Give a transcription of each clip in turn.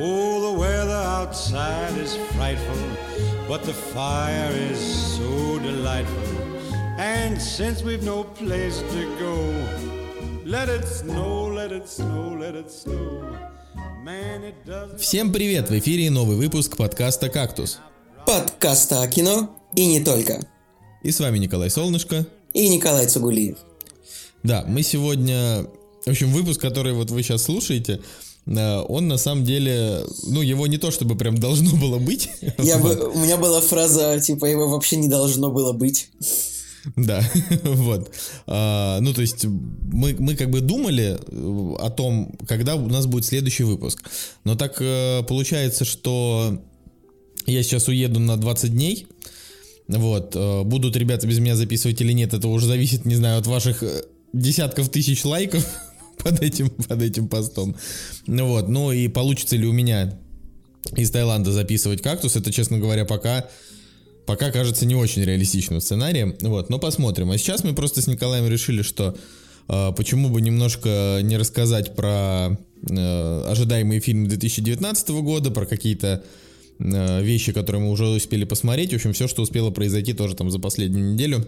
Oh, the weather outside is frightful, but the fire is so delightful. And since we've no place to go, let it snow, let it snow, let it snow. Man, it doesn't. Всем привет! В эфире новый выпуск подкаста «Кактус». Подкаста о кино и не только. И с вами Николай Солнышко. И Николай Цугулиев. Да, мы сегодня... В общем, выпуск, который вот вы сейчас слушаете, э, он на самом деле... Ну, его не то чтобы прям должно было быть. Я бы, у меня была фраза, типа, его вообще не должно было быть. Да, вот. А, ну, то есть мы, мы как бы думали э, о том, когда у нас будет следующий выпуск. Но так э, получается, что я сейчас уеду на 20 дней. Вот. э, Будут ребята без меня записывать или нет, это уже зависит, не знаю, от ваших э, десятков тысяч лайков под этим, под этим постом. Ну Вот. Ну и получится ли у меня из Таиланда записывать кактус, это, честно говоря, пока пока кажется не очень реалистичным сценарием. Вот, но посмотрим. А сейчас мы просто с Николаем решили, что э, почему бы немножко не рассказать про э, ожидаемые фильмы 2019 года, про какие-то вещи, которые мы уже успели посмотреть. В общем, все, что успело произойти тоже там за последнюю неделю.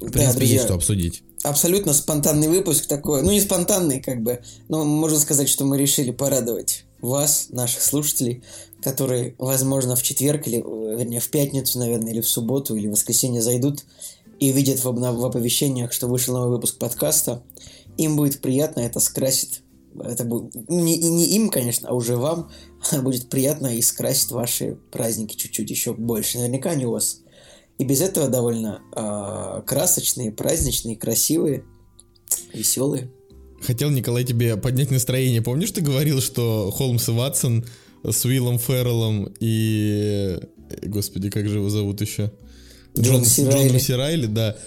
В Да, принципе, друзья. есть что обсудить. Абсолютно спонтанный выпуск такой. Ну, не спонтанный, как бы. Но можно сказать, что мы решили порадовать вас, наших слушателей, которые, возможно, в четверг или, э, вернее, в пятницу, наверное, или в субботу, или в воскресенье зайдут и видят в, обна- в оповещениях, что вышел новый выпуск подкаста. Им будет приятно, это скрасит. Это будет не, не им, конечно, а уже вам будет приятно и скрасит ваши праздники чуть-чуть еще больше. Наверняка они у вас и без этого довольно а, красочные, праздничные, красивые, веселые. Хотел, Николай, тебе поднять настроение. Помнишь, ты говорил, что Холмс и Ватсон с Уиллом Ферреллом и... э, Господи, как же его зовут еще? Джон Си Райли. Джоном Си Райли, да.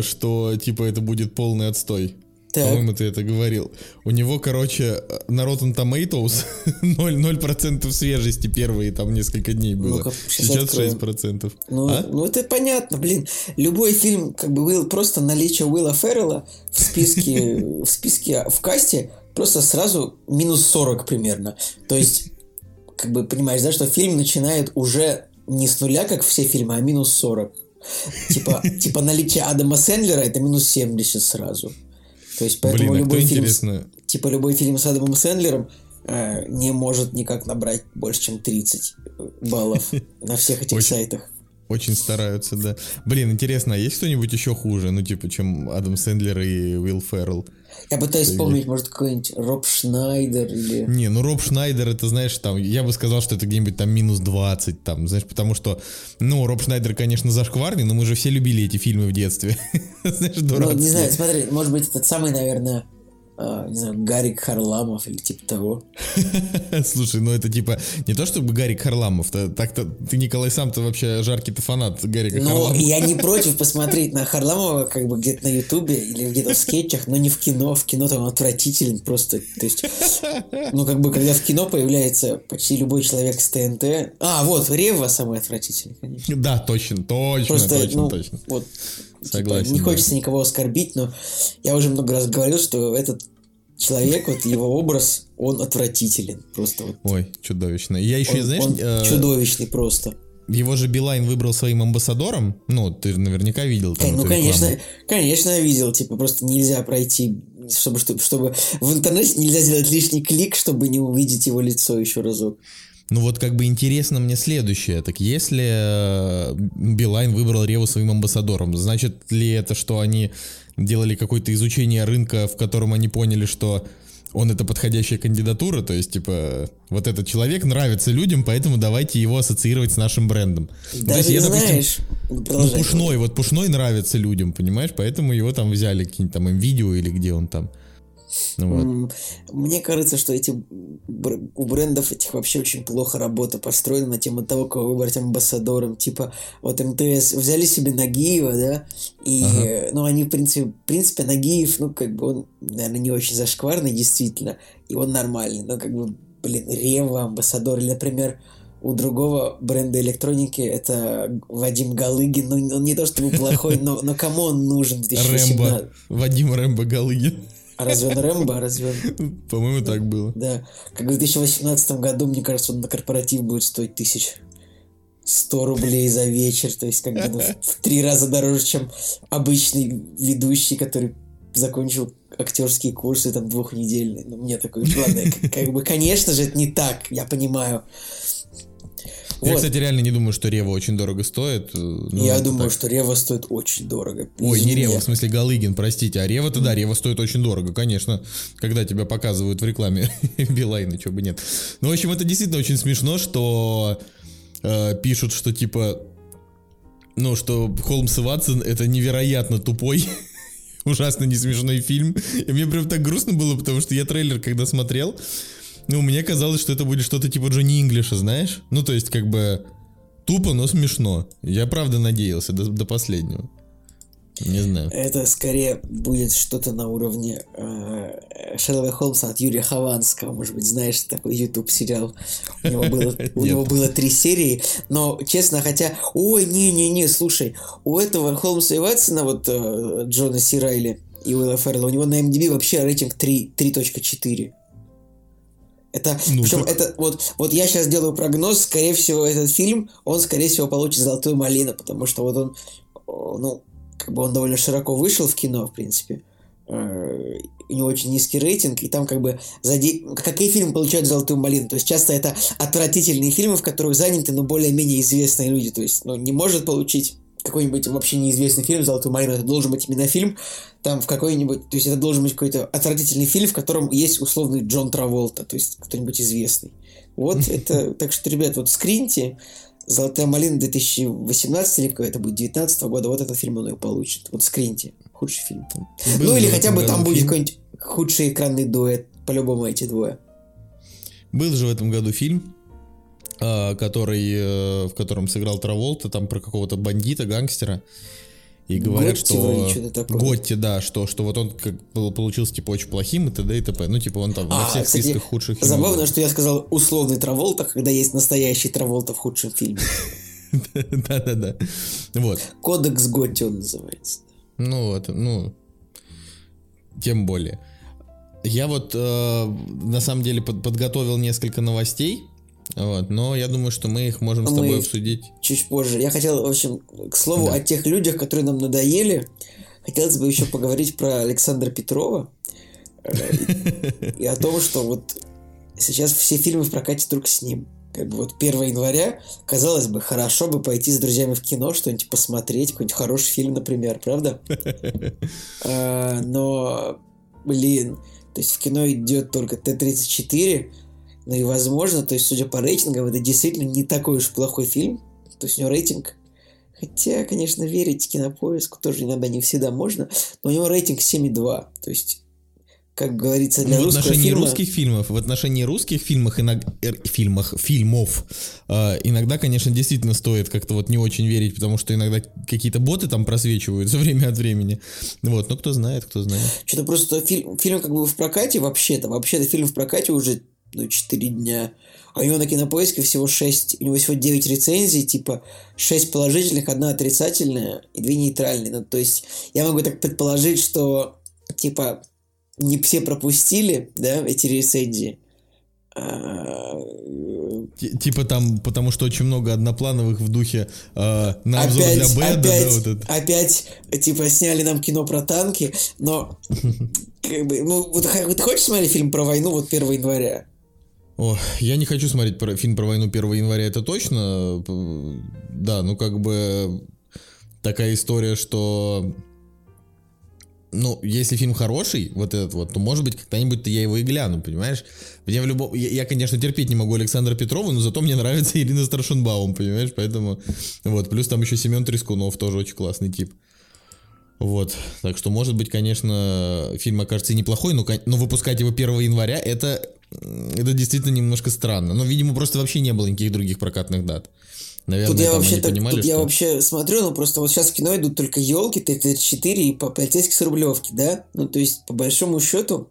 Что, типа, это будет полный отстой. По-моему, ты это говорил. У него, короче, на Rotten Tomatoes 0%, 0 свежести первые там несколько дней было. Щас Сейчас откроем. 6%. Ну, А? ну, это понятно, блин. Любой фильм, как бы Уилл, просто наличие Уилла Феррелла в списке, в списке, в касте, просто сразу минус 40 примерно. То есть, как бы понимаешь, да, что фильм начинает уже не с нуля, как все фильмы, а минус 40. Типа, типа наличие Адама Сэндлера это минус 70 сразу. То есть, поэтому Блин, а любой фильм, интересно? типа любой фильм с Адамом Сэндлером э, не может никак набрать больше, чем 30 баллов на всех этих сайтах. Очень стараются, да. Блин, интересно, а есть кто-нибудь еще хуже? Ну, типа, чем Адам Сэндлер и Уилл Феррелл? Я пытаюсь вспомнить, может, какой-нибудь Роб Шнайдер или... Не, ну Роб Шнайдер, это, знаешь, там, я бы сказал, что это где-нибудь там минус 20, там, знаешь, потому что, ну, Роб Шнайдер, конечно, зашкварный, но мы же все любили эти фильмы в детстве. Знаешь, Ну, дурацкие. не знаю, смотри, может быть, этот самый, наверное, не знаю, Гарик Харламов или типа того. Слушай, ну это типа не то чтобы Гарик Харламов, то- так-то ты, Николай, сам-то вообще жаркий-то фанат Гарика Но Харламова. я не против посмотреть на Харламова как бы где-то на Ютубе или где-то в скетчах, но не в кино. В кино там он отвратителен просто. То есть, ну как бы, когда в кино появляется почти любой человек с ТНТ... А, вот, Рева самый отвратительный, конечно. Да, точно, точно, Просто, точно, ну, точно. вот, типа, Согласен, не да. хочется никого оскорбить, но я уже много раз говорил, что этот человек, вот его образ, он отвратителен. Просто вот. Ой, чудовищно. Я еще, Он, знаешь, он э, чудовищный просто. его же Билайн выбрал своим амбассадором. Ну, ты наверняка видел там ну, конечно, рекламу. конечно, я видел, типа, просто нельзя пройти, чтобы, чтобы, чтобы в интернете нельзя сделать лишний клик, чтобы не увидеть его лицо еще разок. Ну вот как бы интересно мне следующее. Так если э, Билайн выбрал Реву своим амбассадором, значит ли это, что они делали какое-то изучение рынка, в котором они поняли, что он это подходящая кандидатура, то есть, типа, вот этот человек нравится людям, поэтому давайте его ассоциировать с нашим брендом. Ну, то Даже есть я, допустим, знаешь. ну. Пушной, вот Пушной нравится людям, понимаешь? Поэтому его там взяли, какие-нибудь там видео или где он там. Ну вот. Мне кажется, что эти у брендов этих вообще очень плохо работа построена на тему того, кого выбрать амбассадором. Типа, вот МТС взяли себе Нагиева, да, и, Ага. ну, они, в принципе, в принципе, Нагиев, ну, как бы он, наверное, не очень зашкварный, действительно, и он нормальный, но, как бы, блин, Рева, амбассадор, или, например, у другого бренда электроники это Вадим Галыгин. Ну, он не то чтобы плохой, но, но кому он нужен в 2018? Рэмбо. Вадим Рэмбо Галыгин. А разве он Рэмбо? А разве он... По-моему, так было. Да. Как в 2018 году, мне кажется, он на корпоратив будет стоить тысяч 100 рублей за вечер. То есть, как бы ну, в три раза дороже, чем обычный ведущий, который закончил актерские курсы там двухнедельные. Ну, мне такой, ладно, как, как бы, конечно же, это не так, я понимаю. Я, вот. кстати, реально не думаю, что Рева очень дорого стоит. Я думаю, так. что Рева стоит очень дорого. Ой, не Рева, в смысле Галыгин, простите. А Рева-то, да, Рева стоит очень дорого, конечно. Когда тебя показывают в рекламе Билайна, чего бы нет. Ну, в общем, это действительно очень смешно, что э, пишут, что типа... Ну, что Холмс и Ватсон это невероятно тупой ужасно не смешной фильм. И мне прям так грустно было, потому что я трейлер, когда смотрел, ну, мне казалось, что это будет что-то типа Джонни Инглиша, знаешь? Ну, то есть, как бы, тупо, но смешно. Я правда надеялся до, до последнего. Не знаю. Это скорее будет что-то на уровне э, Шерлока Холмса от Юрия Хованского. Может быть, знаешь, такой YouTube сериал. У него было, у него было три серии. Но, честно, хотя... Ой, не-не-не, слушай. У этого Холмса и Ватсона, вот э, Джона Сирайли и Уилла Феррелла, у него на MDB вообще рейтинг 3.4. Это, ну, причем так... это, вот, вот я сейчас делаю прогноз, скорее всего, этот фильм, он, скорее всего, получит золотую малину, потому что вот он, ну, как бы он довольно широко вышел в кино, в принципе. Э, у него очень низкий рейтинг, и там как бы зади... какие фильмы получают золотую малину. То есть часто это отвратительные фильмы, в которых заняты, но более-менее известные люди. То есть, ну, не может получить какой-нибудь вообще неизвестный фильм «Золотую малину», это должен быть именно фильм, там в какой-нибудь, то есть это должен быть какой-то отвратительный фильм, в котором есть условный Джон Траволта, то есть кто-нибудь известный. Вот это, так что, ребят, вот скриньте, «Золотая малина» 2018 или какой это будет, 19 года, вот этот фильм он ее получит. Вот скриньте, худший фильм. Был ну или хотя бы там будет какой-нибудь худший экранный дуэт, по-любому эти двое. Был же в этом году фильм, который, э, в котором сыграл Траволта, там про какого-то бандита, гангстера. И говорят, Готти что... Готти, да, что, что вот он как получился, типа, очень плохим и т.д. и т.п. Ну, типа, он там а, во всех кстати, списках худших фильмов. Забавно, что я сказал условный Траволта, когда есть настоящий Траволта в худшем фильме. Да-да-да. Вот. Кодекс Готти он называется. Ну, вот, ну, тем более. Я вот, э, на самом деле, подготовил несколько новостей, вот, но я думаю, что мы их можем мы с тобой обсудить. Чуть позже. Я хотел, в общем, к слову да. о тех людях, которые нам надоели, хотелось бы еще поговорить про Александра Петрова э, и о том, что вот сейчас все фильмы в прокате только с ним. Как бы вот 1 января, казалось бы, хорошо бы пойти с друзьями в кино, что-нибудь посмотреть, какой-нибудь хороший фильм, например, правда? А, но, блин, то есть в кино идет только Т-34, ну и возможно, то есть, судя по рейтингам, это действительно не такой уж плохой фильм. То есть у него рейтинг Хотя, конечно, верить кинопоиску тоже иногда не всегда можно, но у него рейтинг 7,2. То есть, как говорится, для ну, в отношении фильма... русских фильмов, в отношении русских фильмов, иногда, эр, фильмах, фильмов, э, иногда, конечно, действительно стоит как-то вот не очень верить, потому что иногда какие-то боты там просвечиваются время от времени. Вот, ну кто знает, кто знает. Что-то просто фильм, фильм как бы в прокате вообще-то, вообще-то фильм в прокате уже ну, 4 дня. А у него на кинопоиске всего 6, у него всего 9 рецензий, типа 6 положительных, одна отрицательная и 2 нейтральные. Ну, то есть я могу так предположить, что типа не все пропустили, да, эти рецензии. А... Типа там, потому что очень много одноплановых в духе э, на обзор опять, для Бэда, опять, да, вот это. Опять, типа, сняли нам кино про танки, но как бы, ну, вот ты хочешь смотреть фильм про войну вот 1 января? О, я не хочу смотреть про, фильм про войну 1 января, это точно. Да, ну как бы такая история, что ну, если фильм хороший, вот этот вот, то, может быть, когда-нибудь я его и гляну, понимаешь? Мне в любом... я, я, конечно, терпеть не могу Александра Петрова, но зато мне нравится Ирина Старшинбаум, понимаешь? Поэтому, вот, плюс там еще Семен Трескунов, тоже очень классный тип. Вот, так что, может быть, конечно, фильм окажется неплохой, но, но выпускать его 1 января, это это действительно немножко странно. Но, видимо, просто вообще не было никаких других прокатных дат. Наверное, тут я вообще, так, понимали, тут что... я вообще смотрю, ну просто вот сейчас в кино идут только елки, Т-34 и по полицейской с Рублевки, да? Ну, то есть, по большому счету,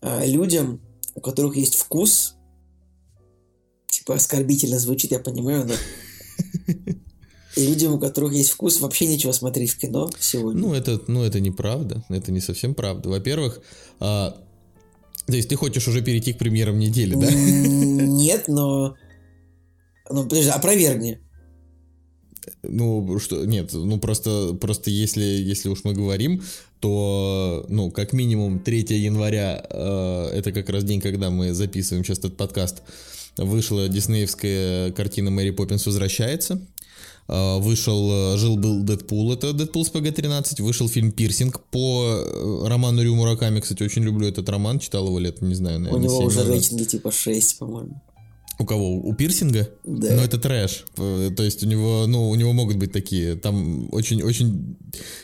а, людям, у которых есть вкус, типа, оскорбительно звучит, я понимаю, но... И людям, у которых есть вкус, вообще нечего смотреть в кино сегодня. Ну, это, ну, это неправда. Это не совсем правда. Во-первых, а, то есть ты хочешь уже перейти к премьерам недели, да? Нет, но... Ну, подожди, опровергни. Ну, что, нет, ну просто, просто если, если уж мы говорим, то, ну, как минимум 3 января, э, это как раз день, когда мы записываем сейчас этот подкаст, вышла диснеевская картина «Мэри Поппинс возвращается». Э, вышел э, «Жил-был Дэдпул», это «Дэдпул с ПГ-13», вышел фильм «Пирсинг» по э, роману Рю Мураками, кстати, очень люблю этот роман, читал его лет, не знаю, наверное, У него 7 уже назад. рейтинги типа 6, по-моему. У кого? У пирсинга? Да. Ну, это трэш. То есть у него, ну, у него могут быть такие, там очень-очень,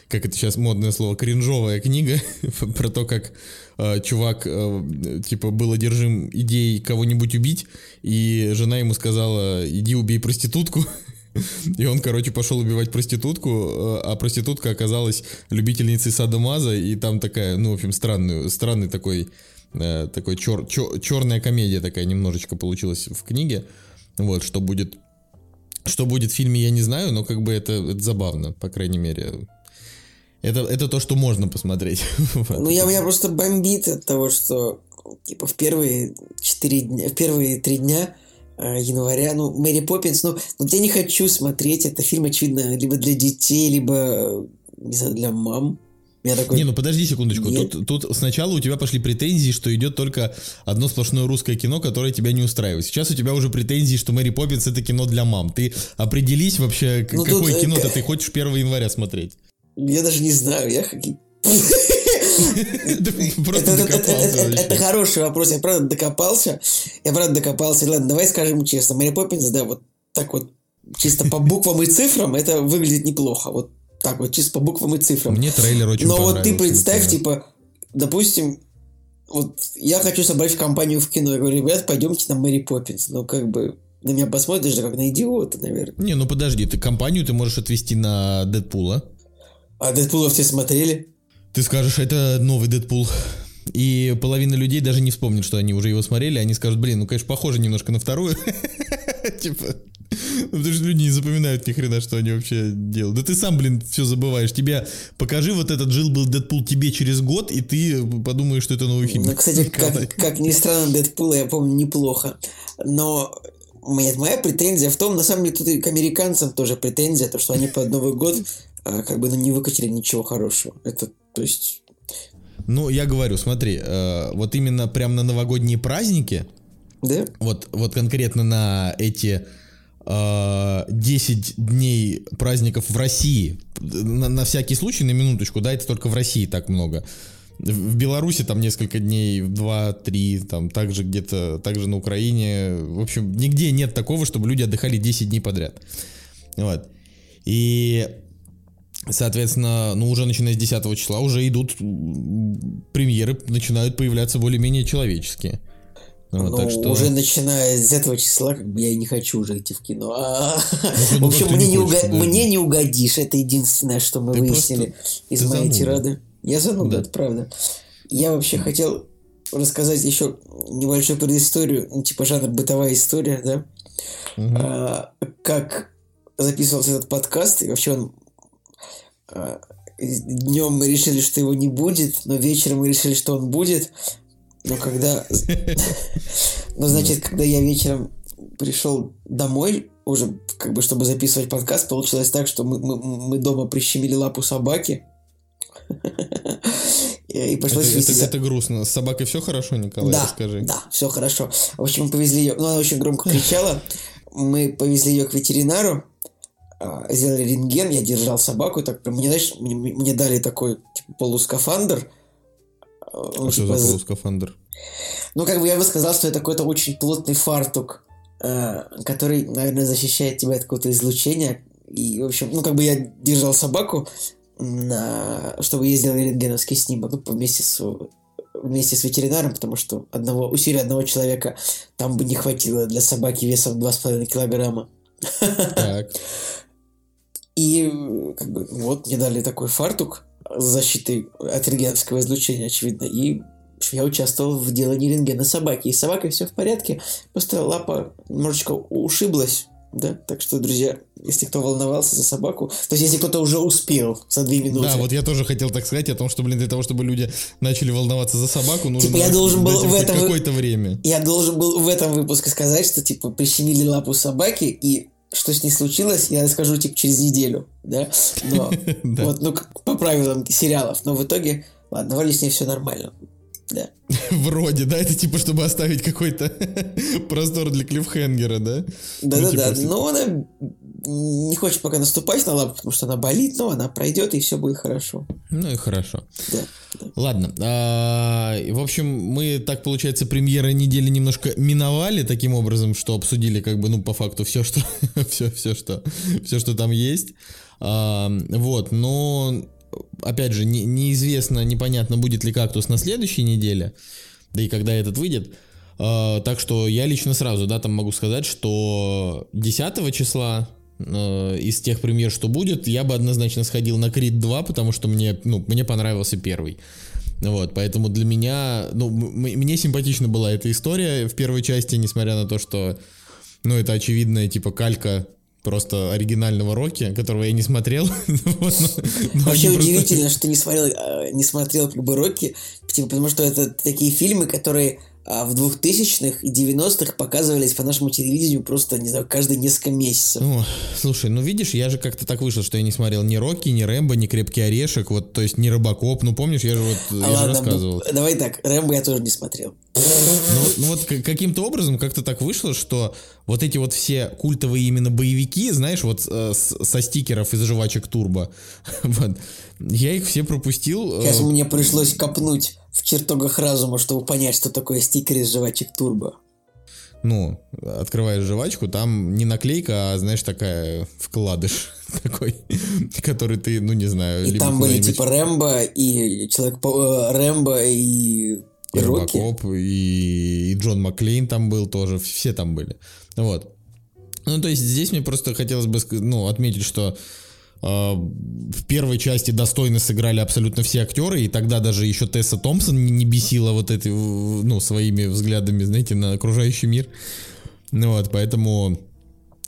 как это сейчас модное слово, кринжовая книга про то, как э, чувак, э, типа, был одержим идеей кого-нибудь убить, и жена ему сказала, иди убей проститутку. И он, короче, пошел убивать проститутку, э, а проститутка оказалась любительницей садомаза, и там такая, ну, в общем, странный, странный такой, э, такой чер, чер- черная комедия такая немножечко получилась в книге. Вот, что будет, что будет в фильме, я не знаю, но как бы это, это забавно, по крайней мере. Это, это то, что можно посмотреть. Ну, я, меня просто бомбит от того, что типа в первые четыре дня, в первые три дня января, ну, Мэри Поппинс, ну, вот я не хочу смотреть, это фильм, очевидно, либо для детей, либо, э, не знаю, для мам. Я такой, Не, ну подожди секундочку. Нет. Тут, тут сначала у тебя пошли претензии, что идет только одно сплошное русское кино, которое тебя не устраивает. Сейчас у тебя уже претензии, что Мэри Поппинс это кино для мам. Ты определись вообще, Ну, тут, какое э, кино-то ты хочешь 1 января смотреть. я даже не знаю, я Это, хороший вопрос, я правда докопался. Я правда докопался. Ладно, давай скажем честно. Мэри Поппинс, да, вот так вот, чисто по буквам и цифрам, это выглядит неплохо. Вот так вот, чисто по буквам и цифрам. Мне трейлер очень Но вот ты представь, типа, допустим, вот я хочу собрать в компанию в кино. Я говорю, ребят, пойдемте на Мэри Поппинс. Ну, как бы, на меня посмотришь даже как на идиота, наверное. Не, ну подожди, ты компанию ты можешь отвести на Дэдпула. А Дэдпулов все смотрели? Ты скажешь, это новый Дэдпул. И половина людей даже не вспомнит, что они уже его смотрели. Они скажут, блин, ну, конечно, похоже немножко на вторую. Типа, ну, потому что люди не запоминают ни хрена, что они вообще делают. Да ты сам, блин, все забываешь. Тебе покажи вот этот жил-был Дэдпул тебе через год, и ты подумаешь, что это новый фильм. Ну, кстати, как, как ни странно, Дэдпула я помню неплохо. Но моя, моя претензия в том, на самом деле, тут и к американцам тоже претензия, то, что они под Новый год а, как бы ну, не выкатили ничего хорошего. Это, то есть, Ну, я говорю, смотри, э, вот именно прям на новогодние праздники, да? вот, вот конкретно на эти э, 10 дней праздников в России, на, на всякий случай, на минуточку, да, это только в России так много. В Беларуси там несколько дней, два-три, там также где-то, также на Украине. В общем, нигде нет такого, чтобы люди отдыхали 10 дней подряд. Вот. И, соответственно, ну уже начиная с 10 числа уже идут премьеры, начинают появляться более-менее человеческие. Вот, ну, так что... уже начиная с этого числа, как бы я не хочу уже идти в кино. А, Ну, ну, в общем, как ты мне не подожди. мне не угодишь. Это единственное, что мы Ты выяснили просто- из ты моей зануда. тирады. Я зануда, Да. это правда. Я вообще хотел рассказать еще небольшую предысторию, ну, типа жанр бытовая история, да? Мгм. А, как записывался этот подкаст, и вообще он днем мы решили, что его не будет, но вечером мы решили, что он будет. Но когда... Ну, значит, когда я вечером пришел домой, уже как бы, чтобы записывать подкаст, получилось так, что мы, мы, мы дома прищемили лапу собаки. И Это, пришлось вести это- со- это грустно. С собакой все хорошо, Николай? да, Расскажи. да, все хорошо. В общем, мы повезли ее, ну, она очень громко кричала. Мы повезли ее к ветеринару, сделали рентген, я держал собаку, так прям, мне, знаешь, мне, мне дали такой типа, полускафандр. а, А что типа, за полускафандр? ну, как бы я бы сказал, что это какой-то очень плотный фартук, э, который, наверное, защищает тебя от какого-то излучения. И, в общем, ну, как бы я держал собаку, на... чтобы ей сделали рентгеновский снимок ну, вместе с вместе с ветеринаром, потому что одного, усилия одного человека там бы не хватило для собаки весом 2,5 килограмма. Так. И э, как бы вот мне дали такой фартук с защитой от рентгеновского излучения, очевидно. И я участвовал в делании рентгена собаки. И с собакой все в порядке, просто лапа немножечко ушиблась. Да, так что, друзья, если кто волновался за собаку, то есть если кто-то уже успел за две минуты. Да, вот я тоже хотел так сказать о том, что, блин, для того, чтобы люди начали волноваться за собаку, нужно Типа я должен был в этом какое-то время. Я должен был в этом выпуске сказать, что, типа, прищемили лапу собаки, и что с ней случилось, я расскажу, типа, через неделю, да? Но, вот, ну, по правилам сериалов. Но в итоге, ладно, вроде с ней все нормально. Да. Вроде, да, это типа, чтобы оставить какой-то простор для клиффхенгера, да? Да-да-да, Ну, типа, но она не хочет пока наступать на лапу, потому что она болит, но она пройдет, и все будет хорошо. Ну и хорошо. Да, да. Ладно. а, в общем, мы так, получается, премьеры недели немножко миновали таким образом, что обсудили, как бы, ну, по факту, все, что, все, все, что, все, что там есть. А, вот, но, опять же, не- неизвестно, непонятно, будет ли кактус на следующей неделе, да и когда этот выйдет. А, так что я лично сразу, да, там могу сказать, что 10 числа э, из тех премьер, что будет, я бы однозначно сходил на Крид 2, потому что мне, ну, мне понравился первый. Вот, поэтому для меня, ну, мне симпатична была эта история в первой части, несмотря на то, что, ну, это очевидная, типа, калька просто оригинального Рокки, которого я не смотрел. Вот, но- но Вообще просто- удивительно, что ты не смотрел, а, не смотрел как бы Рокки, типа, потому что это такие фильмы, которые а, в 2000-х и 90-х показывались по нашему телевидению просто, не знаю, каждые несколько месяцев. О, слушай, ну видишь, я же как-то так вышел, что я не смотрел ни Рокки, ни Рэмбо, ни Крепкий Орешек, вот, то есть ни Робокоп, ну помнишь, я же вот, А я же ладно, рассказывал. б- давай так, Рэмбо я тоже не смотрел. Ну, вот- ну вот каким-то образом как-то так вышло, что вот эти вот все культовые именно боевики, знаешь, вот э, с- со стикеров из жвачек Турбо, вот, я их все пропустил. э, Сейчас мне пришлось копнуть в чертогах разума, чтобы понять, что такое стикер из жвачек Турбо. ну, открываешь жвачку, там не наклейка, а, знаешь, такая вкладыш такой, который ты, ну, не знаю, И там были типа Рэмбо и человек э, Рэмбо и, и. Робокоп, и, и Джон Маклейн там был тоже, все там были. Вот. Ну, то есть здесь мне просто хотелось бы ну, отметить, что в первой части достойно сыграли абсолютно все актеры, и тогда даже еще Тесса Томпсон не- бесила вот эти, ну, своими взглядами, знаете, на окружающий мир. Ну вот, поэтому,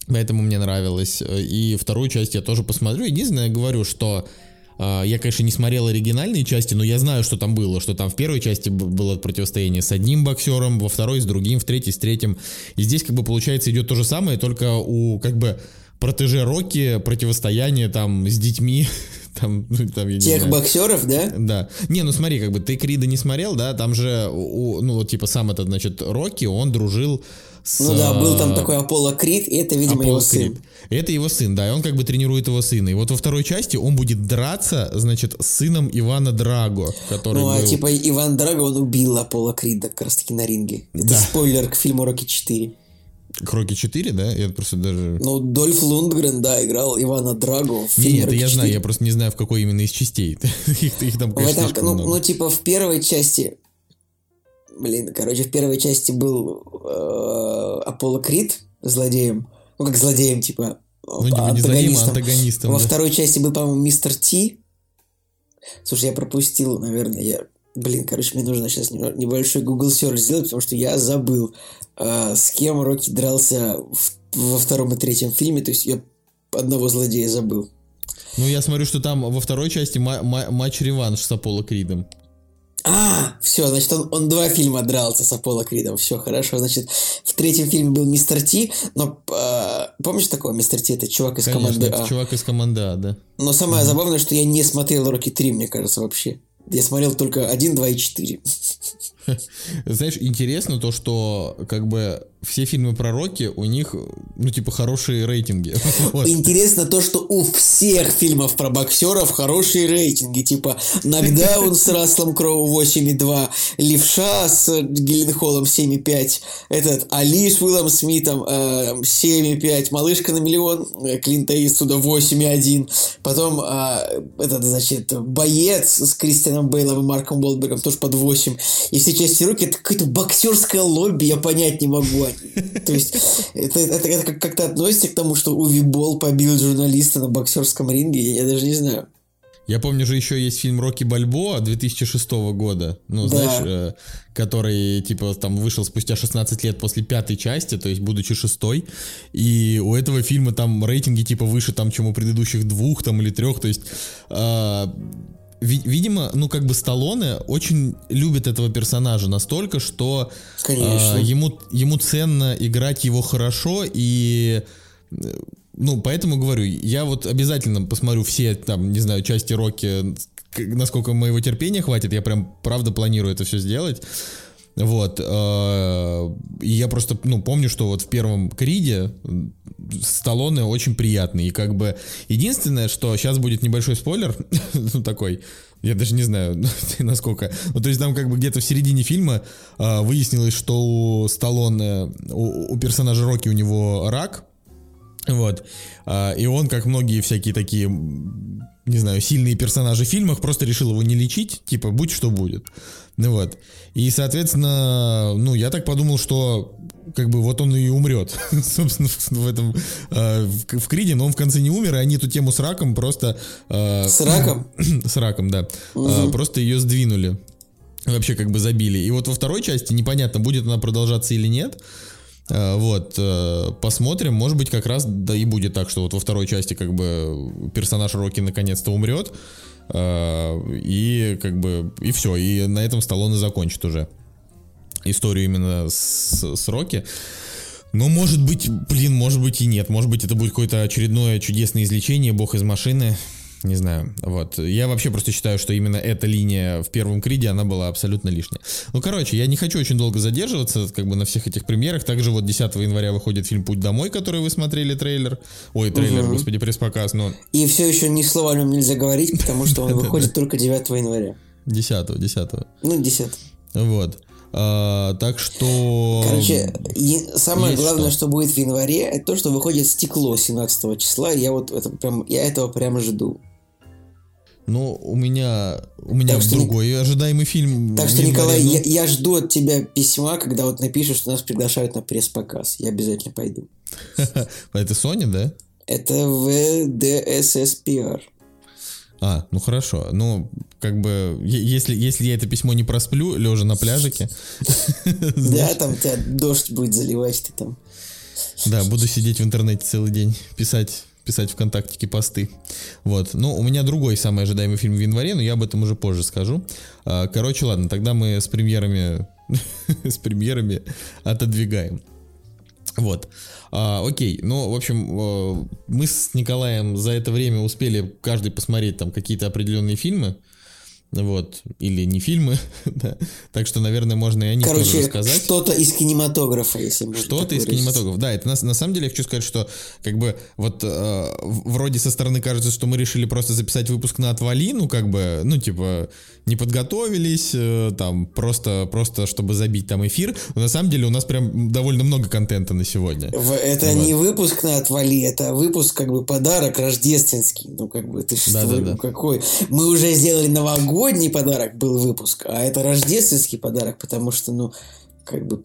поэтому мне нравилось. И вторую часть я тоже посмотрю. Единственное, я говорю, что а, я, конечно, не смотрел оригинальные части, но я знаю, что там было, что там в первой части было противостояние с одним боксером, во второй с другим, в третьей с третьим. И здесь, как бы, получается, идет то же самое, только у, как бы, протеже Рокки противостояние там с детьми, там, ну, там, я не Тех знаю. боксеров, да? Да. Не, ну смотри, как бы ты Крида не смотрел, да, там же, у- ну вот типа сам этот, значит, Рокки, он дружил с... Ну да, был там э, такой Аполло Крид, и это, видимо, Аполло его сын. Крид. Это его сын, да, и он как бы тренирует его сына. И вот во второй части он будет драться, значит, с сыном Ивана Драго, который Ну, а был... типа Иван Драго, он убил Аполло Крида как раз таки на ринге. Это Да. спойлер к фильму Рокки 4. Крокки 4, да? Я просто даже... Ну, Дольф Лундгрен, да, играл Ивана Драго в Не, фильме это я знаю, 4. я просто не знаю, в какой именно из частей. их, их там, В конечно, этом, ну, много. ну, типа, в первой части... Блин, короче, в первой части был э, Аполло Крид злодеем. Ну, как злодеем, типа, Ну, типа, не злодеем, а антагонистом. Во да. второй части был, по-моему, мистер Ти. Слушай, я пропустил, наверное, я... Блин, короче, мне нужно сейчас небольшой Google Search сделать, потому что я забыл, э, с кем Рокки дрался в- во втором и третьем фильме. То есть я одного злодея забыл. Ну, я смотрю, что там во второй части ма- ма- матч-реванш с Аполло Кридом. А, все, значит, он, он два фильма дрался с Аполло Кридом. Все, хорошо. Значит, в третьем фильме был Мистер Ти, но э, помнишь такого Мистер Ти? Это чувак из Конечно, команды это А. чувак из команды А, да. Но самое забавное, что я не смотрел Рокки 3, мне кажется, вообще. Я смотрел только 1, 2 и 4. Знаешь, интересно то, что как бы все фильмы про Рокки, у них, ну, типа, хорошие рейтинги. Вот. Интересно то, что у всех фильмов про боксеров хорошие рейтинги. Типа Нокдаун с Расселом Кроу 8,2, Левша с Гилленхолом 7,5, этот Али с Уиллом Смитом э, 7,5, Малышка на миллион э, Клинта Иствуда 8,1, потом э, этот, значит, Боец с Кристианом Бейлом и Марком Уолбергом тоже под 8. И все части руки это какое-то боксерское лобби, я понять не могу. То есть это, это, это как- как-то относится к тому, что Уви Болл побил журналиста на боксерском ринге, я, даже не знаю. Я помню же еще есть фильм Рокки Бальбоа 2006 года, ну, Да. знаешь, э, который, типа, там вышел спустя 16 лет после пятой части, то есть будучи шестой, и у этого фильма там рейтинги, типа, выше, там, чем у предыдущих двух, там, или трех, то есть... э, Видимо, ну как бы Сталлоне очень любит этого персонажа настолько, что Конечно. а, ему, ему ценно играть его хорошо, и э, ну, поэтому говорю, я вот обязательно посмотрю все, там, не знаю, части Рокки, насколько моего терпения хватит, я прям, правда, планирую это все сделать. Вот. э, И я просто, ну, помню, что вот в первом Криде Сталлоне очень приятный. И как бы единственное, что сейчас будет небольшой спойлер, ну, такой, я даже не знаю, насколько. Ну, то есть там как бы где-то в середине фильма а, выяснилось, что у Сталлоне, у, персонажа Рокки у него рак, вот. А, И он, как многие всякие такие, не знаю, сильные персонажи в фильмах, просто решил его не лечить, типа, будь что будет. Ну вот. И, соответственно, ну, я так подумал, что как бы вот он и умрет, собственно, в этом, э, в, в Криде, но он в конце не умер, и они эту тему с раком просто... э, С раком? с раком, да. А, Просто ее сдвинули. Вообще как бы забили. И вот во второй части непонятно, будет она продолжаться или нет. А, Вот, э, посмотрим. Может быть, как раз да и будет так, что вот во второй части как бы персонаж Рокки наконец-то умрет. А, И как бы, и все. И на этом Сталлоне закончит уже историю именно с, с Рокки. Но может быть, блин, может быть и нет. Может быть, это будет какое-то очередное чудесное излечение, бог из машины. Не знаю. Вот. Я вообще просто считаю, что именно эта линия в первом Криде, она была абсолютно лишняя. Ну, короче, я не хочу очень долго задерживаться, как бы на всех этих премьерах. Также вот 10 января выходит фильм «Путь домой», который вы смотрели трейлер. Ой, трейлер, господи, пресс-показ, но И все еще ни слова о нем нельзя говорить, потому что он выходит только 9 января. 10 10 Ну, 10. Вот. А, так что... Короче, самое есть главное, что. что. будет в январе, это то, что выходит стекло 17 числа. Я вот это прям, я этого прямо жду. Ну, у меня, у меня Так что другой ожидаемый фильм. Так что, январе, Николай, но- я, я жду от тебя письма, когда вот напишешь, что нас приглашают на пресс-показ. Я обязательно пойду. Это Sony, да? Это ВДССПР. А, ну хорошо. Ну, как бы, если, если я это письмо не просплю, лежа на пляжике, Да, там тебя дождь будет заливать, ты там. да, буду сидеть в интернете целый день, писать писать ВКонтактике посты. Вот. Ну, у меня другой самый ожидаемый фильм в январе, но я об этом уже позже скажу. А, Короче, ладно, тогда мы с премьерами с премьерами отодвигаем. Вот. А, окей. Ну, в общем, э, мы с Николаем за это время успели каждый посмотреть там какие-то определенные фильмы. Вот. Или не фильмы. да. Так что, наверное, можно и о них тоже Короче, рассказать. что-то из кинематографа, если можно Что-то из кинематографа. Да, это на, на самом деле я хочу сказать, что как бы вот э, вроде со стороны кажется, что мы решили просто записать выпуск на отвали, ну как бы, ну типа не подготовились, э, там просто просто чтобы забить там эфир. Но на самом деле у нас прям довольно много контента на сегодня. В- Это Вот. не выпуск на отвали, это выпуск как бы подарок рождественский. Ну как бы ты что, Да-да-да. ну, какой? Мы уже сделали новогодний подарок, был выпуск, а это рождественский подарок, потому что ну как бы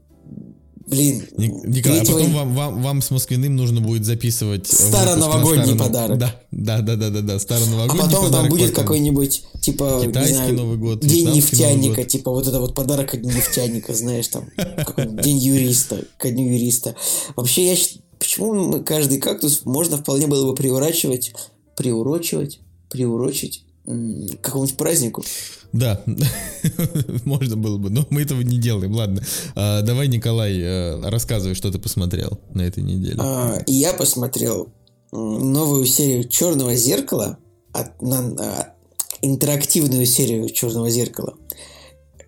блин. Ник- Николай, а потом вам, вам, вам с Москвиным нужно будет записывать э, Староновогодний старо- подарок. Да, да, да, да, да, да, А староновогодний потом там подарок, будет потом- какой-нибудь, типа, Китайский не знаю, Новый год, День нефтяника, год. типа вот это вот подарок от нефтяника, знаешь, там, День юриста, ко дню юриста. Вообще, я почему мы каждый кактус можно вполне было бы приурачивать, приурочивать, приурочить какому-нибудь празднику. Да, можно было бы, но мы этого не делаем. Ладно, А, давай, Николай, э, рассказывай, что ты посмотрел на этой неделе. А, я посмотрел новую серию Черного зеркала, от, на- а, интерактивную серию Черного зеркала.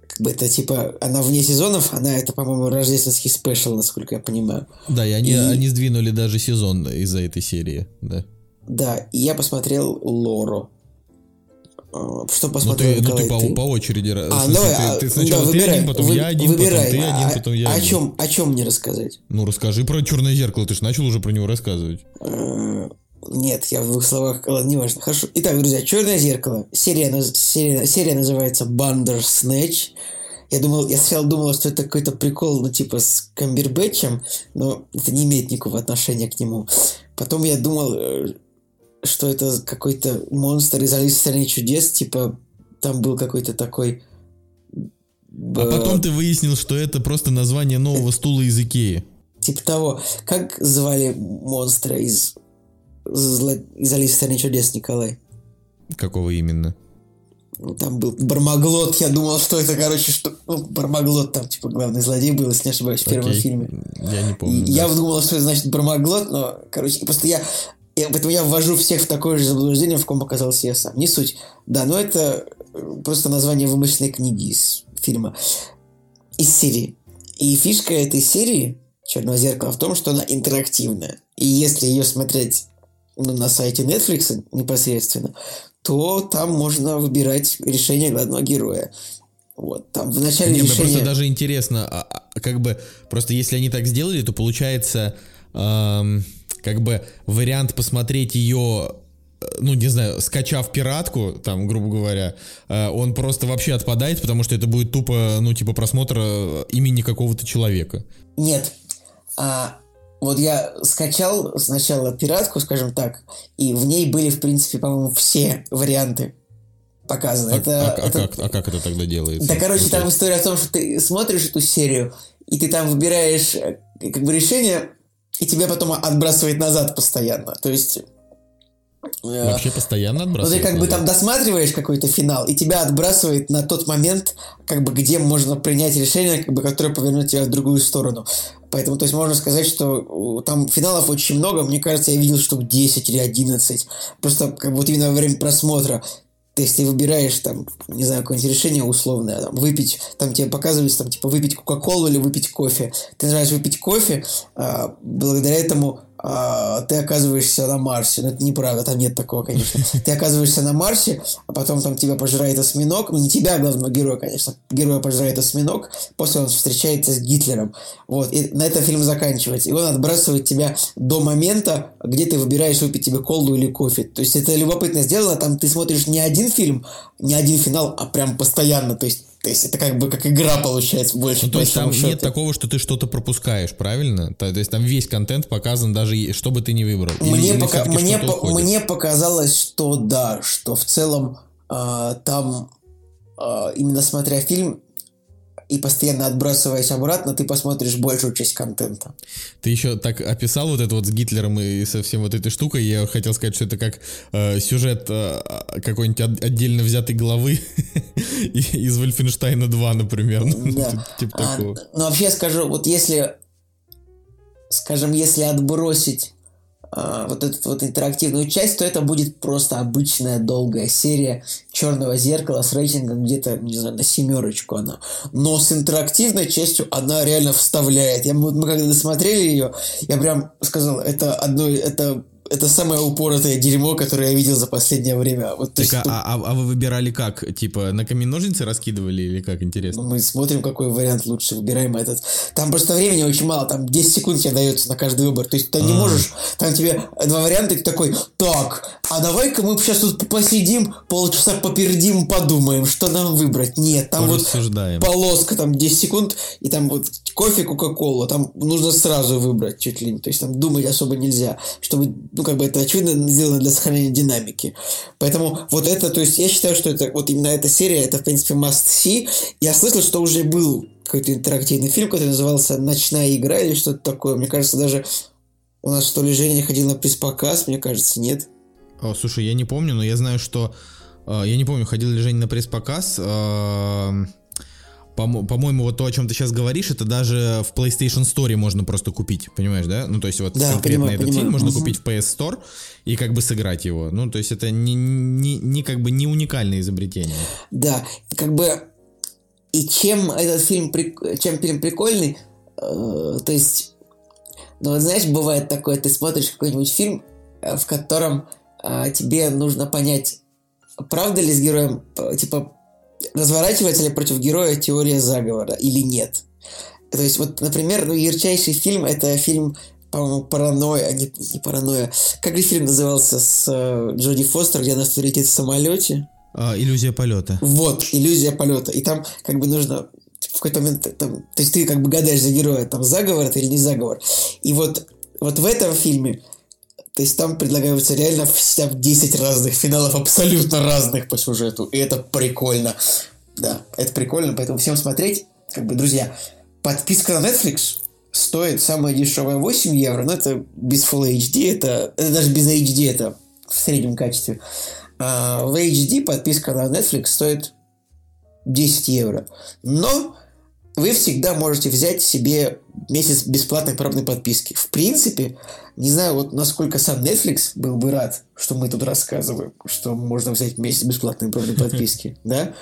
Как бы это типа, она вне сезонов, она это, по-моему, рождественский спешл, насколько я понимаю. Да, и они, и- они сдвинули даже сезон из-за этой серии, да. Да, и я посмотрел Лоро. А, Что Ну посмотрел, ты, ну, ты по, по очереди. А, смысле, давай, ты, а, ты сначала да, ты выбирай, один, потом вы- я один, выбирай, потом ты один, а- потом я а о один. чем, о чем мне рассказать? Ну расскажи про черное зеркало, ты же начал уже про него рассказывать. Э, Нет, я в двух словах, ладно, неважно. Хорошо. Итак, друзья, Черное зеркало. Серия, серия, серия называется Bandersnatch. Я думал, я сначала думал, что это какой-то прикол, ну, типа, с Камбербэтчем, но это не имеет никакого отношения к нему. Потом я думал, э, что это какой-то монстр из Алисы в стране чудес, типа там был какой-то такой... А потом ты выяснил, что это просто название нового стула из Икеи. Типа того. Как звали монстра из, из Алисы в стране чудес, Николай? Какого именно? Там был Бармаглот, я думал, что это, короче, что... Ну, Бармаглот там, типа, главный злодей был, если не ошибаюсь, в первом Окей. фильме. Я не помню. И Я да. думал, что это значит Бармаглот, но, короче, просто я... я- Поэтому я ввожу всех в такое же заблуждение, в ком оказался я сам. Не суть. Да, но это э, просто название вымышленной книги из фильма. Из серии. И фишка этой серии Черного зеркала в том, что она интерактивная. И если ее смотреть ну, на сайте Netflix непосредственно, то там можно выбирать решение главного героя. Вот, там в начале Не, мне решения... просто даже интересно, а- а, как бы, просто если они так сделали, то получается, эм, как бы, вариант посмотреть ее, э, ну, не знаю, скачав пиратку, там, грубо говоря, э, он просто вообще отпадает, потому что это будет тупо, ну, типа, просмотр э, имени какого-то человека. Нет. А, вот я скачал сначала пиратку, скажем так, и в ней были, в принципе, по-моему, все варианты показаны. А, это, а- а это- как, а как это тогда делается? Да, короче, там история о том, что ты смотришь эту серию, и ты там выбираешь как бы решение, и тебя потом отбрасывает назад постоянно. То есть... э, Вообще постоянно ну, ты отбрасывает как бы там досматриваешь какой-то финал, и тебя отбрасывает на тот момент, как бы где можно принять решение, как бы, которое повернет тебя в другую сторону. Поэтому, то есть, можно сказать, что там финалов очень много. Мне кажется, я видел штук 10 или 11. Просто как бы вот именно во время просмотра. Ты выбираешь там, не знаю, какое-нибудь решение условное, там, выпить, там тебе показывается, там, типа, выпить Кока-Колу или выпить кофе. Ты нажимаешь выпить кофе, а, благодаря этому а, ты оказываешься на Марсе. Но это неправда, там нет такого, конечно. Ты оказываешься на Марсе, а потом там тебя пожирает осьминог. Ну, не тебя, главного героя, конечно. Героя пожирает осьминог. После он встречается с Гитлером. Вот. И на этом фильм заканчивается. И он отбрасывает тебя до момента, где ты выбираешь выпить тебе колу или кофе. То есть это любопытно сделано. Там ты смотришь не один фильм, не один финал, а прям постоянно. То есть, то есть это как бы как игра получается больше. Ну, то есть там большому нет счету. такого, что ты что-то пропускаешь, правильно? То, то есть там весь контент показан, даже что бы ты ни выбрал. Мне, пока, мне, по- уходит? мне показалось, что да, что в целом а, там а, именно смотря фильм и постоянно отбрасываясь обратно, ты посмотришь большую часть контента. Ты еще так описал вот это вот с Гитлером и со всем вот этой штукой. Я хотел сказать, что это как э, сюжет э, какой-нибудь от- отдельно взятой главы из Вольфенштейна 2, например. Ну, Да. Типа А, такого. ну, вообще скажу, вот если, скажем, если отбросить а, вот эту вот интерактивную часть, то это будет просто обычная долгая серия черного зеркала с рейтингом где-то, не знаю, на семерочку она. Но с интерактивной частью она реально вставляет. Я, вот мы когда досмотрели ее, я прям сказал, это одно, это это самое упоротое дерьмо, которое я видел за последнее время. Вот, Так, есть, а, а- а вы выбирали как? Типа на камень ножницы раскидывали или как? Интересно. Мы смотрим, какой вариант лучше, выбираем этот. Там просто времени очень мало, там 10 секунд тебе дается на каждый выбор. То есть ты не А. можешь, там тебе два варианта, ты такой, так, а давай-ка мы сейчас тут посидим, полчаса попердим, подумаем, что нам выбрать. Нет, там вот полоска, там 10 секунд, и там вот кофе, кока-кола, там нужно сразу выбрать чуть ли не. То есть там думать особо нельзя, чтобы, ну, как бы это очевидно сделано для сохранения динамики. Поэтому вот это, то есть я считаю, что это вот именно эта серия, это, в принципе, must see. Я слышал, что уже был какой-то интерактивный фильм, который назывался «Ночная игра» или что-то такое. Мне кажется, даже у нас, что ли, Женя ходил на пресс-показ, мне кажется, нет. О, слушай, я не помню, но я знаю, что... э, я не помню, ходил ли Женя на пресс-показ. э, по- По-моему, вот то, о чем ты сейчас говоришь, это даже в PlayStation Store можно просто купить, понимаешь, да? Ну, то есть вот Да, конкретно понимаю, этот понимаю. фильм можно купить в PS Store и как бы сыграть его. Ну, то есть это не, не, не как бы не уникальное изобретение. Да, как бы и чем этот фильм, чем фильм прикольный, э, то есть, ну вот знаешь, бывает такое, ты смотришь какой-нибудь фильм, э, в котором э, тебе нужно понять, правда ли с героем, э, типа, разворачивается ли против героя теория заговора или нет. То есть, вот, например, ну, ярчайший фильм это фильм по-моему, паранойя, а не, не паранойя. Как же фильм назывался с э, Джоди Фостер, где она летит в самолете? А, иллюзия полета. Вот, иллюзия полета. И там как бы нужно в какой-то момент, там, то есть ты как бы гадаешь за героя, там заговор это или не заговор. И вот, вот в этом фильме То есть там предлагаются реально в 10 разных финалов, абсолютно разных по сюжету. И это прикольно. Да, это прикольно, поэтому всем смотреть. Как бы, друзья, подписка на Netflix стоит самая дешевая 8 евро, но это без Full HD, это, это даже без HD, это в среднем качестве. А в HD подписка на Netflix стоит 10 евро. Но вы всегда можете взять себе месяц бесплатной пробной подписки. В принципе, не знаю, вот насколько сам Netflix был бы рад, что мы тут рассказываем, что можно взять месяц бесплатной пробной подписки, да?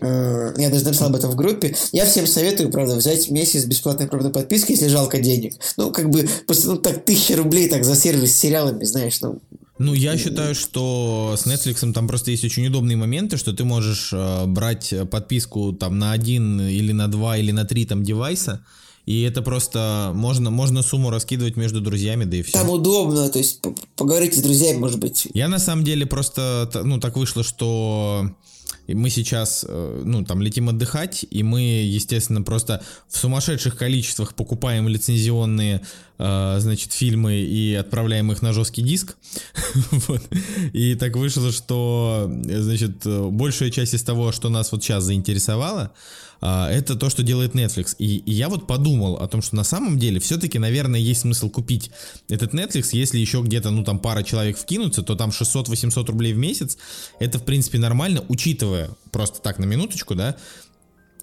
Э, я даже написал об этом в группе. Я всем советую, правда, взять месяц бесплатной пробной подписки, если жалко денег. Ну, как бы, просто, ну, так, тысяча рублей так за сервис с сериалами, знаешь, ну, ну, я считаю, что с Netflix там просто есть очень удобные моменты, что ты можешь э, брать подписку там на один или на два или на три там девайса, и это просто можно, можно сумму раскидывать между друзьями, да и все. Там удобно, то есть поговорите с друзьями, может быть. Я на самом деле просто, ну, так вышло, что мы сейчас, э, ну, там, летим отдыхать, и мы, естественно, просто в сумасшедших количествах покупаем лицензионные, э, значит, фильмы и отправляем их на жесткий диск. вот. И так вышло, что, значит, большая часть из того, что нас вот сейчас заинтересовало, это то, что делает Netflix. И, и я вот подумал о том, что на самом деле все-таки, наверное, есть смысл купить этот Netflix, если еще где-то, ну, там пара человек вкинутся, то там 600-800 рублей в месяц, это, в принципе, нормально, учитывая, просто так на минуточку, да,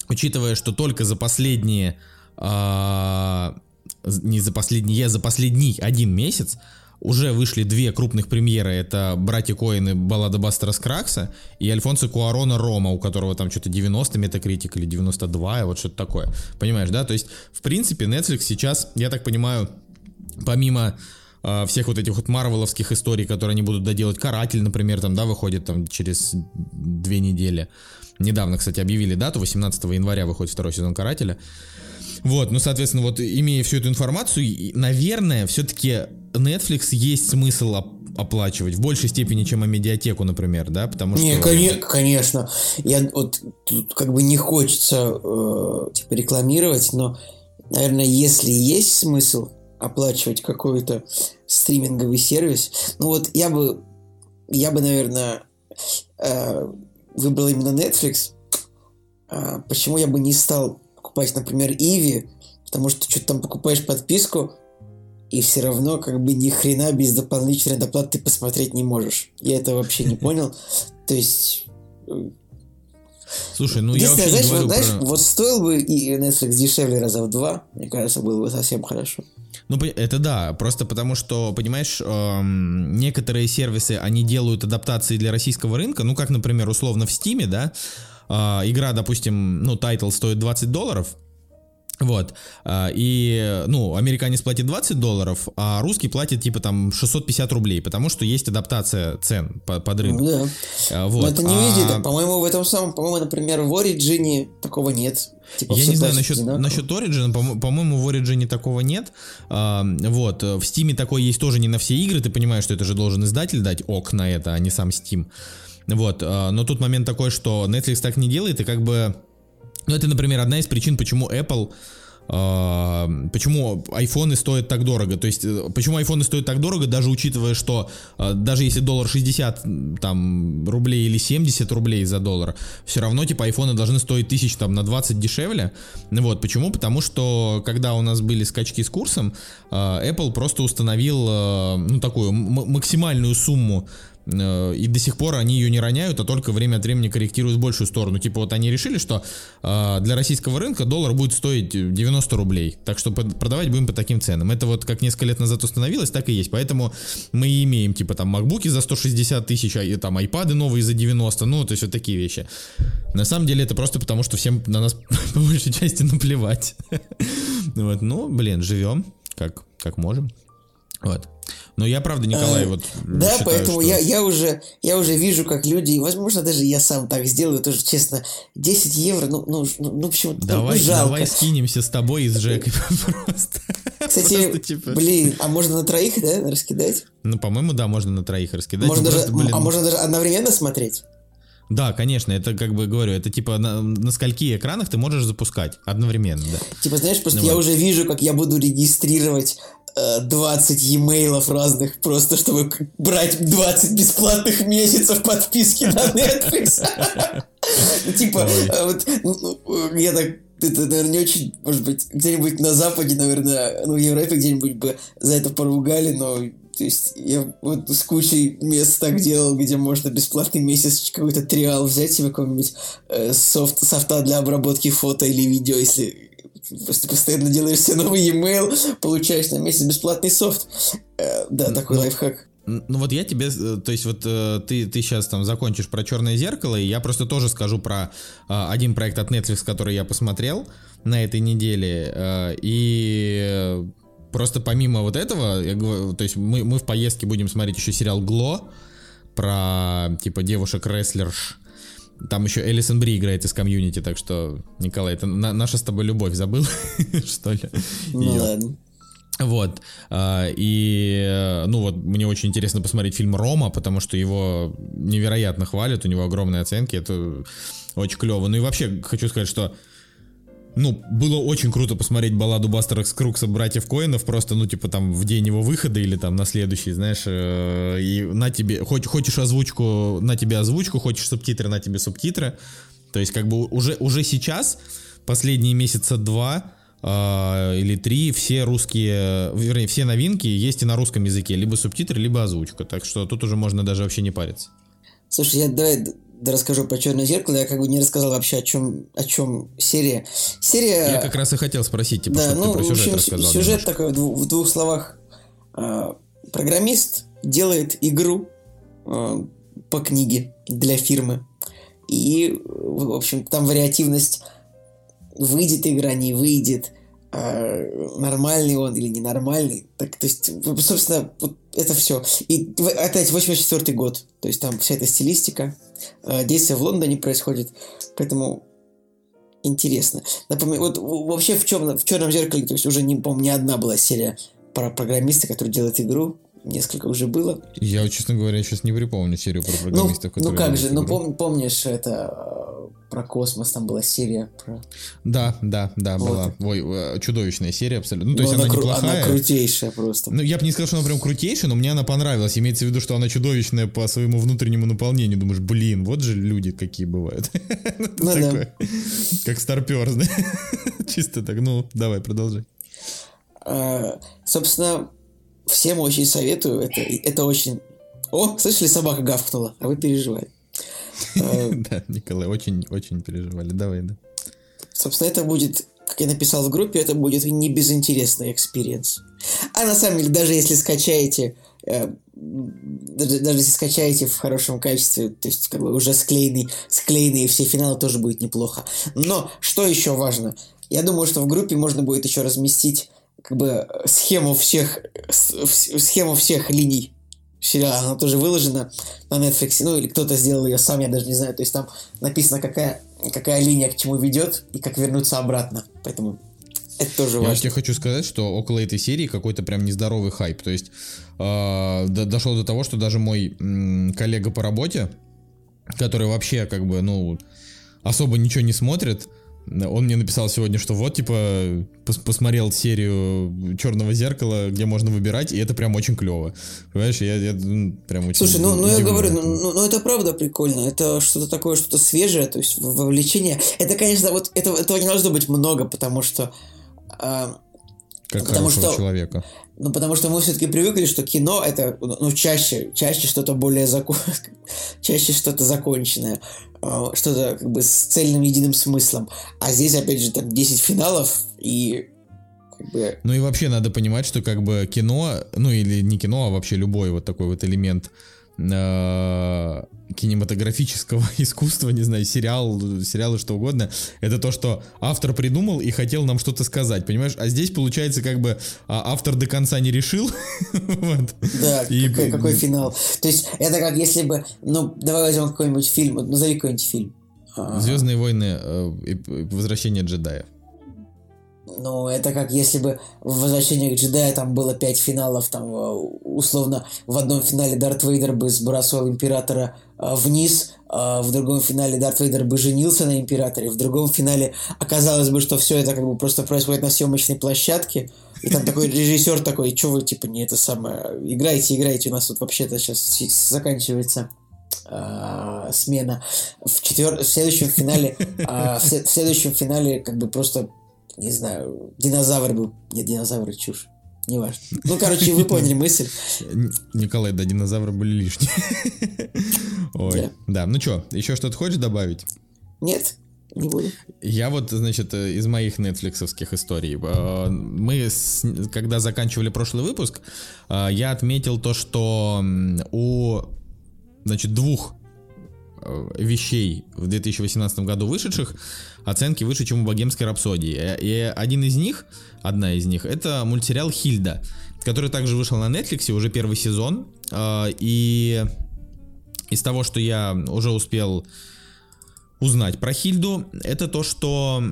учитывая, что только за последние, а, не за последние, за последний один месяц уже вышли две крупных премьеры. Это «Братья Коины. Баллада Бастера Скракса» и Альфонсо Куарона «Рома», у которого там что-то 90 метакритик или 92, вот что-то такое. Понимаешь, да? То есть, в принципе, Netflix сейчас, я так понимаю, помимо э, всех вот этих вот марвеловских историй, которые они будут доделать, «Каратель», например, там, да, выходит там через две недели. Недавно, кстати, объявили дату, 18 января выходит второй сезон «Карателя». Вот, ну, соответственно, вот имея всю эту информацию, наверное, все-таки Netflix есть смысл оплачивать в большей степени, чем медиатеку, например, да, потому что... Не, конечно, я вот тут как бы не хочется э, типа рекламировать, но, наверное, если есть смысл оплачивать какой-то стриминговый сервис, ну вот я бы, я бы, наверное, э, выбрал именно Netflix. Э, почему я бы не стал покупать, например, Иви, потому что что-то там покупаешь подписку, и все равно как бы ни хрена без дополнительной доплаты ты посмотреть не можешь. Я это вообще не понял. То есть... Э, Слушай, ну я вообще знаешь, не вот, знаешь, про... вот стоил бы и Netflix дешевле раза в два, мне кажется, было бы совсем хорошо. Ну, это да, просто потому что, понимаешь, эм, некоторые сервисы, они делают адаптации для российского рынка, ну, как, например, условно в Стиме, да, игра, допустим, ну, title стоит 20 долларов, вот. А, и, ну, американец платит 20 долларов, а русский платит типа там 650 рублей, потому что есть адаптация цен под рынок. Да. А, вот. Но это не везде. А... По-моему, в этом самом, по-моему, например, в Origin такого нет. Типа, я не знаю насчет, насчет Origin, по- по-моему, в Origin такого нет. А, вот. В Steam такой есть тоже не на все игры, ты понимаешь, что это же должен издатель дать ок на это, а не сам Steam. Вот. А, но тут момент такой, что Netflix так не делает, и как бы ну, это, например, одна из причин, почему Apple а, почему айфоны стоят так дорого. То есть, э, почему айфоны стоят так дорого, даже учитывая, что а, даже если доллар 60 там, рублей или 70 рублей за доллар, все равно, типа, айфоны должны стоить тысяч там на 20 дешевле. Вот, почему? Потому что, когда у нас были скачки с курсом, Apple просто установил, ну, такую максимальную сумму и до сих пор они ее не роняют, а только время от времени корректируют в большую сторону. Типа вот они решили, что э, для российского рынка доллар будет стоить 90 рублей, так что продавать будем по таким ценам. Это вот как несколько лет назад установилось, так и есть. Поэтому мы имеем типа там макбуки за 160 тысяч, а там айпады новые за 90, ну то есть вот такие вещи. На самом деле это просто потому, что всем на нас по большей части наплевать. Вот, ну, блин, живем как, как можем. Вот. Но я, правда, Николай, а, вот Да, считаю, поэтому что... я, я, уже, я уже вижу, как люди, возможно, даже я сам так сделаю, тоже честно, 10 евро, ну, ну, ну, ну почему давай, ну, жалко. Давай скинемся с тобой и с Джекой просто. Кстати, просто, типа... блин, а можно на троих, да, раскидать? Ну, по-моему, да, можно на троих раскидать. Можно даже, просто, блин... А можно даже одновременно смотреть? Да, конечно, это как бы говорю, это типа на, на скольки экранах ты можешь запускать одновременно, да. Типа, знаешь, просто ну, я вот. уже вижу, как я буду регистрировать 20 e-mailов разных, просто чтобы брать 20 бесплатных месяцев подписки на Netflix. Типа, э, вот, ну, ну, я так это, наверное, не очень, может быть, где-нибудь на Западе, наверное, ну, в Европе где-нибудь бы за это поругали, но то есть я вот с кучей мест так делал, где можно бесплатный месяц какой-то триал взять себе какой-нибудь э, софт, софта для обработки фото или видео, если Просто постоянно делаешь себе новый e-mail, получаешь на месяц бесплатный софт. Э, да, такой ну, лайфхак. Ну вот я тебе, э, то есть вот э, ты, ты сейчас там закончишь про черное зеркало, и я просто тоже скажу про один проект от Netflix, который я посмотрел на этой неделе. И просто помимо вот этого, я говорю, то есть мы, мы в поездке будем смотреть еще сериал Гло про типа девушек-рестлерш там еще Элисон Бри играет из комьюнити, так что, Николай, это на, наша с тобой любовь забыл, что ли? Ну ладно. Вот. А, и, ну вот, мне очень интересно посмотреть фильм «Рома», потому что его невероятно хвалят, у него огромные оценки, это очень клево. Ну и вообще хочу сказать, что ну, было очень круто посмотреть балладу Бастера Скрукса братьев Коинов, просто, ну, типа, там, в день его выхода или там на следующий, знаешь, э, и на тебе, хоть, хочешь озвучку, на тебе озвучку, хочешь субтитры, на тебе субтитры. То есть, как бы, уже, уже сейчас, последние месяца два э, или три, все русские, вернее, все новинки есть и на русском языке, либо субтитры, либо озвучка, так что тут уже можно даже вообще не париться. Слушай, я давай да расскажу про черное зеркало, я как бы не рассказал вообще о чем, о чем серия. Серия. Я как раз и хотел спросить, типа, да, что ну, ты про сюжет общем, рассказал. Сюжет немножко. такой в двух, в двух словах. А, программист делает игру а, по книге для фирмы. И, в общем, там вариативность выйдет игра, не выйдет, а, нормальный он или ненормальный. Так, то есть, собственно, вот это все. И опять 84 год. То есть там вся эта стилистика. А, действие в Лондоне происходит. Поэтому интересно. Напомню, вот вообще в, чем, в черном зеркале, то есть уже не помню, не одна была серия про программиста, который делает игру. Несколько уже было. Я, честно говоря, сейчас не припомню серию про программистов, ну, ну как же, ну пом, помнишь это про космос, там была серия про... Да, да, да, вот. была. Ой, э, чудовищная серия абсолютно. Ну, то есть она, она неплохая. Она крутейшая просто. Ну, я бы не сказал, что она прям крутейшая, но мне она понравилась. Имеется в виду, что она чудовищная по своему внутреннему наполнению. Думаешь, блин, вот же люди какие бывают. Ну да. Как старпер? Чисто так, ну, давай, продолжай. А, собственно, всем очень советую. Это, это очень... О, слышали, собака гавкнула, а вы переживали. Да, Николай, очень-очень переживали. Давай, да. Собственно, это будет, как я написал в группе, это будет не безинтересный experience. А на самом деле, даже если скачаете, э, даже, даже если скачаете в хорошем качестве, то есть как бы уже склеенный, склеенные все финалы тоже будет неплохо. Но что еще важно? Я думаю, что в группе можно будет еще разместить как бы схему всех схему всех линий сериала, она тоже выложена на Netflix, ну или кто-то сделал ее сам, я даже не знаю, то есть там написано, какая, какая линия к чему ведет и как вернуться обратно, поэтому это тоже Я важно. тебе хочу сказать, что около этой серии какой-то прям нездоровый хайп, то есть э, дошел до того, что даже мой м, коллега по работе, который вообще как бы, ну, особо ничего не смотрит, он мне написал сегодня, что вот, типа, пос посмотрел серию Черного зеркала, где можно выбирать, и это прям очень клево. Понимаешь, я, я ну, прям очень. Слушай, ну, ну я говорю, ну, ну, ну это правда прикольно. Это что-то такое, что-то свежее, то есть вовлечение. Это, конечно, вот этого, этого не должно быть много, потому что. Э, как потому что, человека. Ну, потому что мы все-таки привыкли, что кино это, ну, чаще, чаще что-то более закон... чаще что-то законченное, что-то как бы с цельным единым смыслом. А здесь, опять же, там 10 финалов и как бы... Ну и вообще надо понимать, что как бы кино, ну или не кино, а вообще любой вот такой вот элемент э, кинематографического искусства, не знаю, сериал, сериалы, что угодно, это то, что автор придумал и хотел нам что-то сказать, понимаешь? А здесь получается как бы а, автор до конца не решил. вот. Да, и... какой, какой финал. То есть это как если бы, ну, давай возьмем какой-нибудь фильм, назови какой-нибудь фильм. Звездные войны, э, возвращение джедаев. Ну, это как если бы в «Возвращении к джедаю» там было пять финалов, там, э, условно, в одном финале Дарт Вейдер бы сбрасывал Императора э, вниз, а в другом финале Дарт Вейдер бы женился на Императоре, в другом финале оказалось бы, что все это как бы просто происходит на съемочной площадке, и там такой режиссер такой, что вы, типа, не это самое, играйте, играйте, у нас тут вообще-то сейчас заканчивается э, смена. В, четвер... в следующем финале, э, в следующем финале как бы просто не знаю, динозавр был. Нет, динозавры чушь. Неважно. Ну, короче, вы поняли мысль. Николай, да, динозавры были лишние. Ой, да. Ну что, еще что-то хочешь добавить? Нет, не буду. Я вот, значит, из моих нетфликсовских историй. Э, мы, когда заканчивали прошлый выпуск, э, я отметил то, что у, значит, двух вещей в 2018 году вышедших оценки выше, чем у «Богемской рапсодии». И один из них, одна из них, это мультсериал «Хильда», который также вышел на Netflix, уже первый сезон. Э, и из того, что я уже успел узнать про Хильду, это то, что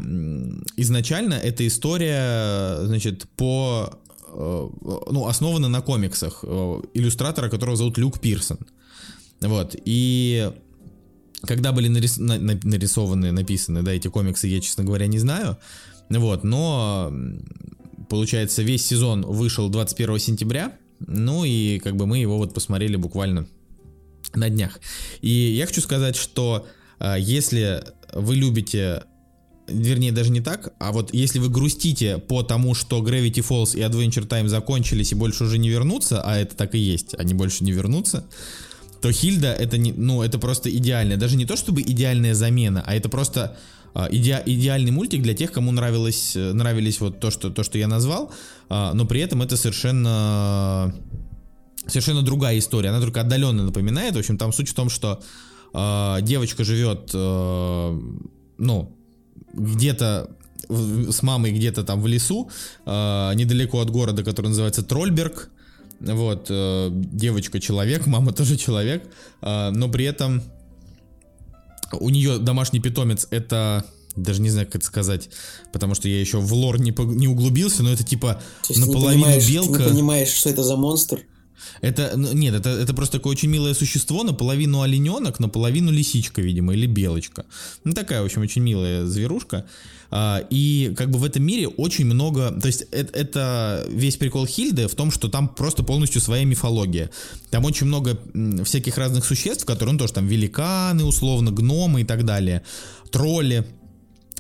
изначально эта история, значит, по э, ну, основана на комиксах иллюстратора, которого зовут Люк Пирсон. Вот. И когда были нарис... на... нарисованы, написаны, да, эти комиксы, я, честно говоря, не знаю. Вот, но получается, весь сезон вышел 21 сентября. Ну и как бы мы его вот посмотрели буквально на днях. И я хочу сказать, что э, если вы любите вернее, даже не так, а вот если вы грустите по тому, что Gravity Falls и Adventure Time закончились и больше уже не вернутся, а это так и есть, они больше не вернутся, то Хильда это не, ну, это просто идеальная, даже не то чтобы идеальная замена, а это просто а, иде, идеальный мультик для тех, кому нравилось, э, нравились вот то, что, то, что я назвал, а, но при этом это совершенно, совершенно другая история, она только отдаленно напоминает, в общем, там суть в том, что а, девочка живет, ну, где-то с мамой где-то там в лесу, недалеко от города, который называется Трольберг, вот, э, девочка человек, мама тоже человек, э, но при этом у нее домашний питомец это даже не знаю, как это сказать, потому что я еще в лор не, не углубился, но это типа наполовину не белка. Ты не понимаешь, что это за монстр? Это, ну, нет, это, это просто такое очень милое существо, наполовину олененок, наполовину лисичка, видимо, или белочка. Ну, такая, в общем, очень милая зверушка. А, и как бы в этом мире очень много... То есть это, это весь прикол Хильды в том, что там просто полностью своя мифология. Там очень много всяких разных существ, которые, ну, тоже там великаны, условно, гномы и так далее, тролли.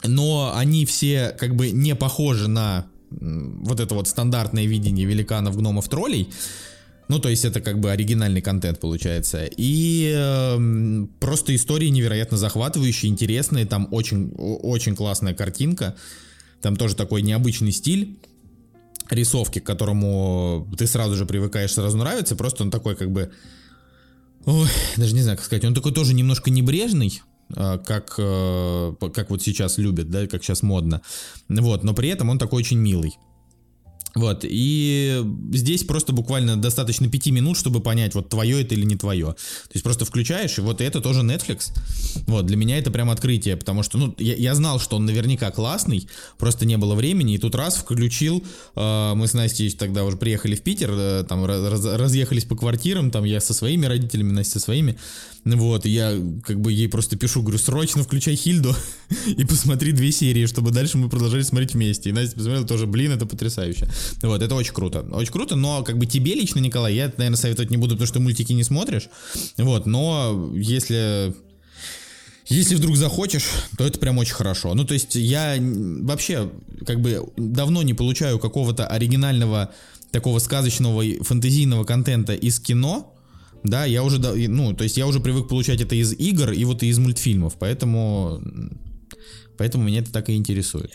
Но они все как бы не похожи на вот это вот стандартное видение великанов, гномов, троллей. Ну, то есть это как бы оригинальный контент получается. И э, просто истории невероятно захватывающие, интересные. Там очень, очень классная картинка. Там тоже такой необычный стиль рисовки, к которому ты сразу же привыкаешь, сразу нравится. Просто он такой как бы... Ой, даже не знаю, как сказать. Он такой тоже немножко небрежный, э, как, э, как вот сейчас любят, да, как сейчас модно. Вот, но при этом он такой очень милый. Вот, и здесь просто буквально достаточно пяти минут, чтобы понять, вот твое это или не твое. То есть просто включаешь, и вот это тоже Netflix. Вот, для меня это прям открытие, потому что, ну, я, я знал, что он наверняка классный, просто не было времени, и тут раз включил, э, мы с Настей тогда уже приехали в Питер, э, там раз, разъехались по квартирам, там я со своими родителями, Настя со своими, вот, я как бы ей просто пишу, говорю, срочно включай Хильду и посмотри две серии, чтобы дальше мы продолжали смотреть вместе. И Настя посмотрела тоже, блин, это потрясающе. Вот, это очень круто. Очень круто, но как бы тебе лично, Николай, я, наверное, советовать не буду, потому что мультики не смотришь. Вот, но если если вдруг захочешь, то это прям очень хорошо. Ну, то есть я вообще как бы давно не получаю какого-то оригинального такого сказочного фэнтезийного контента из кино, да, я уже, ну, то есть я уже привык получать это из игр и вот из мультфильмов, поэтому, поэтому меня это так и интересует.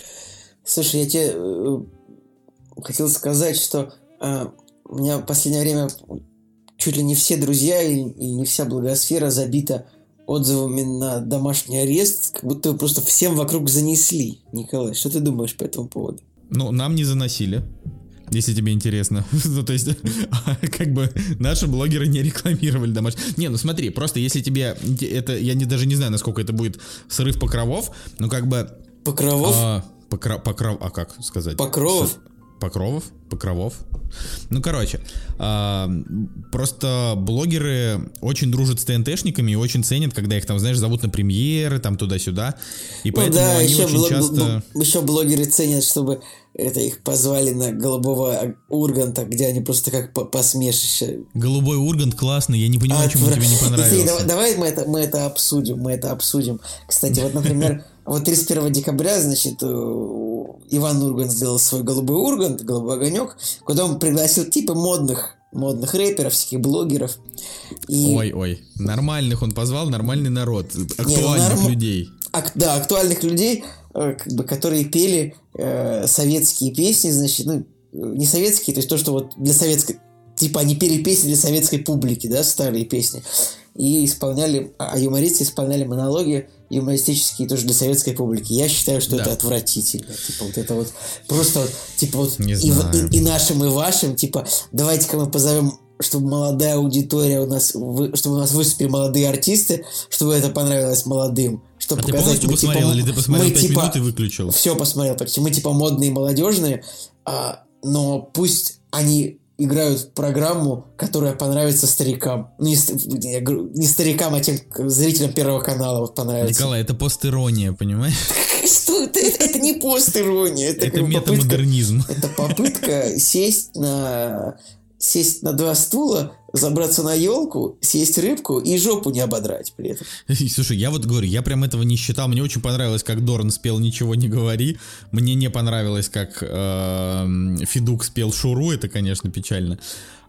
Слушай, я тебе э, хотел сказать, что э, у меня в последнее время чуть ли не все друзья и, и не вся благосфера забита отзывами на домашний арест, как будто просто всем вокруг занесли. Николай, что ты думаешь по этому поводу? Ну, нам не заносили если тебе интересно. ну, то есть, как бы наши блогеры не рекламировали домашний. Не, ну смотри, просто если тебе это, я не, даже не знаю, насколько это будет срыв покровов, но как бы... Покровов? А, Покро... Покров... А как сказать? Покровов? Покровов? Покровов? Ну, короче, а, просто блогеры очень дружат с ТНТшниками и очень ценят, когда их там, знаешь, зовут на премьеры, там туда-сюда. И Ну поэтому да, они еще, очень бло- часто... еще блогеры ценят, чтобы это их позвали на Голубого Урганта, где они просто как по- посмешище. Голубой Ургант классный, я не понимаю, почему Отвра- тебе не понравился. давай, давай мы это, мы это обсудим, мы это обсудим. Кстати, вот, например, вот 31 декабря, значит, э, Иван Ургант сделал свой голубой Ургант, голубой огонек, куда он пригласил типа модных модных рэперов, всяких блогеров. И Ой-ой, нормальных он позвал, нормальный народ, актуальных норм- людей. ак- да, актуальных людей, э, как бы, которые пели э, советские песни, значит, ну, э, не советские, то есть то, что вот для советской, типа они пели песни для советской публики, да, старые песни, и исполняли, а юмористы исполняли монологи юмористические тоже для советской публики. Я считаю, что Да. это отвратительно. Типа вот это вот просто вот, типа вот Не и, знаю. и- и нашим, и вашим, типа, давайте-ка мы позовем чтобы молодая аудитория у нас, вы- чтобы у нас выступили молодые артисты, чтобы это понравилось молодым. Чтобы А ты полностью мы, типа, посмотрел, или ты посмотрел мы, 5 типа, минут и выключил? все посмотрел почти. Мы типа модные, молодежные, а, но пусть они играют программу, которая понравится старикам. Ну, не, не старикам, а тем зрителям Первого канала вот понравится. Николай, это постирония, понимаешь? Что это? Это, не пост-ирония. Это, попытка, метамодернизм. это попытка сесть на сесть на два стула, забраться на елку, съесть рыбку и жопу не ободрать при этом. Слушай, я вот говорю, я прям этого не считал. Мне очень понравилось, как Дорн спел «Ничего не говори». Мне не понравилось, как эм, Федук спел «Шуру». Это, конечно, печально.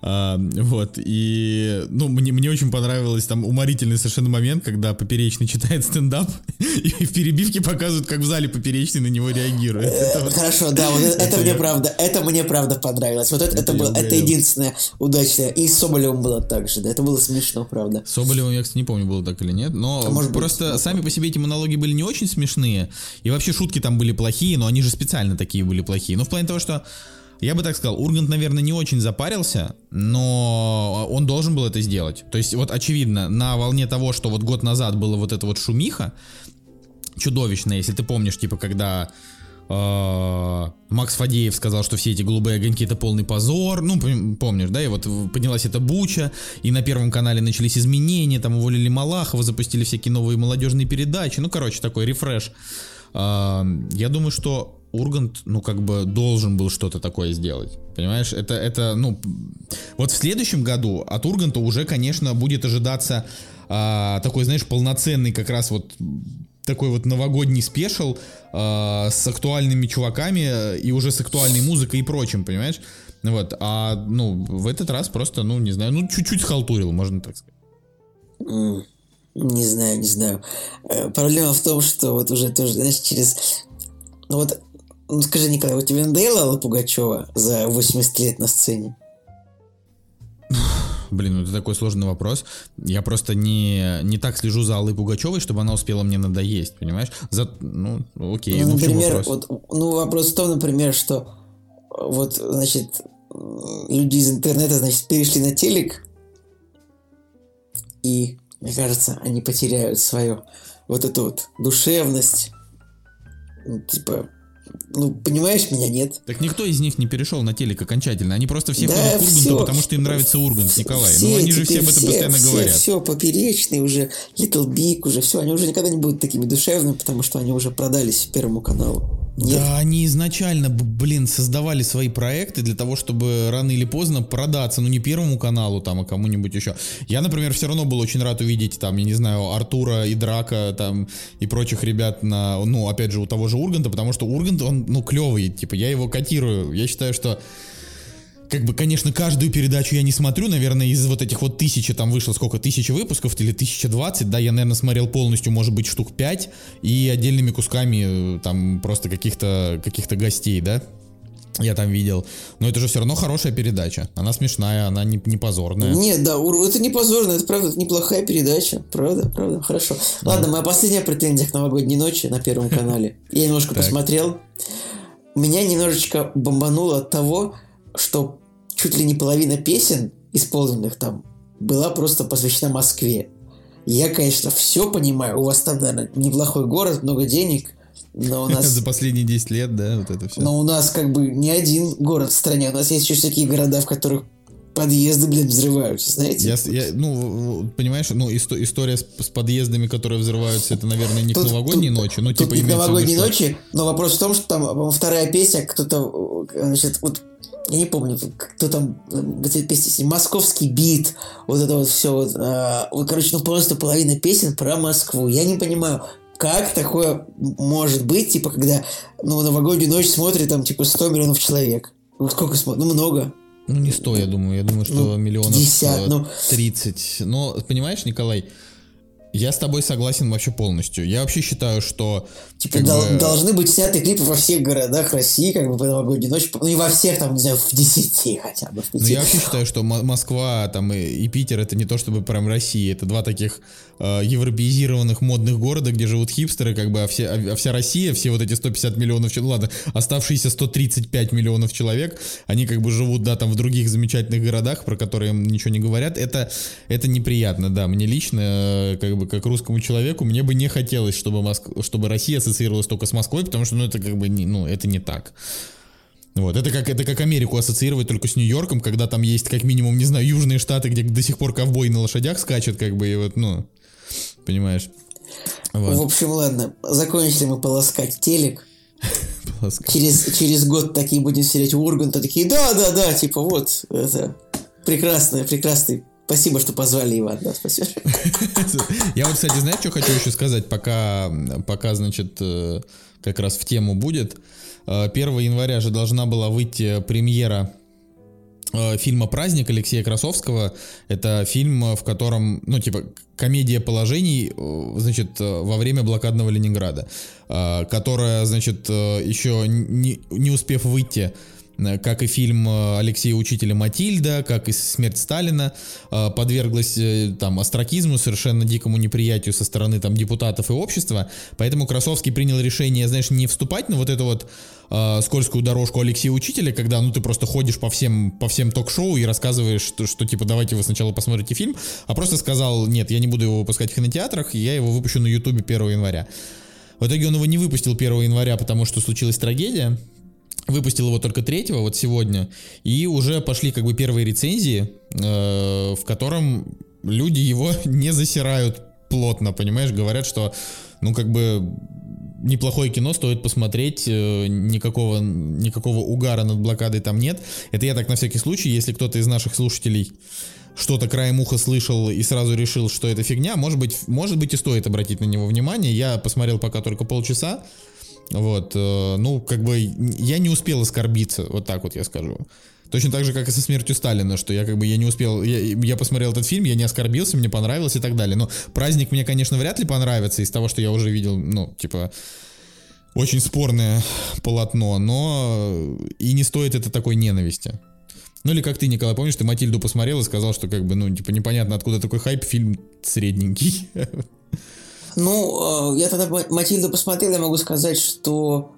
Эм, вот, и, ну, мне, мне очень понравилось там уморительный совершенно момент, когда Поперечный читает стендап, и в перебивке показывают, как в зале Поперечный на него реагирует. Вот- Хорошо, да, вот это, мне правда, это мне правда понравилось. Вот это, было, это единственное удачное. И с Соболевым было так же, да, это было смешно, правда. Соболевым я, кстати, не помню, было так или нет, но А просто ну, сами по себе эти монологи были не очень смешные, и вообще шутки там были плохие, но они же специально такие были плохие. Ну, в плане того, что я бы так сказал, Ургант, наверное, не очень запарился, но он должен был это сделать. То есть, вот очевидно, на волне того, что вот год назад было вот это вот шумиха, чудовищная, если ты помнишь, типа, когда э, Макс Фадеев сказал, что все эти голубые огоньки это полный позор, ну, пом- помнишь, да, и вот поднялась эта буча, и на Первом канале начались изменения, там уволили Малахова, запустили всякие новые молодежные передачи, ну, короче, такой рефреш. Э, я думаю, что Ургант, ну, как бы должен был что-то такое сделать. Понимаешь, это, это, ну, вот в следующем году от Урганта уже, конечно, будет ожидаться а, такой, знаешь, полноценный как раз вот такой вот новогодний спешл а, с актуальными чуваками и уже с актуальной музыкой и прочим, понимаешь? Вот, а, ну, в этот раз просто, ну, не знаю, ну, чуть-чуть схалтурил, можно так сказать. Не знаю, не знаю. Э, Проблема в том, что вот уже тоже, знаешь, через... Ну вот, ну скажи, Николай, у тебя надоела Алла Пугачева за 80 лет на сцене? Блин, ну это такой сложный вопрос. Я просто не, не так слежу за Аллой Пугачевой, чтобы она успела мне надоесть, понимаешь? За, ну, окей, ну, ну, например, вопрос? вот, ну, вопрос в том, например, что э, вот, значит, люди из интернета, значит, перешли на телек, и, мне кажется, они потеряют свою вот эту вот душевность. Ну, типа, ну, понимаешь меня, нет? Так никто из них не перешел на телек окончательно. Они просто все Да, ходят к Урганту, всё. потому что им нравится Ургант, Николай. Все ну они же все об этом все, постоянно все, говорят. Все, поперечный уже, Little Big уже, все, они уже никогда не будут такими душевными, потому что они уже продались Первому каналу. Нет? Да, они изначально, блин, создавали свои проекты для того, чтобы рано или поздно продаться, ну не Первому каналу там, а кому-нибудь еще. Я, например, все равно был очень рад увидеть там, я не знаю, Артура и Драка там и прочих ребят на, ну, опять же, у того же Урганта, потому что Ургант, он, ну, клевый, типа, я его котирую. Я считаю, что как бы, конечно, каждую передачу я не смотрю, наверное, из вот этих вот тысячи, там вышло сколько, тысяча выпусков или тысяча двадцать, да, я, наверное, смотрел полностью, может быть, штук пять, и отдельными кусками, э, там, просто каких-то, каких-то гостей, да, я там видел. Но это же все равно хорошая передача. Она смешная, она не, не позорная. Нет, да, это не позорно, это правда это неплохая передача. Правда, правда, хорошо. Ладно, моя последняя претензия к новогодней ночи на Первом канале. Я немножко посмотрел. Меня немножечко бомбануло от того, что чуть ли не половина песен, исполненных там, была просто посвящена Москве. Я, конечно, все понимаю. У вас там, наверное, неплохой город, много денег. Но у нас... За последние 10 лет, да, вот это все. Но у нас как бы не один город в стране. У нас есть еще всякие города, в которых подъезды, блин, взрываются, знаете? Я, я, ну, понимаешь, ну, исто, история с, с подъездами, которые взрываются, это, наверное, не тут, к новогодней тут, ночи, ну, тут типа не к новогодней ночи, но вопрос в том, что там вторая песня, кто-то, значит, вот я не помню, кто там в этой песне, московский бит, вот это вот все, вот, а, вот, короче, ну просто половина песен про Москву. Я не понимаю, как такое может быть, типа, когда, ну, новогоднюю ночь смотрит там, типа, 100 миллионов человек. Вот сколько смотрит? Ну, много. Ну, не 100, я думаю. Я думаю, что ну, миллионов 50, ну... 30. Но, понимаешь, Николай, я с тобой согласен вообще полностью. Я вообще считаю, что... Типа дол- бы... должны быть сняты клипы во всех городах России, как бы по новогодней ночи. Ну не во всех, там, не знаю, в десяти хотя бы. Ну я вообще считаю, что Москва там и, и Питер это не то чтобы прям Россия. Это два таких э, европеизированных модных города, где живут хипстеры, как бы, а, все, а, а вся Россия, все вот эти 150 миллионов человек, ну ладно, оставшиеся 135 миллионов человек, они как бы живут, да, там в других замечательных городах, про которые им ничего не говорят. Это, это неприятно, да. Мне лично, э, как бы, бы как русскому человеку, мне бы не хотелось, чтобы, Моск... чтобы Россия ассоциировалась только с Москвой, потому что, ну, это как бы, не, ну, это не так. Вот, это как, это как Америку ассоциировать только с Нью-Йорком, когда там есть, как минимум, не знаю, южные штаты, где до сих пор ковбой на лошадях скачет, как бы, и вот, ну, понимаешь. Вот. В общем, ладно, закончили мы полоскать телек. Через, через год такие будем сидеть в Урганта, такие, да-да-да, типа, вот, это прекрасный, прекрасный Спасибо, что позвали, Иван, да, спасибо. Я вот, кстати, знаешь, что хочу еще сказать, пока, пока, значит, э, как раз в тему будет. 1 э, января же должна была выйти премьера э, фильма «Праздник» Алексея Красовского. Это фильм, в котором, ну, типа, комедия положений, значит, во время блокадного Ленинграда, которая, значит, еще не, не успев выйти как и фильм э, Алексея Учителя «Матильда», как и «Смерть Сталина», э, подверглась там остракизму, совершенно дикому неприятию со стороны там депутатов и общества, поэтому Красовский принял решение, знаешь, не вступать на вот эту вот э, скользкую дорожку Алексея Учителя, когда, ну, ты просто ходишь по всем, по всем ток-шоу и рассказываешь, что, что, типа, давайте вы сначала посмотрите фильм, а просто сказал, нет, я не буду его выпускать в кинотеатрах, я его выпущу на Ютубе 1 января. В итоге он его не выпустил 1 января, потому что случилась трагедия, Выпустил его только третьего, вот сегодня, и уже пошли как бы первые рецензии, э, в котором люди его не засирают плотно, понимаешь, говорят, что, ну, как бы неплохое кино, стоит посмотреть, э, никакого, никакого угара над блокадой там нет. Это я так на всякий случай, если кто-то из наших слушателей что-то краем уха слышал и сразу решил, что это фигня, может быть, может быть и стоит обратить на него внимание. Я посмотрел пока только полчаса, вот, э, ну, как бы я не успел оскорбиться, вот так вот я скажу. Точно так же, как и со смертью Сталина, что я как бы я не успел, я, я посмотрел этот фильм, я не оскорбился, мне понравилось и так далее. Но праздник мне, конечно, вряд ли понравится из того, что я уже видел, ну, типа, очень спорное полотно, но и не стоит это такой ненависти. Ну или как ты, Николай, помнишь, ты Матильду посмотрел и сказал, что как бы, ну, типа, непонятно, откуда такой хайп, фильм средненький. Ну, э, я тогда Матильду посмотрел, я могу сказать, что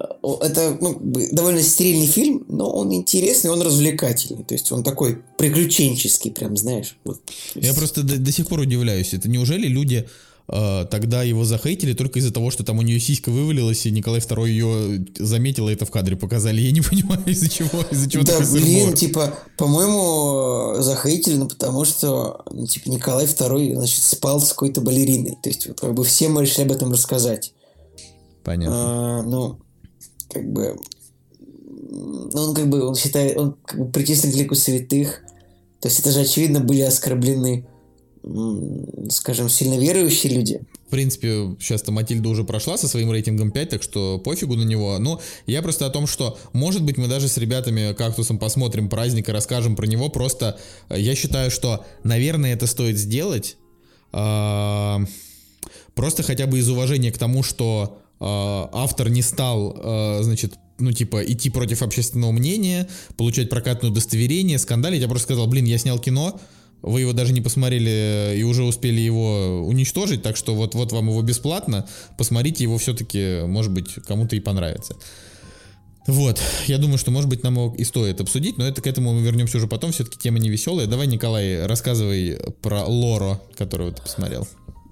э, это ну, довольно стерильный фильм, но он интересный, он развлекательный. То есть он такой приключенческий, прям, знаешь. Вот. Я просто до, до сих пор удивляюсь. Это неужели люди тогда его захейтили только из-за того, что там у нее сиська вывалилась, и Николай II ее заметил, и это в кадре показали. Я не понимаю, из-за чего, из-за чего Да, блин, типа, по-моему, захейтили, ну, потому что, ну, типа, Николай II, значит, спал с какой-то балериной. То есть, вот, как бы все мы решили об этом рассказать. Понятно. А, ну, как бы, ну, он как бы, он считает, он как бы причислен к лику святых. То есть, это же, очевидно, были оскорблены скажем, сильно верующие люди. В принципе, сейчас-то Матильда уже прошла со своим рейтингом 5, так что пофигу на него. Но я просто о том, что, может быть, мы даже с ребятами Кактусом посмотрим праздник и расскажем про него. Просто э, я считаю, что, наверное, это стоит сделать. А, просто хотя бы из уважения к тому, что а, автор не стал, а, значит, ну, типа, идти против общественного мнения, получать прокатное удостоверение, скандалить. Я просто сказал, блин, я снял кино, вы его даже не посмотрели и уже успели его уничтожить, так что вот, вот вам его бесплатно, посмотрите его все-таки, может быть, кому-то и понравится. Вот, я думаю, что, может быть, нам и стоит обсудить, но это к этому мы вернемся уже потом, все-таки тема не веселая. Давай, Николай, рассказывай про Лоро, которую ты посмотрел.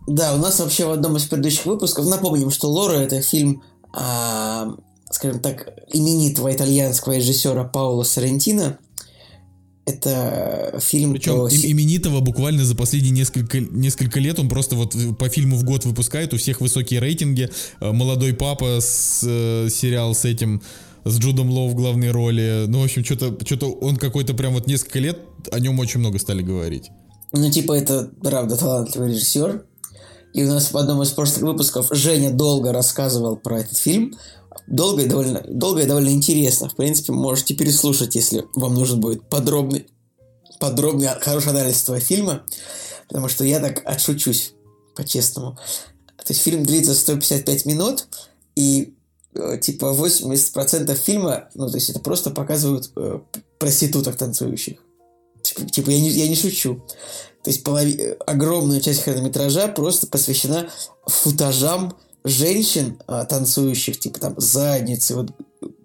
Да, у нас вообще в одном из предыдущих выпусков, напомним, что Лора это фильм а, скажем так, именитого итальянского режиссера Паула Соррентино. Это фильм Причем про... им- именитого буквально за последние несколько, несколько лет он просто вот по фильму в год выпускает, у всех высокие рейтинги. Э, Молодой папа с э, сериал с этим с Джудом Лоу в главной роли. Ну, в общем, что-то что он какой-то прям вот несколько лет о нем очень много стали говорить. Ну, типа, это, правда, талантливый режиссер. И у нас в одном из прошлых выпусков Женя долго рассказывал про этот фильм. Долго и довольно, долго и довольно интересно. В принципе, можете переслушать, если вам нужен будет подробный, подробный, хороший анализ этого фильма. Потому что я так отшучусь, по-честному. То есть фильм длится 155 минут, и э, типа 80% фильма, ну, то есть это просто показывают э, проституток танцующих. Типа, типа, я, не, я не шучу. То есть полови... э, огромная часть хронометража просто посвящена футажам женщин а, танцующих, типа там задницы, вот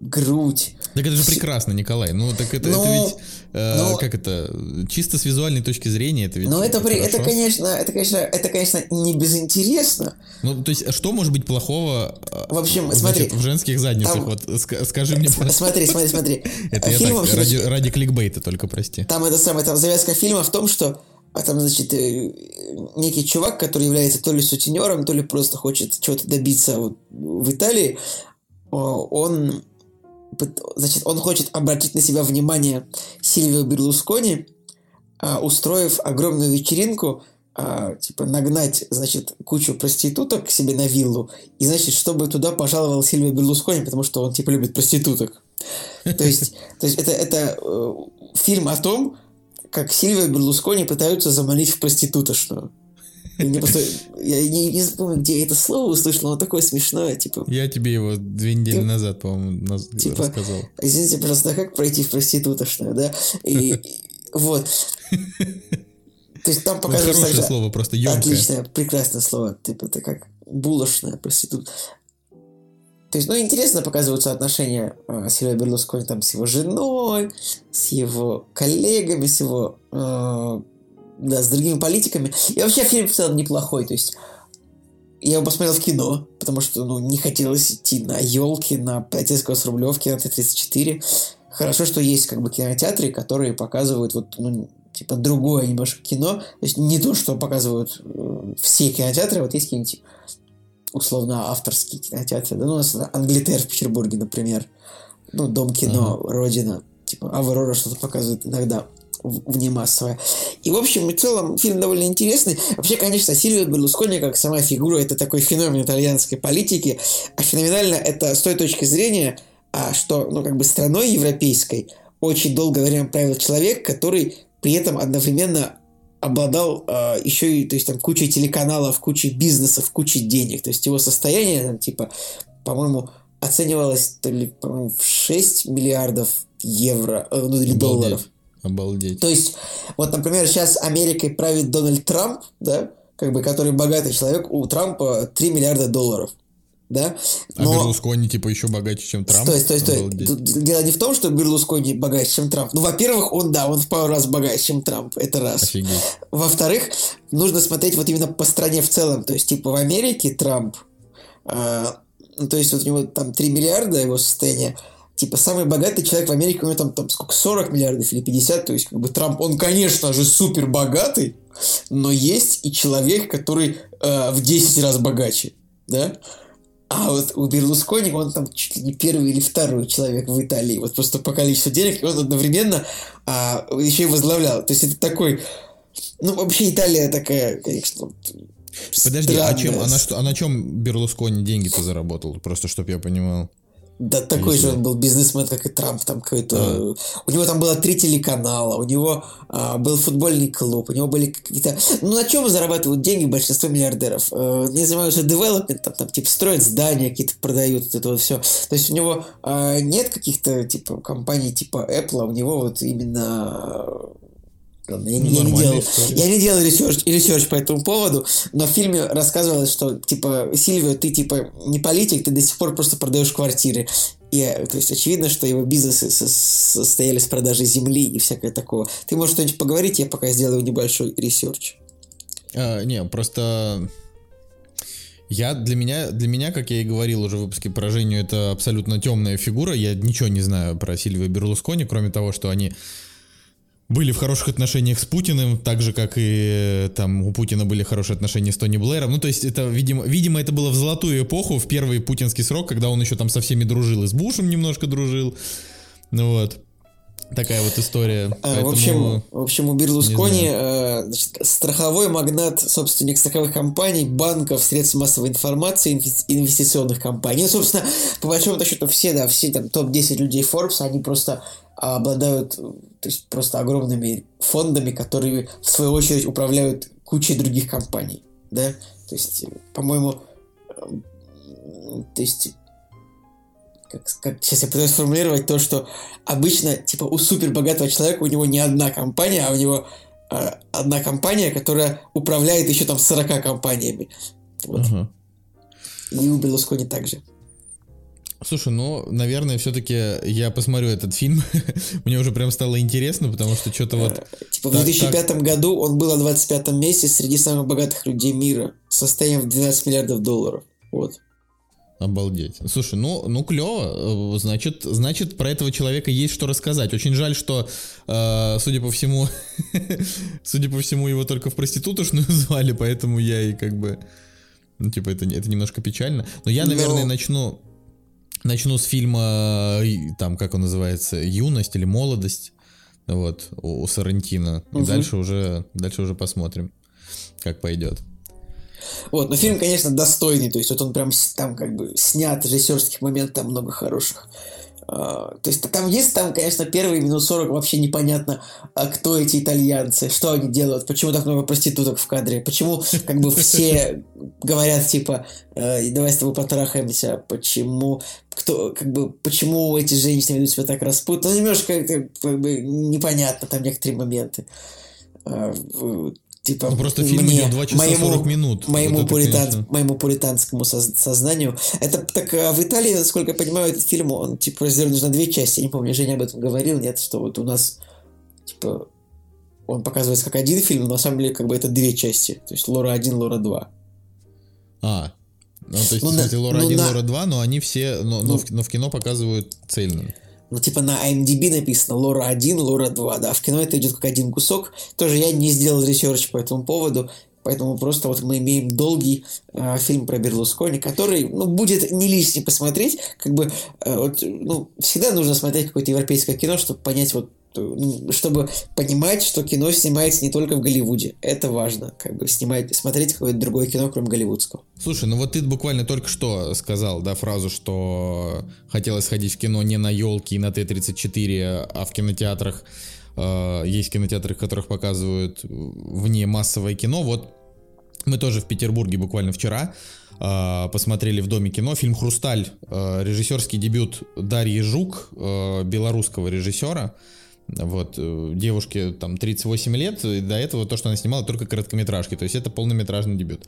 грудь. Так это же прекрасно, Николай. Ну, так это, Ну, это ведь, э, ну- как это, чисто с визуальной точки зрения, это ведь Но это, при... это, конечно, это, конечно, это, конечно, не безинтересно. Ну, то есть, что может быть плохого э, В общем, значит, смотри, в женских задницах? там- Вот ска- скажи мне, пожалуйста. Смотри, смотри, смотри. Это я Фильм так, ради, ради кликбейта только, прости. Там это самое, там завязка фильма в том, что а там, значит, э, некий чувак, который является то ли сутенером, то ли просто хочет чего-то добиться вот в Италии, о, он, значит, он хочет обратить на себя внимание Сильвио Берлускони, а, устроив огромную вечеринку, а, типа нагнать, значит, кучу проституток к себе на виллу, и, значит, чтобы туда пожаловал Сильвио Берлускони, потому что он, типа, любит проституток. То есть, то есть это, это э, фильм о том, как Сильвия Берлускони пытаются заманить в проститутошную. Мне просто- я не, не помню, где я это слово услышал, но оно такое смешное, типа, Я тебе его две недели Ты- назад, по-моему, наз- Типа, рассказал. извините, пожалуйста, а как пройти в проститутошную, да? И, вот. То есть там показывается хорошее слово, просто емкое. Отличное, прекрасное слово. Типа это как булочная проститут. То есть, ну, интересно показываются отношения э, Сильвия Берлускони там с его женой, с его коллегами, с его, э, да, с другими политиками. И вообще фильм в целом неплохой. То есть, я его посмотрел в кино, потому что, ну, не хотелось идти на елки, на Полицейского с Рублевки, на Т-34. Хорошо, что есть, как бы, кинотеатры, которые показывают вот, ну, типа, другое немножко кино. То есть, не то, что показывают э, все кинотеатры, вот есть какие-нибудь условно авторские кинотеатры. Да, ну, у нас Англитер в Петербурге, например. Ну, Дом кино, Родина. Типа, Аврора что-то показывает иногда внемассовое. И, в общем и целом, фильм довольно интересный. Вообще, конечно, Сильвио Берлускони, как сама фигура, это такой феномен итальянской политики. А феноменально это с той точки зрения, а, что, ну, как бы страной европейской очень долгое время правил человек, который при этом одновременно обладал э, еще и, то есть там кучей телеканалов, кучей бизнесов, кучей денег. То есть его состояние, там, типа, по-моему, оценивалось то ли, по-моему, в 6 миллиардов евро, э, ну или долларов. Обалдеть. То есть, вот, например, сейчас Америкой правит Дональд Трамп, да, как бы, который богатый человек, у Трампа 3 миллиарда долларов, да, А Берлускони, типа, еще богаче, чем Трамп? Стой, стой, стой. Дело не в том, что Берлускони богаче, чем Трамп. Ну, во-первых, он, да, он в пару раз богаче, чем Трамп. Это раз. Офигеть. Во-вторых, нужно смотреть вот именно по стране в целом. То есть, типа, в Америке Трамп, а, ну, то есть, вот у него там 3 миллиарда его состояние, типа, самый богатый человек в Америке, у него там, там сколько, 40 миллиардов или 50, то есть, как бы, Трамп, он, конечно же, супер богатый, но есть и человек, который э, в 10 раз богаче, да? А вот у Берлускони он там чуть ли не первый или второй человек в Италии. Вот просто по количеству денег, и он одновременно а, еще и возглавлял. То есть это такой... Ну, вообще Италия такая, конечно... Подожди, а, чем, а, на что, а на чем Берлускони деньги-то заработал? Просто, чтобы я понимал. Да такой же он был бизнесмен, как и Трамп, там какой-то... У него там было три телеканала, у него а, был футбольный клуб, у него были какие-то... Ну, на чем зарабатывают деньги большинство миллиардеров? Э, не занимаются девелопментом, там, типа, строят здания какие-то, продают вот это вот все. То есть у него а, нет каких-то, типа, компаний типа Apple, а у него вот именно... Я, Ну, не- я не делал, история. я не делал research, research по этому поводу, но в фильме рассказывалось, что, типа, Сильвио, ты, типа, не политик, ты до сих пор просто продаешь квартиры. И, то есть, очевидно, что его бизнесы со- состояли с продажи земли и всякое такого. Ты можешь что-нибудь поговорить, я пока сделаю небольшой research. А, не, просто Я для меня, для меня, как я и говорил уже в выпуске про Женю, это абсолютно темная фигура. Я ничего не знаю про Сильвию Берлускони, кроме того, что они были в хороших отношениях с Путиным, так же, как и там у Путина были хорошие отношения с Тони Блэром. Ну, то есть это, видимо, видимо, это было в золотую эпоху, в первый путинский срок, когда он еще там со всеми дружил, и с Бушем немножко дружил. Ну вот. Такая вот история. А, Поэтому, в, общем, в общем, у Берлускони э, страховой магнат, собственник страховых компаний, банков, средств массовой информации, инвес- инвестиционных компаний. Ну, собственно, по большому счету все, да, все там топ-10 людей Forbes, они просто обладают то есть, просто огромными фондами, которые, в свою очередь, управляют кучей других компаний, да. То есть, по-моему, э, то есть как, как сейчас я пытаюсь сформулировать то, что обычно, типа, у супербогатого человека у него не одна компания, а у него э, одна компания, которая управляет еще там 40 компаниями. Вот. Ага. И у Берлускони также. Слушай, ну, наверное, все-таки я посмотрю этот фильм. Мне уже прям стало интересно, потому что что-то вот... Э, типа в 2005 так... году он был на 25 месте среди самых богатых людей мира, состоянием в 12 миллиардов долларов. Вот. Обалдеть. Слушай, ну, ну клево. Значит, значит, про этого человека есть что рассказать. Очень жаль, что, э, судя по всему, судя по всему, его только в проститутушную звали, поэтому я и как бы, ну, типа, это, это немножко печально. Но я, наверное, Но... начну, начну с фильма, там, как он называется, «Юность» или «Молодость», вот, у, у Сарантино. И угу. дальше уже, дальше уже посмотрим, как пойдет. Вот, но фильм, конечно, достойный, то есть вот он прям там как бы снят, режиссерских моментов там много хороших. Uh, то есть там есть, там, конечно, первые минут 40 вообще непонятно, а кто эти итальянцы, что они делают, почему так много проституток в кадре, почему как бы все говорят типа э, давай с тобой потрахаемся, почему кто как бы почему эти женщины ведут себя так распутно, ну, немножко как бы непонятно там некоторые моменты. Типа ну, просто фильм мне, идет 2 часа моему, 40 минут. Моему, вот пуритан, конечно... моему пуританскому сознанию. Это так а в Италии, насколько я понимаю, этот фильм, он типа разделен на две части. Я не помню, Женя об этом говорил, нет, что вот у нас типа он показывается как один фильм, но на самом деле как бы это две части. То есть Лоро 1, Лоро 2. А, ну, то есть, ну, кстати, Лоро ну, 1, на... Лоро 2, но они все, но, ну, но, в, но в кино показывают цельно ну, типа на IMDb написано Лоро 1, Лоро 2, да, в кино это идет как один кусок. Тоже я не сделал research по этому поводу, поэтому просто вот мы имеем долгий э, фильм про Берлускони, который, ну, будет не лишний посмотреть, как бы, э, вот, ну, всегда нужно смотреть какое-то европейское кино, чтобы понять вот чтобы понимать, что кино снимается не только в Голливуде. Это важно, как бы снимать, смотреть какое-то другое кино, кроме голливудского. Слушай, ну вот ты буквально только что сказал, да, фразу, что хотелось сходить в кино не на елки и на Т-34, а в кинотеатрах. Э, есть кинотеатры, в которых показывают вне массовое кино. Вот мы тоже в Петербурге буквально вчера э, посмотрели в Доме кино фильм «Хрусталь», э, режиссерский дебют Дарьи Жук, э, белорусского режиссера. Вот, э, девушке там 38 лет, и до этого то, что она снимала, только короткометражки, то есть это полнометражный дебют.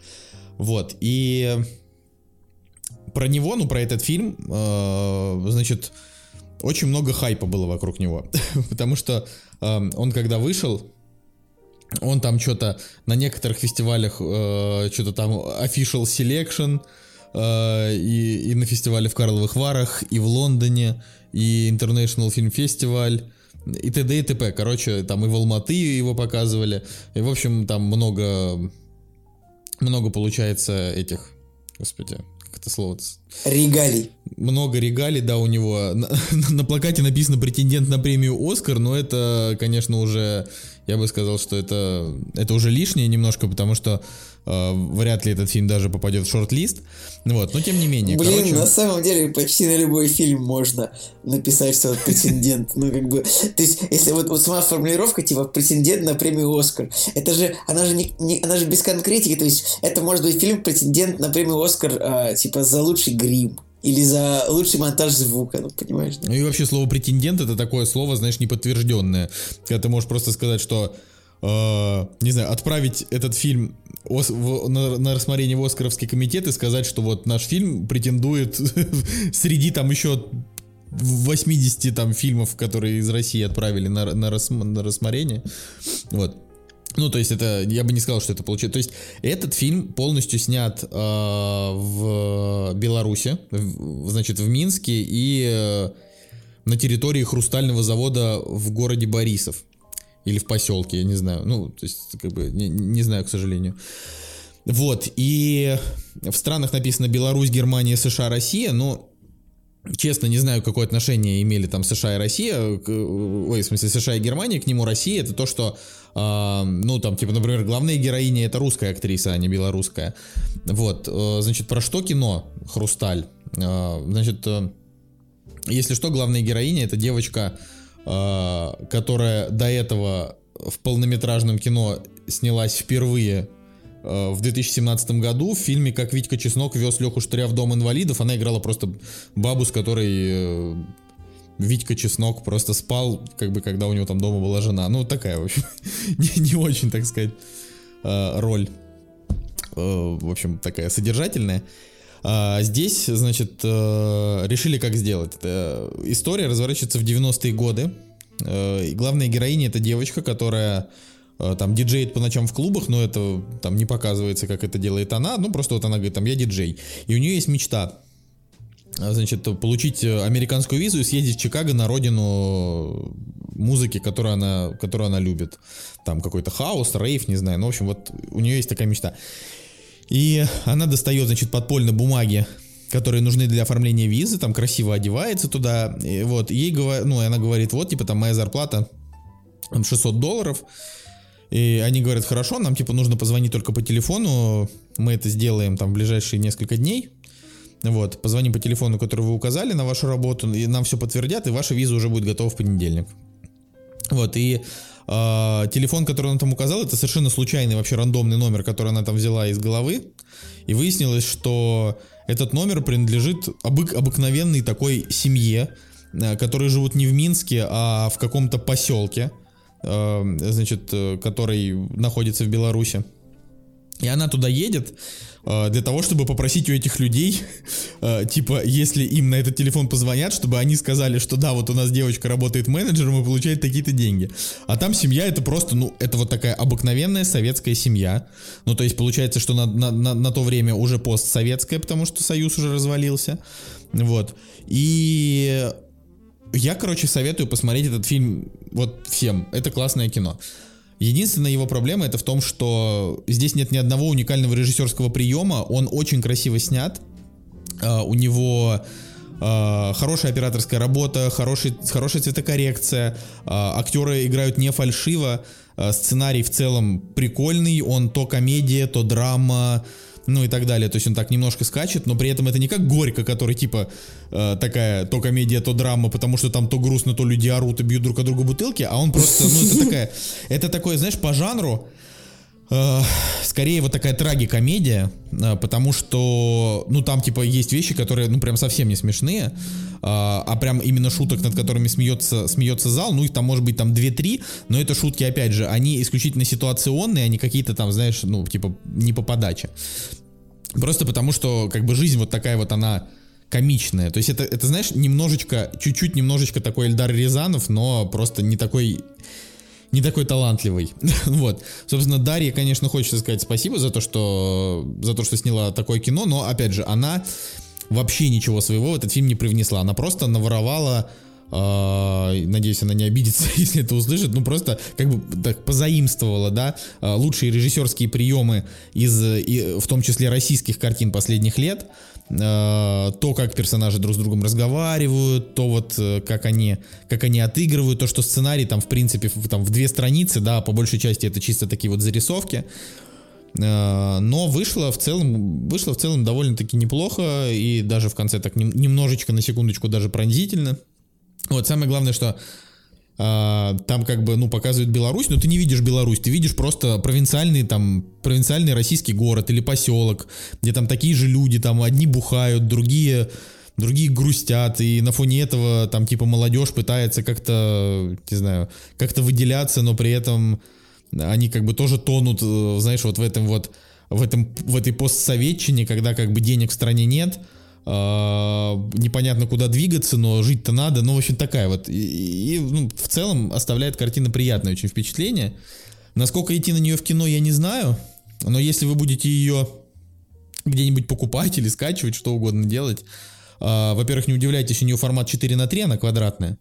Вот, и про него, ну, про этот фильм, э, значит, очень много хайпа было вокруг него, потому что э, он когда вышел, он там что-то на некоторых фестивалях, э, что-то там official selection, э, и, и на фестивале в Карловых Варах, и в Лондоне, и International Film Festival, и т.д. и т.п. Короче, там и в Алматы его показывали. И, в общем, там много, много получается этих, господи, как это слово? Регалий. Много регалий, да, у него. На, на плакате написано претендент на премию Оскар, но это, конечно, уже, я бы сказал, что это, это уже лишнее немножко, потому что вряд ли этот фильм даже попадет в шорт-лист. Вот, но тем не менее. Блин, короче... на самом деле почти на любой фильм можно написать, что претендент. Ну, как бы, то есть, если вот, вот сама формулировка, типа, претендент на премию Оскар, это же, она же, не, не, она же без конкретики, то есть, это может быть фильм претендент на премию Оскар, а, типа, за лучший грим или за лучший монтаж звука, ну, понимаешь? Да? Ну и вообще слово претендент это такое слово, знаешь, неподтвержденное. Когда ты можешь просто сказать, что э, не знаю, отправить этот фильм ос- в, на, на рассмотрение в Оскаровский комитет и сказать, что вот наш фильм претендует среди там еще 80 там фильмов, которые из России отправили на, на, рас, на рассмотрение. Вот. Ну, то есть это, я бы не сказал, что это получилось. То есть этот фильм полностью снят э, в Беларуси, в, значит, в Минске и э, на территории хрустального завода в городе Борисов. Или в поселке, я не знаю. Ну, то есть, как бы, не, не знаю, к сожалению. Вот, и в странах написано Беларусь, Германия, США, Россия, но честно не знаю, какое отношение имели там США и Россия, ой, в смысле США и Германия к нему. Россия это то, что, э, ну там, типа, например, главная героиня это русская актриса, а не белорусская. Вот, э, значит, про что кино «Хрусталь»? Э, значит, э, если что, главная героиня это девочка, которая до этого в полнометражном кино снялась впервые Э, в 2017 году в фильме «Как Витька Чеснок вез Леху Штыря в дом инвалидов» она играла просто бабу, с которой э, Витька Чеснок просто спал, как бы, когда у него там дома была жена. Ну, такая, в общем, не, не очень, так сказать, э, роль. В общем, такая содержательная. А здесь, значит, решили как сделать. История разворачивается в 90-е годы. Главная героиня это девочка, которая Э, там диджеет по ночам в клубах, но это там не показывается, как это делает она, ну просто вот она говорит, там я диджей. И у нее есть мечта, э, значит, получить американскую визу и съездить в Чикаго на родину музыки, которую она, которую она любит. Там какой-то хаос, рейв, не знаю. Ну, в общем, вот у нее есть такая мечта. И она достает, значит, подпольно бумаги, которые нужны для оформления визы, там красиво одевается туда, и вот, ей говорит, ну, она говорит, вот, типа, там моя зарплата, там 600 долларов, и они говорят, хорошо, нам типа нужно позвонить только по телефону, мы это сделаем там в ближайшие несколько дней. Вот, позвоним по телефону, который вы указали на вашу работу, и нам все подтвердят, и ваша виза уже будет готова в понедельник. Вот, и э, телефон, который она там указал, это совершенно случайный, вообще рандомный номер, который она там взяла из головы. И выяснилось, что этот номер принадлежит обык, обыкновенной такой семье, э, которые живут не в Минске, а в каком-то поселке. Эм, значит, э, который находится в Беларуси. И она туда едет э, для того, чтобы попросить у этих людей, э, типа, если им на этот телефон позвонят, чтобы они сказали, что да, вот у нас девочка работает менеджером и получает такие-то деньги. А там семья это просто, ну, это вот такая обыкновенная советская семья. Ну, то есть получается, что на, на, на, на то время уже постсоветская, потому что Союз уже развалился. Вот. И я, короче, советую посмотреть этот фильм вот всем. Это классное кино. Единственная его проблема это в том, что здесь нет ни одного уникального режиссерского приема. Он очень красиво снят. Uh, у него uh, хорошая операторская работа, хороший, хорошая цветокоррекция. Uh, актеры играют не фальшиво. Сценарий в целом прикольный. Он то комедия, то драма ну и так далее. То есть он так немножко скачет, но при этом это не как Горько, который типа э, такая то комедия, то драма, потому что там то грустно, то люди орут и бьют друг от друга бутылки, а он просто, ну это такая, это такое, знаешь, по жанру, скорее вот такая трагикомедия, э, потому что, ну там типа есть вещи, которые, ну прям совсем не смешные, э, а прям именно шуток, над которыми смеется, смеется зал, ну их там может быть там 2-3, но это шутки, опять же, они исключительно ситуационные, они какие-то там, знаешь, ну типа не по подаче. Просто потому что как бы жизнь вот такая вот она комичная. То есть это, это знаешь, немножечко, чуть-чуть немножечко такой Эльдар Рязанов, но просто не такой не такой талантливый. вот. Собственно, Дарья, конечно, хочется сказать спасибо за то, что за то, что сняла такое кино, но опять же, она вообще ничего своего в этот фильм не привнесла. Она просто наворовала Uh, надеюсь, она не обидится, если это услышит, ну просто как бы так позаимствовала, да, uh, лучшие режиссерские приемы из, и, в том числе российских картин последних лет, то, как персонажи друг с другом разговаривают, то вот э, как они, как они отыгрывают, то, что сценарий там в принципе в, там в две страницы, да, по большей части это чисто такие вот зарисовки, но вышло в целом, вышло в целом довольно-таки неплохо и даже в конце так немножечко на секундочку даже пронзительно. Вот самое главное, что там как бы, ну, показывают Беларусь, но ты не видишь Беларусь, ты видишь просто провинциальный там, провинциальный российский город или поселок, где там такие же люди, там одни бухают, другие другие грустят, и на фоне этого там типа молодежь пытается как-то, не знаю, как-то выделяться, но при этом они как бы тоже тонут, э, знаешь, вот в этом вот, в этом, в этой постсоветчине, когда как бы денег в стране нет, а, непонятно куда двигаться, но жить-то надо, ну, в общем, такая вот. И, и ну, в целом оставляет картина приятное очень впечатление. Насколько идти на нее в кино, я не знаю. Но если вы будете ее где-нибудь покупать или скачивать, что угодно делать, а, во-первых, не удивляйтесь, у нее формат 4 на 3, она квадратная.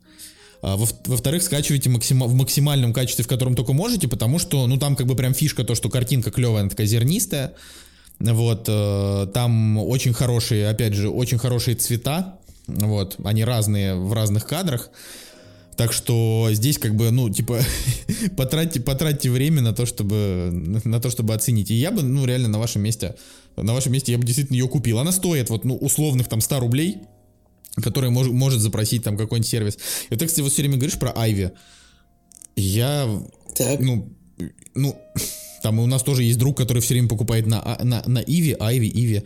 А, во- во-вторых, скачивайте максима- в максимальном качестве, в котором только можете, потому что, ну, там как бы прям фишка то, что картинка клевая, она такая зернистая. Вот, э, там очень хорошие, опять же, очень хорошие цвета. Вот, они разные в разных кадрах. Так что здесь как бы, ну, типа, потратьте, потратьте время на то, чтобы, на то, чтобы оценить. И я бы, ну, реально на вашем месте, на вашем месте я бы действительно ее купил. Она стоит вот, ну, условных там 100 рублей, который мож, может запросить там какой-нибудь сервис. И ты, кстати, вот все время говоришь про Айви. Я, Так. ну, ну, там у нас тоже есть друг, который все время покупает на, а- на, на Иви, Айви, Иви.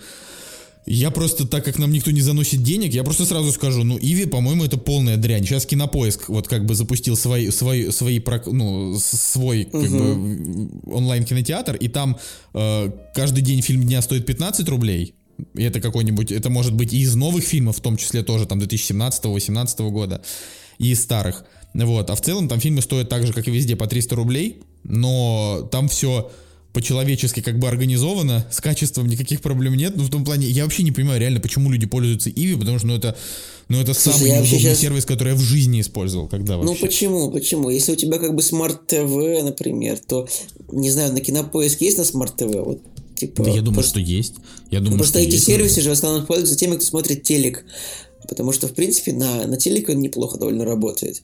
Я просто, так как нам никто не заносит денег, я просто сразу скажу, ну, Иви, по-моему, это полная дрянь. Сейчас Кинопоиск вот как бы запустил свои, свои, свои ну, свой как бы онлайн-кинотеатр, и там э, каждый день фильм дня стоит 15 рублей. И это какой-нибудь, это может быть и из новых фильмов, в том числе тоже там 2017-2018 года, и из старых. Вот, а в целом там фильмы стоят так же, как и везде, по 300 рублей, но там все по-человечески как бы организовано, с качеством никаких проблем нет, но в том плане, я вообще не понимаю реально, почему люди пользуются Иви, потому что, ну, это, ну, это Слушай, самый неудобный щас- сервис, который я в жизни использовал, когда Ну вообще. почему, почему? Если у тебя как бы смарт-ТВ, например, то, не знаю, на Кинопоиск есть на смарт-ТВ? Вот, типа, Да я думаю, просто- что есть. Я думаю, Просто что эти есть. сервисы же в основном пользуются теми, кто смотрит телек. Потому что, в принципе, на, на телеке он неплохо довольно работает.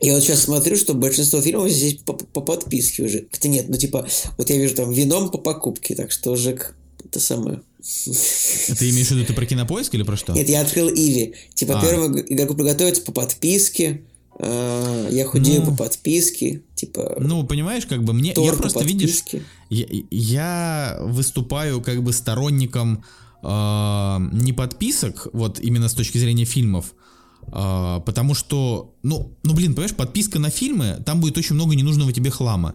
Я вот сейчас смотрю, что большинство фильмов здесь по, по подписке уже. Хотя нет, ну типа, вот я вижу там вином по покупке, так что Жек, это самое. Ты имеешь в виду, ты про кинопоиск или про что? Нет, я открыл Иви. Типа, А. первому игроку приготовиться по подписке. а, я худею Ну. по подписке. Типа, Ну, понимаешь, как бы мне... Я просто, видишь, я, я выступаю как бы сторонником э, не подписок, вот именно с точки зрения фильмов, э, потому что, ну, ну, блин, понимаешь, подписка на фильмы, там будет очень много ненужного тебе хлама.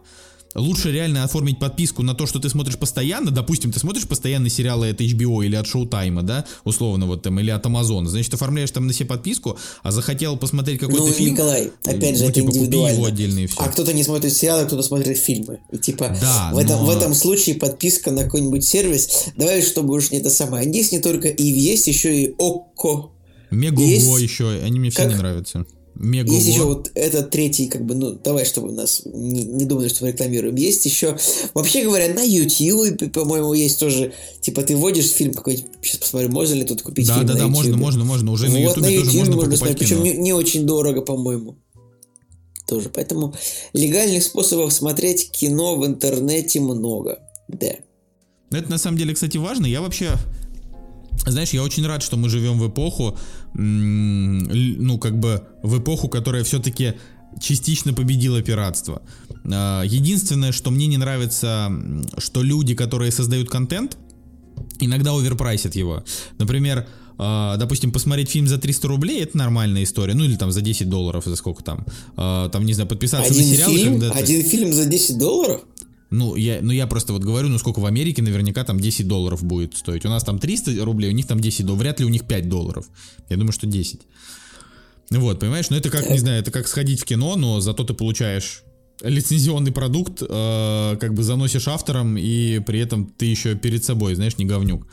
Лучше реально оформить подписку на то, что ты смотришь постоянно. Допустим, ты смотришь постоянно сериалы от HBO или от Showtime, да, условно, вот там, или от Amazon. Значит, оформляешь там на себе подписку, а захотел посмотреть какой-то Ну, фильм. Николай, опять же, ну, это типа, купи индивидуально. его отдельно и все. А кто-то не смотрит сериалы, кто-то смотрит фильмы. И типа Да, в, этом, но- в этом случае подписка на какой-нибудь сервис. Давай, чтобы уж не это самое. Есть не только Иви, есть еще и Окко. Мегого Есть- еще, они мне все как- не нравятся. Мегого. Есть еще вот этот третий, как бы, ну, давай, чтобы нас не, не думали, что мы рекламируем. Есть еще, вообще говоря, на YouTube, по-моему, есть тоже, типа, ты вводишь фильм какой-нибудь, сейчас посмотрю, можно ли тут купить Да, фильм да, на да, можно, YouTube. можно, можно. Уже на вот на тоже YouTube можно можно покупать причем не, не очень дорого, по-моему. Тоже, поэтому легальных способов смотреть кино в интернете много. Да. Это на самом деле, кстати, важно. Я вообще, знаешь, я очень рад, что мы живем в эпоху, ну, как бы, в эпоху, которая все-таки частично победила пиратство. А, Единственное, что мне не нравится, что люди, которые создают контент, иногда оверпрайсят его. Например, а, допустим, посмотреть фильм за 300 рублей это нормальная история. Ну или там за 10 долларов, за сколько там. А, Там, не знаю, подписаться Один на сериалы, фильм, когда один фильм за 10 долларов? Ну я, ну, я просто вот говорю, ну, сколько в Америке наверняка там 10 долларов будет стоить. У нас там 300 рублей, у них там 10 долларов. Вряд ли у них 5 долларов. Я думаю, что 10. Вот, понимаешь? Ну, это как, не знаю, это как сходить в кино, но зато ты получаешь лицензионный продукт, э, как бы заносишь автором, и при этом ты еще перед собой, знаешь, не говнюк.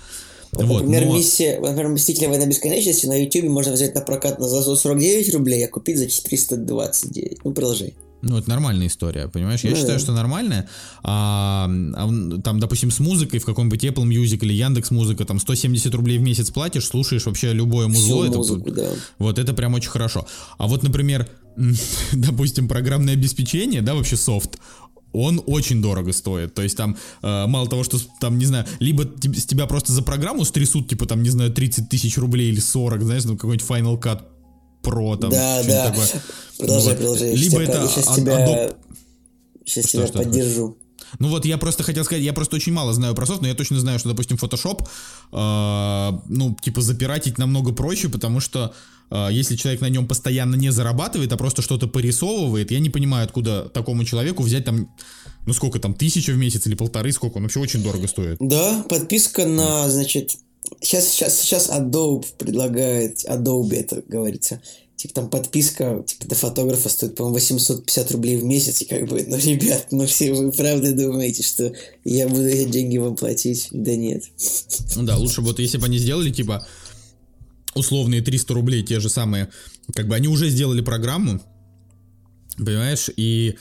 Вот, например, но- миссия, например, Мстители Война Бесконечности на YouTube можно взять на прокат на за 149 рублей, а купить за 429. Ну, продолжай. Ну, это нормальная история, понимаешь? Я Ну считаю, да. что нормальная. А, а, там, допустим, с музыкой в каком-нибудь Apple Music или Яндекс Музыка, там 170 рублей в месяц платишь, слушаешь вообще любое музло. Всю это- музыку, да. Вот это прям очень хорошо. А вот, например, допустим, программное обеспечение, да, вообще софт, он очень дорого стоит. То есть там э, мало того, что там, не знаю, либо с тебя просто за программу стрясут, типа там, не знаю, 30 тысяч рублей или 40, знаешь, там какой-нибудь Final Cut Pro, там, Да, что-нибудь да. такое. Продолжай, Вот. продолжай. Либо это сейчас Ad- тебя, Adobe- сейчас Что, тебя что поддержу. Ну вот я просто хотел сказать, я просто очень мало знаю про софт, но я точно знаю, что, допустим, Photoshop, э, ну, типа, запиратить намного проще, потому что э, если человек на нем постоянно не зарабатывает, а просто что-то порисовывает, я не понимаю, откуда такому человеку взять там, ну сколько там, тысяча в месяц или полторы, сколько, он вообще очень дорого стоит. Да, подписка на, значит, сейчас, сейчас, сейчас Adobe предлагает, Adobe это говорится, типа там подписка типа до фотографа стоит, по-моему, 850 рублей в месяц, и как бы, ну, ребят, ну все вы правда думаете, что я буду эти деньги вам платить? Да нет. Ну да, лучше вот если бы они сделали, типа, условные 300 рублей, те же самые, как бы они уже сделали программу, понимаешь, и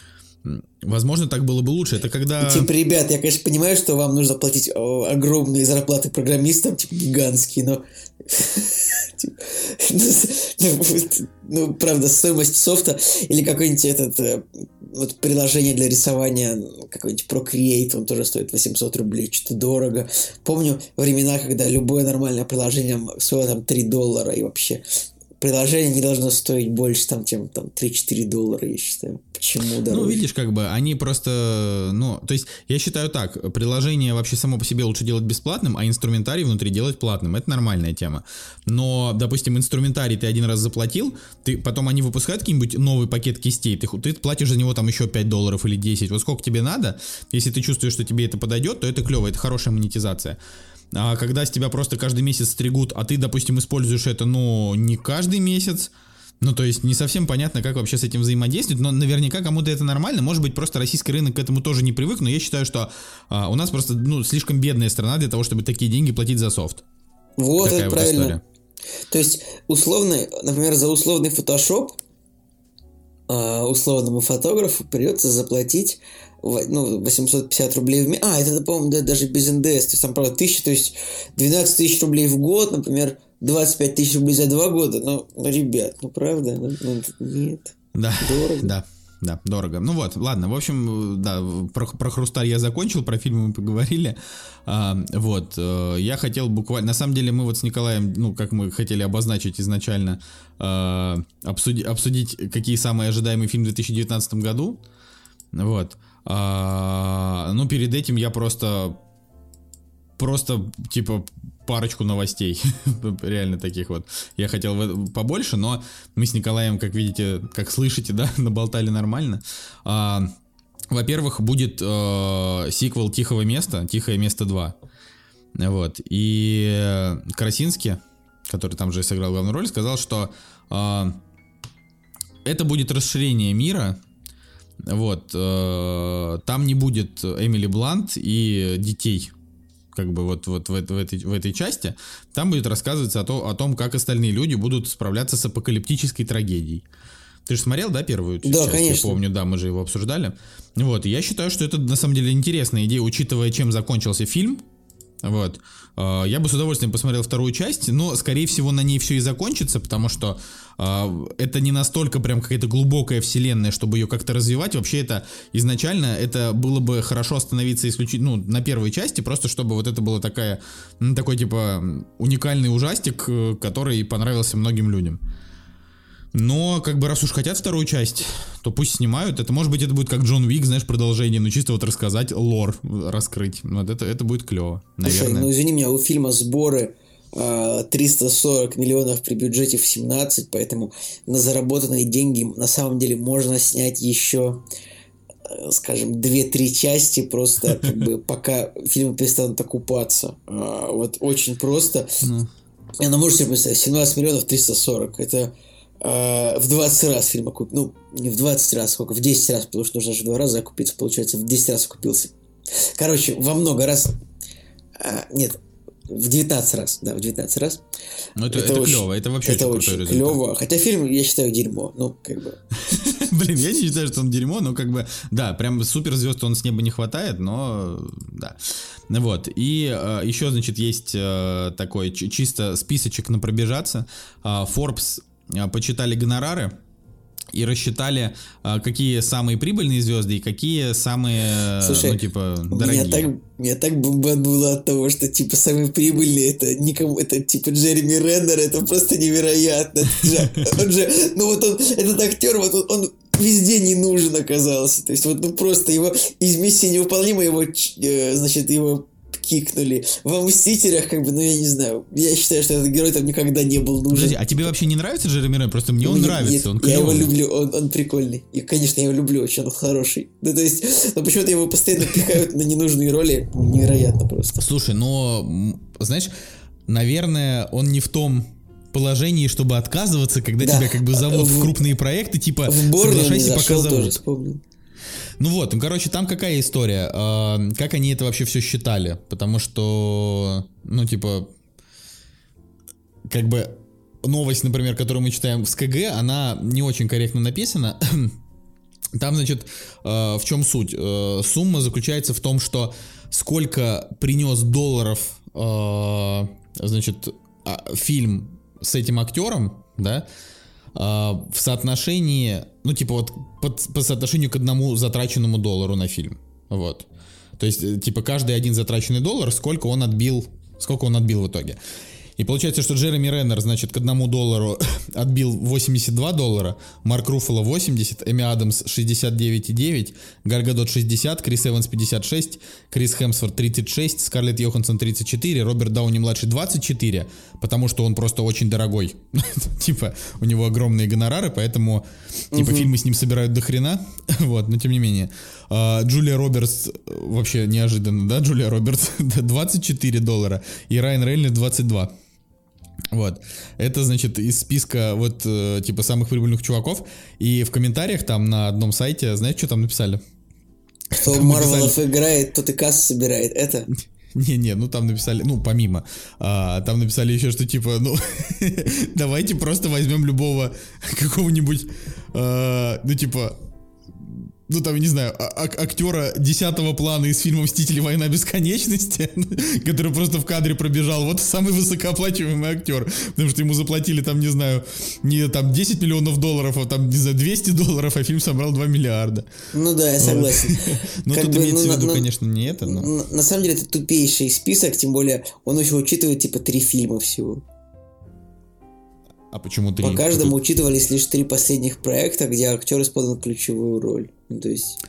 Возможно, так было бы лучше. Это когда... Типа, ребят, я, конечно, понимаю, что вам нужно платить огромные зарплаты программистам, типа, гигантские, но... Типа, ну, ну, правда, стоимость софта или какой-нибудь этот э, вот приложение для рисования, какой-нибудь Procreate, он тоже стоит 800 рублей, что-то дорого. Помню времена, когда любое нормальное приложение стоило там 3 доллара и вообще приложение не должно стоить больше, там, чем там 3-4 доллара, я считаю. Почему дороже? Ну, видишь, как бы, они просто, ну, то есть, я считаю так, приложение вообще само по себе лучше делать бесплатным, а инструментарий внутри делать платным, это нормальная тема. Но, допустим, инструментарий ты один раз заплатил, ты, потом они выпускают какой-нибудь новый пакет кистей, ты, ты платишь за него там еще 5 долларов или 10, вот сколько тебе надо, если ты чувствуешь, что тебе это подойдет, то это клево, это хорошая монетизация. А когда с тебя просто каждый месяц стригут, а ты, допустим, используешь это, ну, не каждый месяц, ну, то есть не совсем понятно, как вообще с этим взаимодействовать, но наверняка кому-то это нормально. Может быть, просто российский рынок к этому тоже не привык, но я считаю, что а, у нас просто, ну, слишком бедная страна для того, чтобы такие деньги платить за софт. Вот, Такая это вот правильно. История. То есть, условный, например, за условный фотошоп а, условному фотографу придется заплатить ну, 850 рублей в месяц. А, это, по-моему, да, даже без НДС. То есть там, правда, тысяча, то есть 12 тысяч рублей в год, например, 25 тысяч рублей за два года. Ну, ну ребят, ну правда, ну, ну нет. Да, дорого. Да. Да, дорого. Ну вот, ладно, в общем, да, про, про Хрусталь я закончил, про фильмы мы поговорили. А, вот, э, я хотел буквально, на самом деле мы вот с Николаем, ну, как мы хотели обозначить изначально, э, обсуди, обсудить, какие самые ожидаемые фильмы в 2019 году. Вот. А, ну, перед этим я просто просто, типа, парочку новостей, реально таких вот. Я хотел побольше, но мы с Николаем, как видите, как слышите, да, наболтали нормально. А, во-первых, будет э, сиквел «Тихого места», «Тихое место 2». Вот. И Красинский, который там же сыграл главную роль, сказал, что э, это будет расширение мира, вот. Э, там не будет Эмили Блант и детей как бы вот, вот в, в, этой, в этой части, там будет рассказываться о, то, о том, как остальные люди будут справляться с апокалиптической трагедией. Ты же смотрел, да, первую да, часть? Конечно. Я помню, да, мы же его обсуждали. Вот, я считаю, что это на самом деле интересная идея, учитывая, чем закончился фильм. Вот. А, я бы с удовольствием посмотрел вторую часть, но, скорее всего, на ней все и закончится, потому что э, это не настолько прям какая-то глубокая вселенная, чтобы ее как-то развивать. Вообще это изначально это было бы хорошо остановиться исключительно ну, на первой части, просто чтобы вот это было такая, такой типа уникальный ужастик, э, который понравился многим людям. Но, как бы, раз уж хотят вторую часть, то пусть снимают. Это, может быть, это будет как Джон Уик, знаешь, продолжение, но чисто вот рассказать, лор раскрыть. Вот это, это будет клево, наверное. Слушай, ну извини меня, у фильма сборы 340 а, миллионов при бюджете в 17, поэтому на заработанные деньги на самом деле можно снять еще э, скажем, 2-3 части просто как бы пока фильмы перестанут окупаться. А, вот очень просто. Ну. Ну, можете представить, 17 миллионов 340. Это э, в 20 раз фильм окупил. Ну, не в 20 раз, сколько, в 10 раз, потому что нужно же в 2 раза окупиться, получается, в 10 раз окупился. Короче, во много раз... А, нет, в 19 раз, да, в 19 раз. Ну, это, это, это очень, клево, это вообще это очень, очень клево. Хотя фильм, я считаю, дерьмо. Ну, как бы. Блин, я не считаю, что он дерьмо, но как бы, да, прям суперзвезд он с неба не хватает, но да. Вот. И э, еще, значит, есть э, такой чисто списочек на пробежаться. Э, Forbes почитали гонорары и рассчитали, а, какие самые прибыльные звезды и какие самые, Слушай, ну, типа, дорогие. Меня так, меня так бомбануло от того, что, типа, самые прибыльные, это никому, это, типа, Джереми Реннер, это просто невероятно. Он же, ну, вот он, этот актер, вот он, он везде не нужен оказался. То есть, вот, ну, просто его из миссии невыполнима, его, э, значит, его кикнули. Во Мстителях, как бы, ну, я не знаю. Я считаю, что этот герой там никогда не был нужен. Подожди, а тебе вообще не нравится Джереми Рен? Просто мне он нет, нравится, нет, он клевый. Я его люблю, он, он прикольный. И, конечно, я его люблю, очень он хороший. Ну, то есть, но почему-то его постоянно пихают на ненужные роли. Невероятно просто. Слушай, но, знаешь, наверное, он не в том положении, чтобы отказываться, когда да. тебя как бы зовут в, в крупные проекты, типа в соглашайся, пока зовут. Тоже вспомнил. Ну вот, ну короче, там какая история? Э, как они это вообще все считали? Потому что, ну типа, как бы новость, например, которую мы читаем в СКГ, она не очень корректно написана. Там, значит, э, в чем суть? Э, сумма заключается в том, что сколько принес долларов, э, значит, фильм с этим актером, да, в соотношении, ну, типа вот по, по соотношению к одному затраченному доллару на фильм. Вот. То есть, типа, каждый один затраченный доллар, сколько он отбил, сколько он отбил в итоге. И получается, что Джереми Реннер, значит, к одному доллару отбил 82 доллара, Марк Руффало 80, Эми Адамс 69,9, Гаргадот 60, Крис Эванс 56, Крис Хемсворт 36, Скарлетт Йоханссон 34, Роберт Дауни-младший 24, потому что он просто очень дорогой. типа, у него огромные гонорары, поэтому, типа, фильмы с ним собирают до хрена. вот, но тем не менее. А, Джулия Робертс, вообще неожиданно, да, Джулия Робертс 24 доллара, и Райан Рейнольд 22. Вот. Это, значит, из списка вот, э, типа, самых прибыльных чуваков. И в комментариях там на одном сайте, знаете, что там написали? Кто Марвелов играет, тот и кассу собирает. Это? Не-не, ну там написали, ну помимо, а, там написали еще, что типа, ну давайте просто возьмем любого какого-нибудь, а, ну типа ну там, не знаю, а- актера десятого плана из фильма «Мстители. Война бесконечности», который просто в кадре пробежал, вот самый высокооплачиваемый актер, потому что ему заплатили там, не знаю, не там 10 миллионов долларов, а там, не знаю, 200 долларов, а фильм собрал 2 миллиарда. Ну да, я согласен. Ну тут имеется в виду, конечно, не это, но... На самом деле это тупейший список, тем более он еще учитывает, типа, три фильма всего. А почему три? По каждому учитывались лишь три последних проекта, где актер исполнил ключевую роль. Ну, то есть...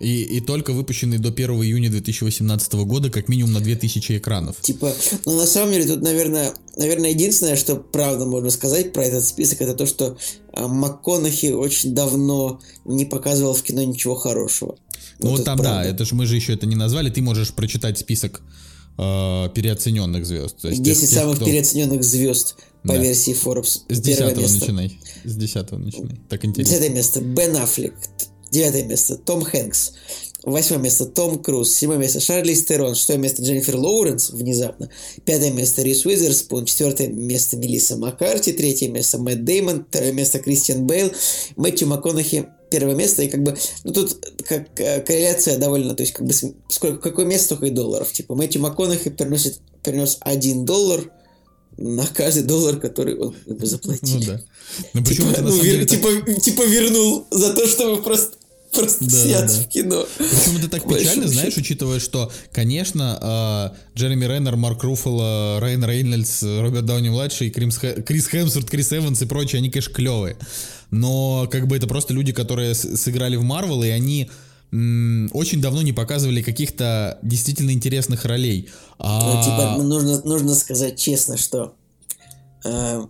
И, и только выпущенный до 1 июня 2018 года как минимум на 2000 экранов. Типа, ну на самом деле тут, наверное, наверное, единственное, что правда можно сказать про этот список, это то, что а, МакКонахи очень давно не показывал в кино ничего хорошего. Ну вот, вот там, правда. да, это же мы же еще это не назвали, ты можешь прочитать список э, переоцененных звезд. То есть 10 тех, самых кто... переоцененных звезд по да. версии Forbes. С 10 начинай. С 10 начинай. Так интересно. Десятое место Бен Аффлек, Девятое место Том Хэнкс. Восьмое место Том Круз. Седьмое место Шарли Стерон. Шестое место Дженнифер Лоуренс внезапно. Пятое место Рис Уизерспун. Четвертое место Мелисса Маккарти. Третье место Мэтт Деймон. Второе место Кристиан Бейл. Мэтью МакКонахи первое место, и как бы, ну тут как э, корреляция довольно, то есть как бы сколько, какое место, столько и долларов. Типа Мэтью МакКонахи переносит, перенес один доллар на каждый доллар, который он бы заплатил. Ну да. Ну, типа, ну, вер, типа, типа вернул за то, чтобы просто просто да, снят да, да. в кино. Причем это так печально, знаешь, учитывая, что, конечно, э, Джереми Реннер, Марк Руффало, Райан Рейнольдс, Роберт Дауни-младший, Крис, Крис Хемсворт, Крис Эванс и прочие, они, конечно, клевые. Но, как бы, это просто люди, которые сыграли в Марвел, и они очень давно не показывали каких-то действительно интересных ролей. А... Ну, типа, ну, нужно, нужно сказать честно, что... Э,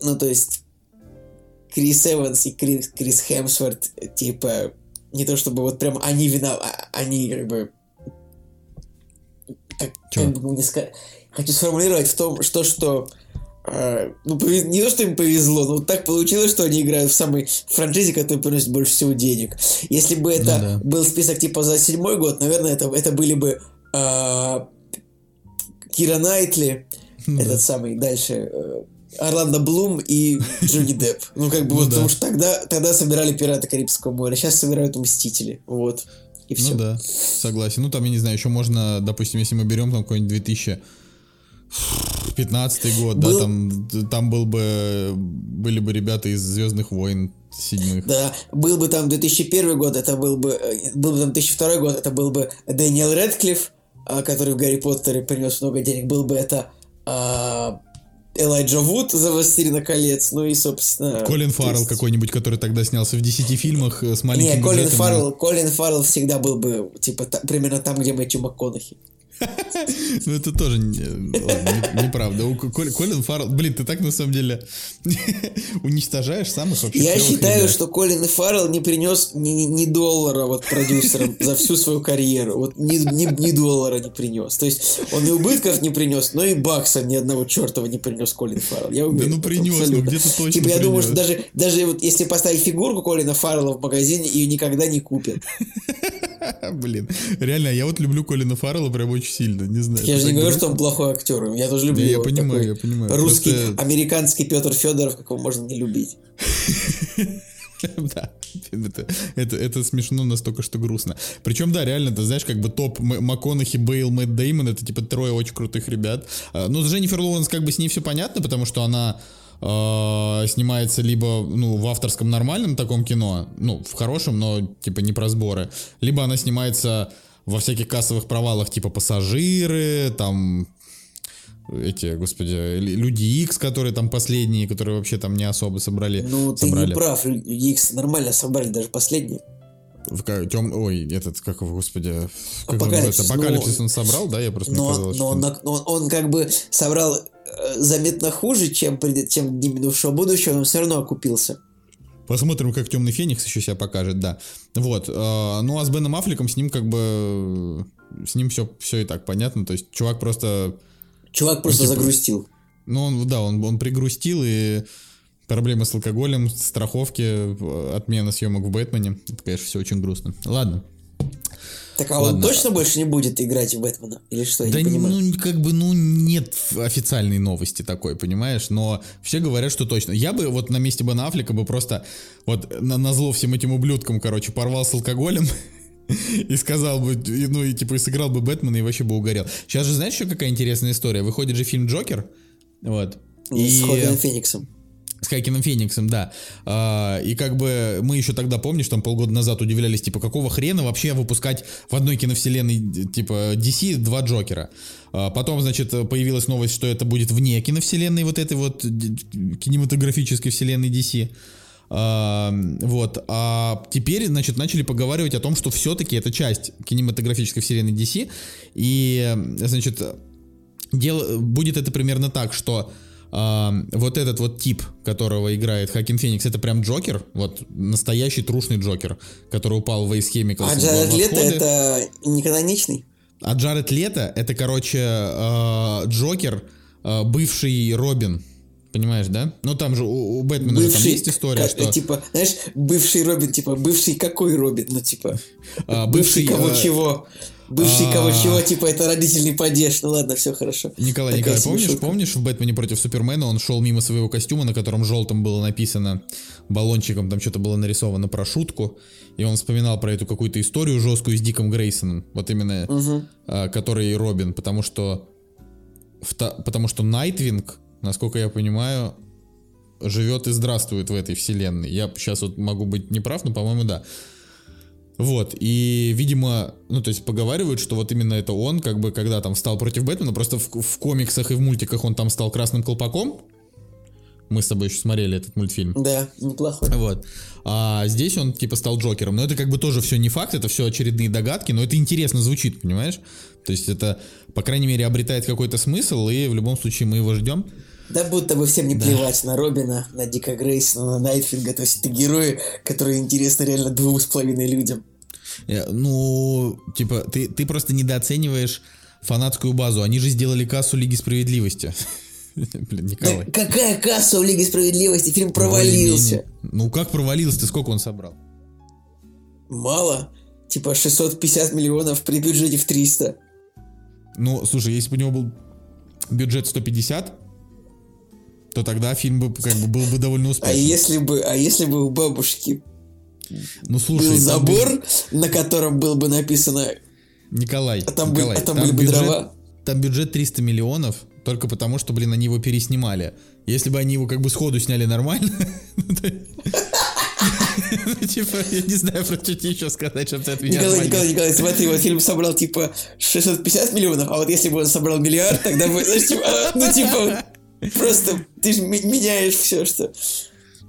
ну, то есть... Крис Эванс и Крис, Крис Хемсворт, типа, не то чтобы вот прям они виноваты, а они как бы... Как, как бы мне сказать... Хочу сформулировать в том, что, что э, ну, повез... не то, что им повезло, но так получилось, что они играют в самой франшизе, которая приносит больше всего денег. Если бы это ну, да. был список типа за седьмой год, наверное, это, это были бы э, Кира Найтли, ну да. этот самый дальше э, Орландо Блум и Джонни Депп. Ну, как бы, ну, вот, потому что тогда, тогда собирали «Пираты Карибского моря», сейчас собирают «Мстители». Вот. И все. Ну да, согласен. Ну, там, я не знаю, еще можно, допустим, если мы берем там какой-нибудь 2015 год, был... да, там, там был бы, были бы ребята из «Звездных войн», седьмых. Да, был бы там 2001 год, это был бы, э, был бы там 2002 год, это был бы Дэниел Редклифф, а, который в Гарри Поттере принес много денег, был бы это а, Элайджа Вуд за «Властелина колец», ну и, собственно... Колин Фаррелл есть... какой-нибудь, который тогда снялся в 10 фильмах э, с маленьким Не, Колин Фаррелл, Колин Фаррелл всегда был бы, типа, та, примерно там, где Мэтью МакКонахи. Ну, это тоже неправда. Колин Фаррелл... Блин, ты так, на самом деле, уничтожаешь самых вообще Я считаю, что Колин Фаррелл не принес ни доллара вот продюсерам за всю свою карьеру. Вот ни доллара не принес. То есть он и убытков не принес, но и бакса ни одного чертова не принес Колин Фаррелл. Я уверен, да ну принес, ну где-то точно Типа я думаю, что даже, даже вот если поставить фигурку Колина Фаррелла в магазине, ее никогда не купят. Блин, реально, я вот люблю Колина Фаррелла прям очень сильно, не знаю. Я же не говорю, что он плохой актер, я тоже люблю Я понимаю, я понимаю. Русский, американский Петр Федоров, как его можно не любить. Да, это, это, это смешно настолько, что грустно. Причем, да, реально, ты знаешь, как бы топ МакКонахи, Бейл, Мэтт Деймон, это типа трое очень крутых ребят. А, ну, с Дженнифер Лоуренс как бы с ней все понятно, потому что она э, снимается либо ну, в авторском нормальном таком кино, ну, в хорошем, но типа не про сборы, либо она снимается во всяких кассовых провалах, типа пассажиры, там эти, господи, люди X, которые там последние, которые вообще там не особо собрали. Ну, ты собрали. не прав, люди X нормально собрали, даже последние. В тем... Ой, этот, как его, господи... Как Апокалипсис. Он, Апокалипсис но... он собрал, да? Я просто но, мне казалось, но, что... он, он, он как бы собрал заметно хуже, чем, чем Дни минувшего будущего, но все равно окупился. Посмотрим, как Темный Феникс еще себя покажет, да. Вот. Э, ну, а с Беном Аффлеком с ним как бы... С ним все, все и так понятно. То есть, чувак просто... Чувак просто типа, загрустил. Ну, он, да, он, он пригрустил, и проблемы с алкоголем, страховки, э, отмена съемок в Бэтмене. Это, конечно, все очень грустно. Ладно. Так а Ладно. он точно больше не будет играть в Бэтмена? Или что? Я да не ну, как бы, ну, нет официальной новости такой, понимаешь? Но все говорят, что точно. Я бы вот на месте Бена Аффлека бы просто вот на, на зло всем этим ублюдкам, короче, порвал с алкоголем и сказал бы, ну, и типа, и сыграл бы Бэтмена и вообще бы угорел. Сейчас же знаешь еще какая интересная история? Выходит же фильм Джокер, вот. И... С Хоакином Фениксом. С Хакином Фениксом, да. А, и как бы мы еще тогда, помнишь, там полгода назад удивлялись, типа, какого хрена вообще выпускать в одной киновселенной, типа, DC два Джокера. А потом, значит, появилась новость, что это будет вне киновселенной вот этой вот кинематографической вселенной DC. А, вот. А теперь, значит, начали поговаривать о том, что все-таки это часть кинематографической вселенной DC. И, значит, дело, будет это примерно так, что вот этот вот тип, которого играет Хакин Феникс, это прям Джокер, вот настоящий трушный Джокер, который упал в Ace Chemicals. А Джаред Лето это не каноничный? А Джаред Лето это, короче, э, Джокер, э, бывший Робин. Понимаешь, да? Ну там же у, у Бэтмена бывший, там есть история, как, что... Типа, знаешь, бывший Робин, типа, бывший какой Робин? Ну, типа, а, бывший, бывший кого а... чего? Бывший а... кого чего, типа, это родительный падеж. Ну ладно, все хорошо. Николай, Николай, помнишь, помнишь в Бэтмене против Супермена он шел мимо своего костюма, на котором желтым было написано баллончиком, там что-то было нарисовано про шутку, и он вспоминал про эту какую-то историю жесткую с Диком Грейсоном, вот именно, угу. который Робин, потому что, потому что Найтвинг, насколько я понимаю, живет и здравствует в этой вселенной. Я сейчас вот могу быть неправ, но, по-моему, да. Вот, и, видимо, ну, то есть поговаривают, что вот именно это он, как бы, когда там встал против Бэтмена, просто в, в комиксах и в мультиках он там стал красным колпаком. Мы с тобой еще смотрели этот мультфильм. Да, неплохой. Вот. А здесь он, типа, стал Джокером. Но это как бы тоже все не факт, это все очередные догадки, но это интересно звучит, понимаешь? То есть это, по крайней мере, обретает какой-то смысл, и в любом случае мы его ждем. Да будто бы всем не да. плевать на Робина, на Дика Грейсона, на Найтфинга. То есть это герои, которые интересны реально двум с половиной людям. Э, ну, типа, ты, ты просто недооцениваешь фанатскую базу. Они же сделали кассу Лиги Справедливости. Блин, Николай. Да какая касса у Лиги Справедливости? Фильм провалился. Ну как провалился? Ты сколько он собрал? Мало. Типа 650 миллионов при бюджете в 300. Ну, слушай, если бы у него был бюджет 150, то тогда фильм бы как бы был бы довольно успешным. А если бы, а если бы у бабушки ну, слушай, был забор, бюджет... на котором было бы написано... Николай, а там, Николай, бы, а там, там были бюджет, бы дрова. Там бюджет 300 миллионов, только потому, что, блин, они его переснимали. Если бы они его как бы сходу сняли нормально, ну, типа, я не знаю, про что тебе еще сказать, чтобы ты от меня Николай, Николай, Николай, смотри, вот фильм собрал, типа, 650 миллионов, а вот если бы он собрал миллиард, тогда бы, знаешь, типа, ну, типа, просто ты же меняешь все, что...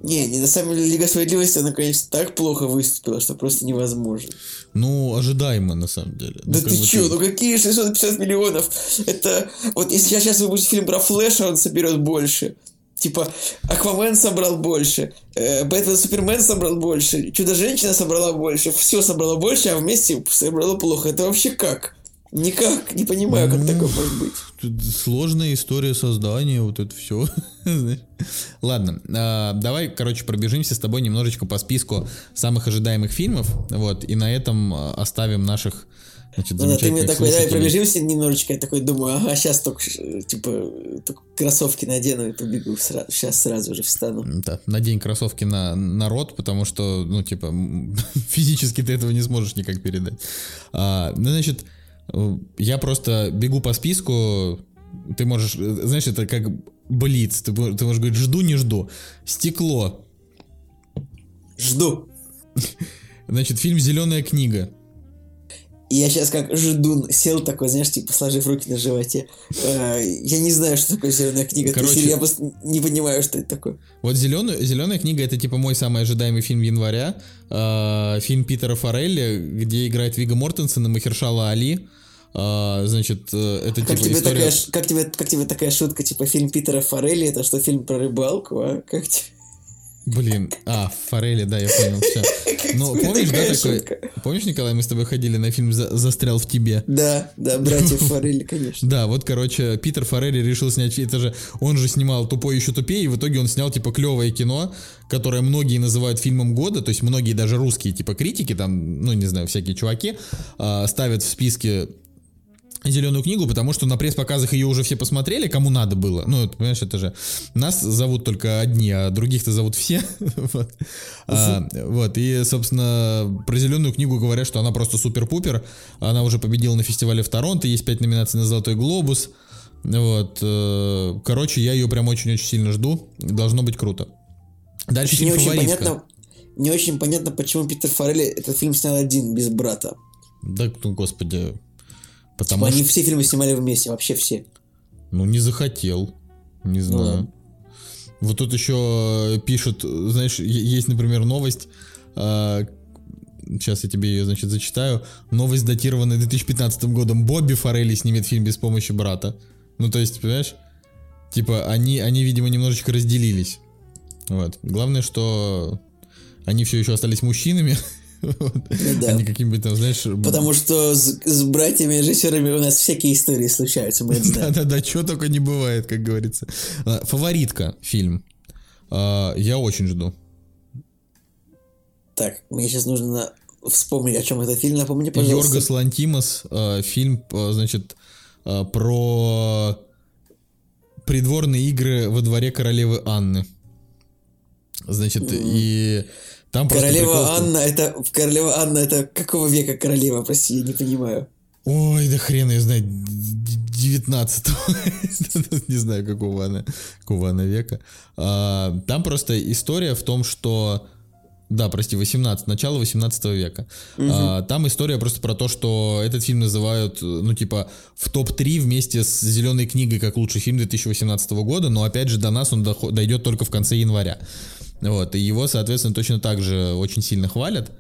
Не, не, на самом деле Лига Справедливости, она, конечно, так плохо выступила, что просто невозможно. Ну, ожидаемо, на самом деле. Да ну, ты чё, ну какие 650 миллионов? Это, вот если сейчас, сейчас выпустить фильм про Флэша, он соберет больше. Типа, Аквамен собрал больше, э, Бэтмен Супермен собрал больше, Чудо-женщина собрала больше, все собрало больше, а вместе собрало плохо. Это вообще как? Никак, не понимаю, как Ну, такое может быть. Тут сложная история создания, вот это все. Ладно, а, давай, короче, пробежимся с тобой немножечко по списку самых ожидаемых фильмов, вот, и на этом а, оставим наших, значит, Ну да, ты мне такой, давай пробежимся немножечко, я такой думаю, ага, сейчас только, э, типа, только кроссовки надену и побегу, сразу, сейчас сразу же встану. Да, надень кроссовки на народ, потому что, ну, типа, физически ты этого не сможешь никак передать. А, ну, значит, э, я просто бегу по списку, ты можешь, знаешь, это как блиц, ты, ты можешь говорить, жду, не жду. Стекло, Жду. значит, фильм «Зеленая книга». И я сейчас как ждун сел такой, знаешь, типа сложив руки на животе. Э, Я не знаю, что такое зеленая книга. Короче- я просто не понимаю, что это такое. Вот зеленая, зеленая книга это типа мой самый ожидаемый фильм января. А, фильм Питера Форелли, где играет Вига Мортенсен и Махершала Али. А, значит, э, это Как типа тебе, история... такая, как, тебе, как тебе такая шутка, типа фильм Питера Форелли, это что, фильм про рыбалку, а? Как тебе? Блин, а, Форели, да, я понял, все. Ну, помнишь, да, такой... Помнишь, Николай, мы с тобой ходили на фильм «За- «Застрял в тебе»? Да, да, братья Форелли, конечно. Да, вот, короче, Питер Форелли решил снять, это же, он же снимал «Тупой еще тупее», и в итоге он снял, типа, клевое кино, которое многие называют фильмом года, то есть многие даже русские, типа, критики, там, ну, не знаю, всякие чуваки, а, ставят в списке зеленую книгу, потому что на пресс-показах ее уже все посмотрели, кому надо было. Ну, понимаешь, это же нас зовут только одни, а других-то зовут все. вот. А, вот, и, собственно, про зеленую книгу говорят, что она просто супер-пупер. Она уже победила на фестивале в Торонто, есть пять номинаций на Золотой глобус. Вот. э, Короче, я ее прям очень-очень сильно жду. Должно быть круто. Дальше Не фильм очень «Фаворитка». понятно, не очень понятно, почему Питер Форелли этот фильм снял один, без брата. Да, ну, господи. Потому Они что, все фильмы снимали вместе, вообще все. ну, не захотел. Не знаю. ладно. Вот тут еще пишут, знаешь, есть, например, новость. сейчас я тебе ее, значит, зачитаю. Новость, датированная 2015 годом. Бобби Форелли снимет фильм без помощи брата. Ну, то есть, понимаешь? Типа, они, они, видимо, немножечко разделились. Вот. Главное, что они все еще остались мужчинами. Ну да. А не там, знаешь... Потому что с, с братьями-режиссерами у нас всякие истории случаются, мы это знаем. Да-да-да, что только не бывает, как говорится. А, Фаворитка фильм. А, Я очень жду. Так, мне сейчас нужно вспомнить, о чем этот фильм. Напомни, пожалуйста. Йоргос Лантимос, э, фильм, значит, про придворные игры во дворе королевы Анны. Значит, и там Королева прикол, Анна, это королева Анна, это какого века королева, прости, я не понимаю. Ой, да хрен ее знает, 19 не знаю, какого она, какого она века. А, Там просто история в том, что да, прости, 18, начало 18 века. А, там история просто про то, что этот фильм называют, ну, типа, в топ-3 вместе с «Зеленой книгой» как лучший фильм 2018 года, но, опять же, до нас он дойдет только в конце января. Вот, и его, соответственно, точно так же очень сильно хвалят.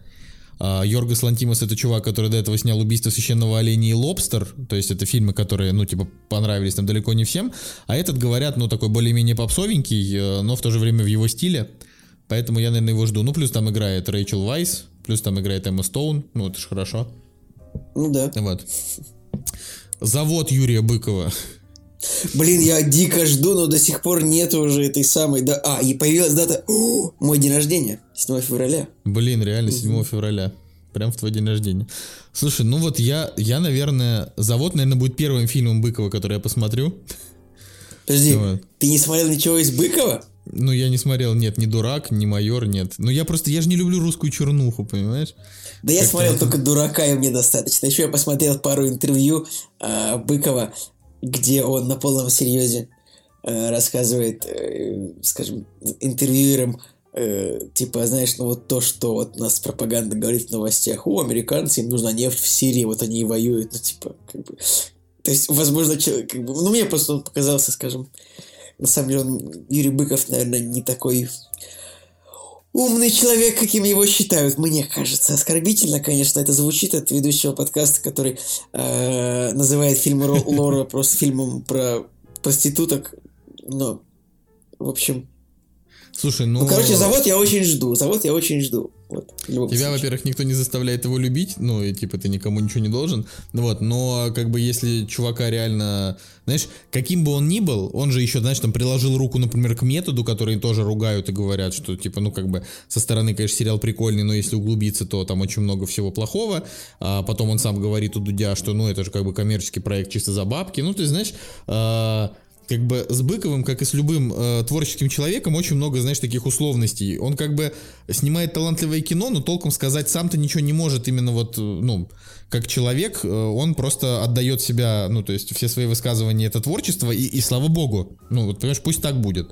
А, Йоргос Лантимос это чувак, который до этого снял «Убийство священного оленя» и «Лобстер», то есть это фильмы, которые, ну, типа, понравились там далеко не всем, а этот, говорят, ну, такой более-менее попсовенький, э, но в то же время в его стиле, поэтому я, наверное, его жду. Ну, плюс там играет Рэйчел Вайс, плюс там играет Эмма Стоун, ну, это ж хорошо, Ну да. вот. Завод Юрия Быкова. Блин, я дико жду, но до сих пор нет уже этой самой... Да... А, и появилась дата... О, мой день рождения, 7 февраля. Блин, реально, 7 февраля. Прям в твой день рождения. Слушай, ну вот я, я, наверное, завод, наверное, будет первым фильмом Быкова, который я посмотрю. Подожди, Давай. ты не смотрел ничего из Быкова? Ну, я не смотрел, нет, ни дурак, ни майор, нет. Ну, я просто, я же не люблю русскую чернуху, понимаешь? Да я смотрел только дурака, и мне достаточно. Еще я посмотрел пару интервью а, Быкова, где он на полном серьезе э, рассказывает, э, скажем, интервьюерам, э, типа, знаешь, ну вот то, что вот у нас пропаганда говорит в новостях, о, американцы, им нужна нефть в Сирии, вот они и воюют, ну типа, как бы, то есть, возможно, человек, как бы, ну мне просто он показался, скажем, на самом деле он, Юрий Быков, наверное, не такой умный человек, каким его считают, мне кажется. Оскорбительно, конечно, это звучит от ведущего подкаста, который э, называет фильм Лора просто фильмом про проституток. Но, в общем... Слушай, ну... Ну, короче, завод я очень жду. Завод я очень жду. Вот, Тебя, во-первых, никто не заставляет его любить, ну, и типа ты никому ничего не должен. Вот, но как бы если чувака реально, знаешь, каким бы он ни был, он же еще, знаешь, там приложил руку, например, к методу, который тоже ругают и говорят, что типа, ну, как бы со стороны, конечно, сериал прикольный, но если углубиться, то там очень много всего плохого. А потом он сам говорит у Дудя, что, ну, это же как бы коммерческий проект чисто за бабки. Ну, ты знаешь, а, как бы с Быковым, как и с любым э, творческим человеком, очень много, знаешь, таких условностей. Он как бы снимает талантливое кино, но толком сказать сам-то ничего не может именно вот, э, ну, как человек, э, он просто отдает себя, ну, то есть все свои высказывания это творчество, и, и слава богу, ну, вот, понимаешь, пусть так будет.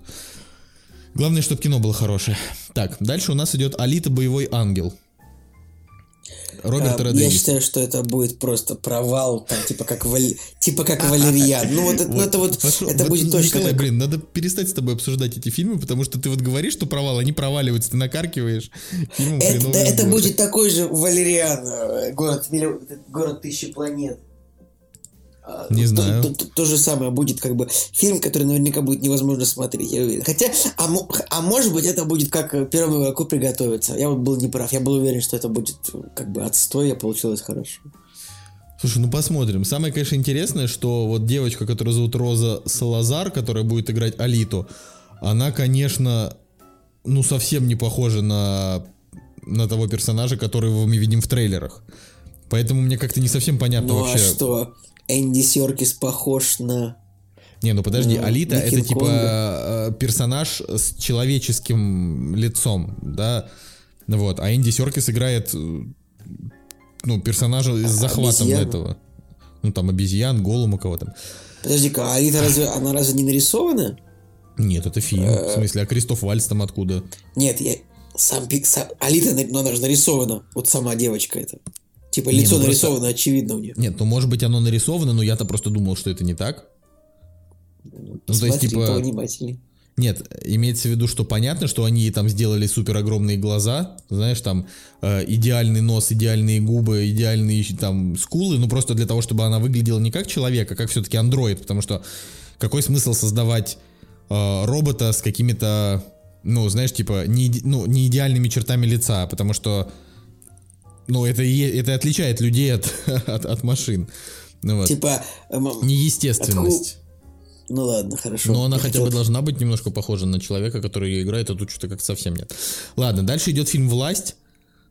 Главное, чтобы кино было хорошее. Так, дальше у нас идет Алита Боевой Ангел. Роберт а, Я считаю, что это будет просто провал, там, типа как Валь... типа как Валерьян. Ну вот, вот, ну, это вот, пошел, это вот, будет точно. Николай, как... блин, надо перестать с тобой обсуждать эти фильмы, потому что ты вот говоришь, что провал, они проваливаются, ты накаркиваешь. Это, это будет такой же Валериан, э, город, город тысячи планет. А, Не знаю. То, то, то же самое будет как бы фильм, который наверняка будет невозможно смотреть, я уверен. Хотя, а, а может быть это будет как первому игроку приготовиться. Я вот был неправ. Я был уверен, что это будет как бы отстой, а получилось хорошо. Слушай, ну посмотрим. Самое, конечно, интересное, что вот девочка, которая зовут Роза Салазар, которая будет играть Алиту, она, конечно, ну совсем не похожа на, на того персонажа, которого мы видим в трейлерах. Поэтому мне как-то не совсем понятно ну, вообще. А что? Энди Серкис похож на... Не, ну подожди, ну, Алита это типа э, персонаж с человеческим лицом, да, вот, а Энди Серкис играет, э, ну, персонажа с захватом Обезьяну. этого. Ну, там обезьян, голума кого-то. Подожди-ка, а Алита разве, она разве не нарисована? Нет, это фильм. В э, смысле, а Кристоф Вальц там откуда? Нет, я... Сам, сам Алита, ну, она же нарисована. Вот сама девочка это. Типа лицо не, ну нарисовано, просто... очевидно у нее. Нет, ну может быть оно нарисовано, но я-то просто думал, что это не так. Ну, ну то есть, типа... Нет, имеется в виду, что понятно, что они там сделали супер огромные глаза, знаешь, там э, идеальный нос, идеальные губы, идеальные там скулы, ну просто для того, чтобы она выглядела не как человек, а как все-таки андроид, потому что какой смысл создавать э, робота с какими-то, ну, знаешь, типа, не, ну, не идеальными чертами лица, потому что ну, это, это отличает людей от, от, от машин. Ну, вот. Типа... Эм, Неестественность. Откуда... Ну ладно, хорошо. Но она хотя хотел... бы должна быть немножко похожа на человека, который ее играет, а тут что-то как совсем нет. Ладно, дальше идет фильм «Власть».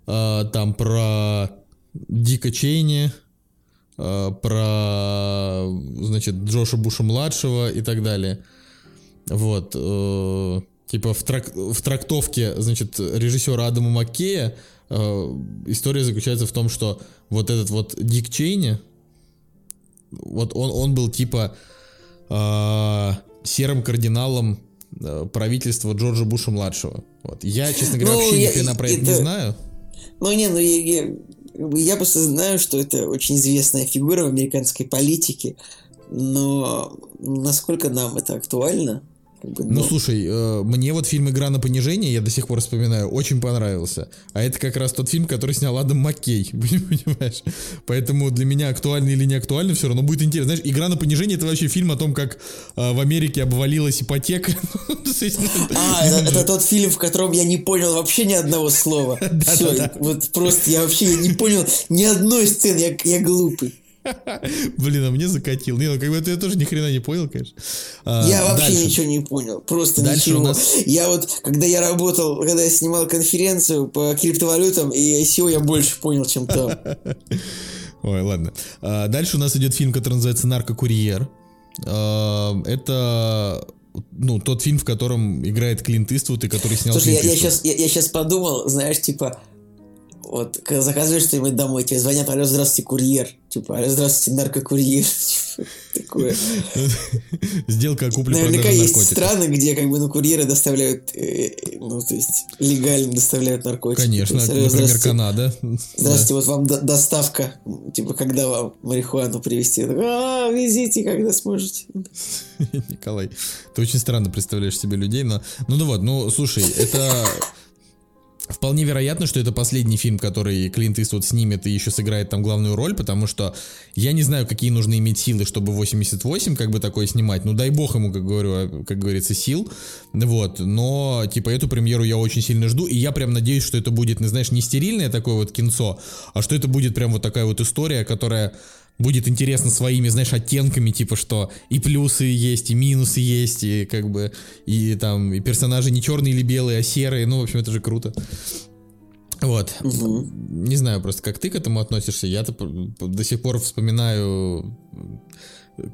Э, там про Дика Чейни, э, про, значит, Джоша Буша-младшего и так далее. Вот. Э, типа в, трак в трактовке, значит, режиссера Адама Маккея история заключается в том, что вот этот вот Дик Чейни, вот он, он был типа э, серым кардиналом э, правительства Джорджа Буша младшего. Вот. Я, честно говоря, ну, вообще я, ни хрена про это, это не знаю. Ну не, ну я, я, я просто знаю, что это очень известная фигура в американской политике, но насколько нам это актуально? Как бы, ну, ну, слушай, э, мне вот фильм «Игра на понижение», я до сих пор вспоминаю, очень понравился. А это как раз тот фильм, который снял Адам Маккей, понимаешь? Поэтому для меня актуально или не актуально все равно будет интересно. Знаешь, «Игра на понижение» — это вообще фильм о том, как э, в Америке обвалилась ипотека. А, это тот фильм, в котором я не понял вообще ни одного слова. Все, вот просто я вообще не понял ни одной сцены, я глупый. Блин, а мне закатил. Не, ну как бы это я тоже ни хрена не понял, конечно. А, я вообще дальше. ничего не понял. Просто дальше ничего. Нас... Я вот, когда я работал, когда я снимал конференцию по криптовалютам и ICO, я больше понял, чем там. Ой, ладно. А, дальше у нас идет фильм, который называется «Наркокурьер». А, это ну, тот фильм, в котором играет Клинт Иствуд и который снял Слушай, я, я, сейчас, я, я сейчас подумал, знаешь, типа, вот, когда заказываешь что-нибудь домой, тебе звонят, алло, здравствуйте, курьер. Типа, алло, здравствуйте, наркокурьер. Типа, такое. Сделка купли Наверняка есть страны, где как бы ну, курьеры доставляют, э, ну, то есть легально доставляют наркотики. Конечно, например, Канада. Здравствуйте, вот вам доставка, типа, когда вам марихуану привезти? А, везите, когда сможете. Николай, ты очень странно представляешь себе людей, но... Ну, ну вот, ну, слушай, это вполне вероятно, что это последний фильм, который Клинт Иствуд снимет и еще сыграет там главную роль, потому что я не знаю, какие нужно иметь силы, чтобы 88 как бы такое снимать. Ну, дай бог ему, как говорю, как говорится, сил. Вот, но, типа, эту премьеру я очень сильно жду, и я прям надеюсь, что это будет, ну, знаешь, не стерильное такое вот кинцо, а что это будет прям вот такая вот история, которая будет интересно своими, знаешь, оттенками, типа что и плюсы есть, и минусы есть, и как бы, и там, и персонажи не черные или белые, а серые, ну, в общем, это же круто. Вот. Угу. Не знаю просто, как ты к этому относишься. Я-то до сих пор вспоминаю,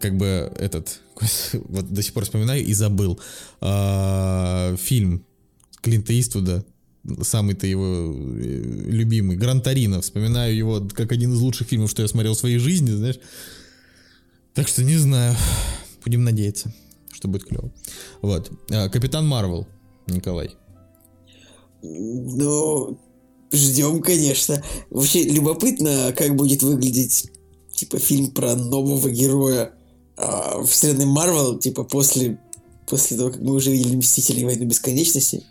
как бы этот, вот до сих пор вспоминаю и забыл а, фильм Клинта Иствуда самый-то его э, любимый, Гран Торино. Вспоминаю его как один из лучших фильмов, что я смотрел в своей жизни, знаешь. Так что не знаю. Будем надеяться, что будет клево. Вот. А, Капитан Марвел, Николай. Ну, ждем, конечно. Вообще любопытно, как будет выглядеть типа фильм про нового героя а, вселенной Марвел, типа после, после того, как мы уже видели Мстители Войны Бесконечности.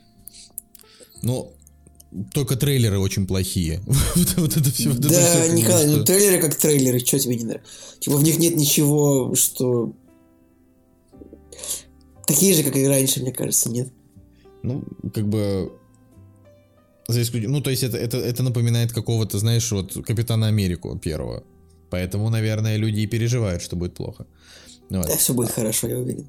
Ну, только трейлеры очень плохие. вот, вот это все. Вот да, это все, Николай, ну трейлеры как трейлеры, что тебе не нравится? Типа в них нет ничего, что... Такие же, как и раньше, мне кажется, нет? Ну, как бы... За исключением... Ну, то есть это, это, это напоминает какого-то, знаешь, вот Капитана Америку первого. Поэтому, наверное, люди и переживают, что будет плохо. Вот. Да, все будет хорошо, я уверен.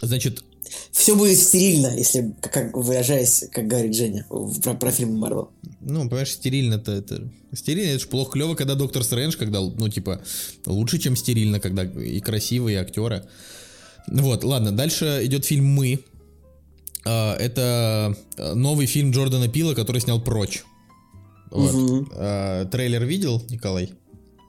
Значит, все будет стерильно, если, как выражаясь, как говорит Женя, про, про фильм Марвел. Ну, понимаешь, стерильно-то это... Стерильно, это же плохо клево, когда Доктор Стрэндж, когда, ну, типа, лучше, чем стерильно, когда и красивые актеры. Вот, ладно, дальше идет фильм «Мы». А, это новый фильм Джордана Пила, который снял «Прочь». Вот. Угу. Трейлер видел, Николай?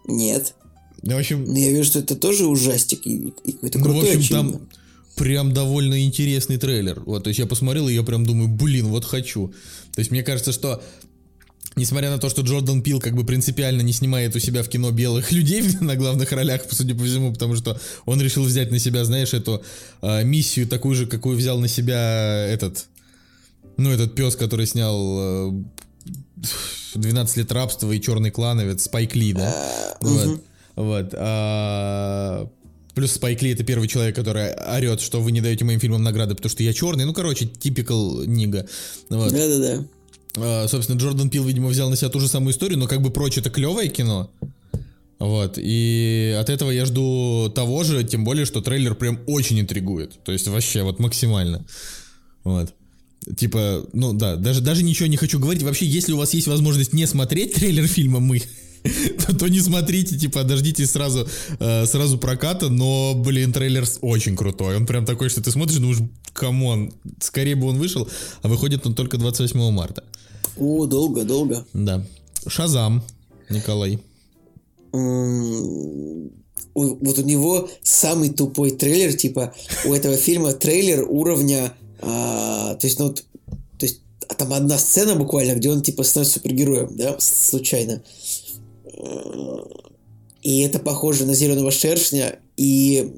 Нет. Ну, в общем... Но я вижу, что это тоже ужастик и, и какой-то крутой, ну, в общем, очевидно. там прям довольно интересный трейлер. Вот, то есть я посмотрел, и я прям думаю, блин, вот хочу. То есть мне кажется, что Несмотря на то, что Джордан Пил как бы принципиально не снимает у себя в кино белых людей на главных ролях, судя по всему, потому что он решил взять на себя, знаешь, эту э, миссию такую же, какую взял на себя этот, ну, этот пес, который снял э, 12 лет рабства и черный клановец Спайк Ли, да? Вот. Вот. А, Плюс Спайк Ли это первый человек, который орет, что вы не даете моим фильмам награды, потому что я черный. Ну, короче, типикал Нига. Вот. Да-да-да. А, собственно, Джордан Пил, видимо, взял на себя ту же самую историю, но как бы прочь это клевое кино. Вот, и от этого я жду того же, тем более, что трейлер прям очень интригует. То есть вообще вот максимально. Вот. Типа, ну да, даже, даже ничего не хочу говорить. Вообще, если у вас есть возможность не смотреть трейлер фильма «Мы», то, то не смотрите, типа, дождитесь сразу, э, сразу проката, но, блин, трейлер очень крутой. Он прям такой, что ты смотришь, думаешь, come on, скорее бы он вышел, а выходит он только 28 марта. О, долго, долго. Да. Шазам, Николай. Вот у него самый тупой трейлер, типа, у этого фильма трейлер уровня, а, то есть, ну, то есть, а там одна сцена буквально, где он, типа, становится супергероем, да, случайно. И это похоже на зеленого шершня и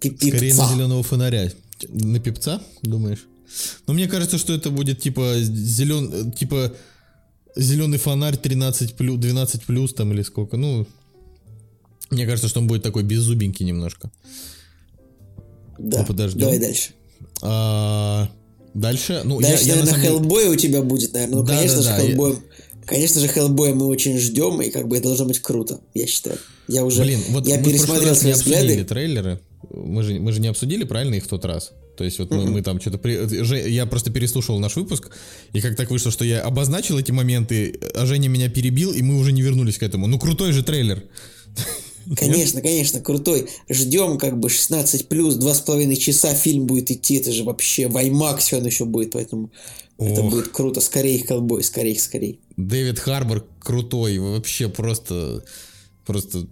пипца. Скорее на зеленого фонаря. На пипца, думаешь? Ну, мне кажется, что это будет типа зелен... типа зеленый фонарь 13 плюс, 12 плюс там или сколько. Ну, мне кажется, что он будет такой беззубенький немножко. Да, ну, подождем. давай дальше. А, дальше, ну, дальше, я, наверное, я на Хеллбой у тебя будет, наверное. Ну, да, конечно да, же, да, Хеллбой... Я... Конечно же, Хеллбоя мы очень ждем, и как бы это должно быть круто, я считаю. Я уже Блин, вот я пересмотрел свои взгляды. трейлеры. Мы же, мы же не обсудили, правильно, их в тот раз? То есть вот мы, мы там что-то... При... Я просто переслушал наш выпуск, и как так вышло, что я обозначил эти моменты, а Женя меня перебил, и мы уже не вернулись к этому. Ну, крутой же трейлер. Конечно, конечно, крутой. Ждем как бы 16 плюс, два с половиной часа фильм будет идти. Это же вообще в IMAX он еще будет, поэтому Ох. это будет круто. Скорее, колбой, скорее, скорее. Дэвид Харбор крутой, вообще просто, просто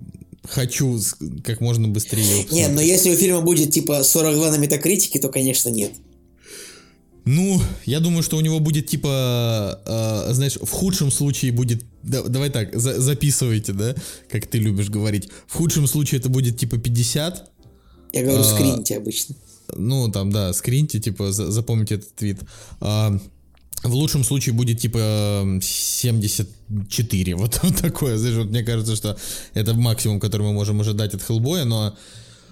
хочу как можно быстрее. Нет, но если у фильма будет типа 42 на метакритике, то, конечно, нет. Ну, я думаю, что у него будет типа, э, знаешь, в худшем случае будет, да, давай так, за, записывайте, да, как ты любишь говорить. В худшем случае это будет типа 50. Я говорю, а, скриньте обычно. Ну, там, да, скриньте, типа, за, запомните этот твит. А, В лучшем случае будет типа 74. Вот, вот такое. Знаешь, вот мне кажется, что это максимум, который мы можем ожидать от Хеллбоя, но э,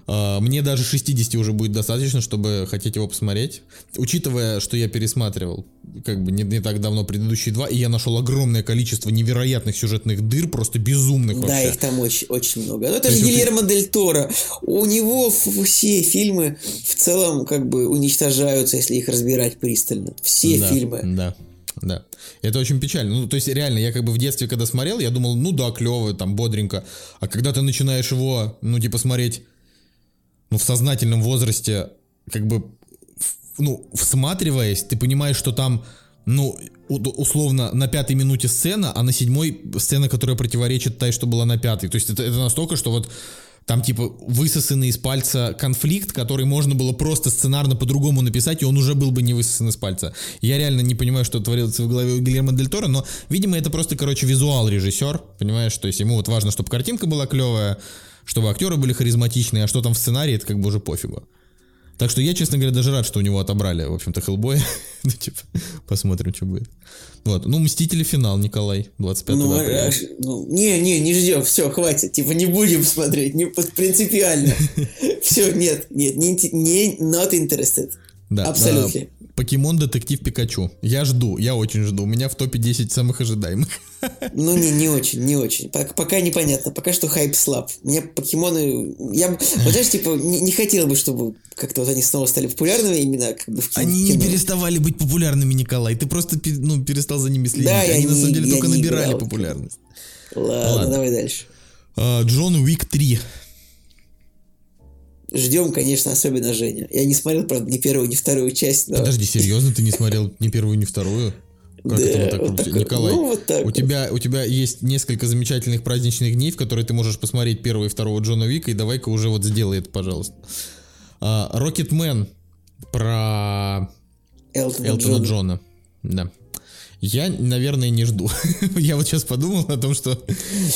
мне даже 60 уже будет достаточно, чтобы хотеть его посмотреть. Учитывая, что я пересматривал как бы не, не так давно предыдущие два, и я нашел огромное количество невероятных сюжетных дыр, просто безумных Да, вообще. их там очень, очень много. Ну, это То же Гильермо Дель Торо. У него все фильмы в целом как бы уничтожаются, если их разбирать пристально. Все да, фильмы. Да, да. Это очень печально. Ну, то есть, реально, я как бы в детстве, когда смотрел, я думал, ну да, клево, там, бодренько. А когда ты начинаешь его, ну, типа, смотреть, ну, в сознательном возрасте, как бы, ну, всматриваясь, ты понимаешь, что там, ну, условно, на пятой минуте сцена, а на седьмой сцена, которая противоречит той, что была на пятой. То есть, это, это настолько, что вот там, типа, высосанный из пальца конфликт, который можно было просто сценарно по-другому написать, и он уже был бы не высосан из пальца. Я реально не понимаю, что творится в голове у Гильермо Дель Торо, но, видимо, это просто, короче, визуал режиссер, понимаешь? То есть ему вот важно, чтобы картинка была клевая, чтобы актеры были харизматичные, а что там в сценарии, это как бы уже пофигу. Так что я, честно говоря, даже рад, что у него отобрали, в общем-то, Хеллбоя. ну, типа, посмотрим, что будет. Вот. Ну, Мстители финал, Николай, 25 Ну, апреля. а ну, не, не, не ждем, все, хватит, типа не будем смотреть, не принципиально. Все, нет, нет, не, не not interested. Да, Абсолютно. Покемон Детектив Пикачу. Я жду, я очень жду. У меня в топе 10 самых ожидаемых. Ну, не, не очень, не очень. Пок- Пока непонятно, пока что хайп слаб. Мне покемоны... Я, вот знаешь, типа, не, не хотел бы, чтобы как-то вот они снова стали популярными именно как бы в кино. Они не переставали быть популярными, Николай. Ты просто ну, перестал за ними следить. Да, я Они на не- самом деле я только набирали популярность. Ладно, Ладно. давай дальше. А, Джон Уик 3. Ждем, конечно, особенно Женя. Я не смотрел, правда, ни первую, ни вторую часть, но... Подожди, серьезно, ты не смотрел ни первую, ни вторую? Как Да, это вот так вот такой- Николай, ну, вот так у, вот. тебя, у тебя есть несколько замечательных праздничных дней, в которые ты можешь посмотреть первого и второго Джона Уика, и давай-ка уже вот сделай это, пожалуйста. А, Рокетмен про Элтона, Элтона Джона. Джона. Да. Я, наверное, не жду. Я вот сейчас подумал о том, что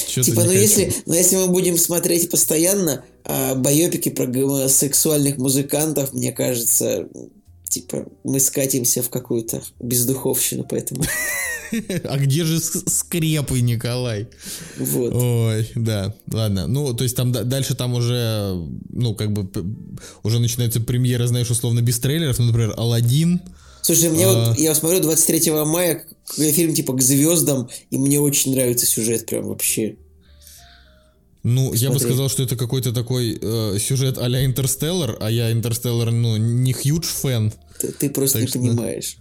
Типа, ну если, ну если мы будем смотреть постоянно а, байопики про гомосексуальных музыкантов, мне кажется, типа, мы скатимся в какую-то бездуховщину, поэтому А где же скрепы, Николай? вот. Ой, да, ладно. Ну, то есть там да- дальше там уже, ну, как бы уже начинается премьера, знаешь, условно без трейлеров, ну, например, Алладин. Слушай, мне А. вот, я смотрю 23 мая фильм типа «К звездам», и мне очень нравится сюжет прям вообще. Ну, я бы Смотри. сказал, что это какой-то такой э, сюжет а-ля Интерстеллар, а я Интерстеллар, ну, не хьюдж фэн. Ты, ты просто Так не что- понимаешь.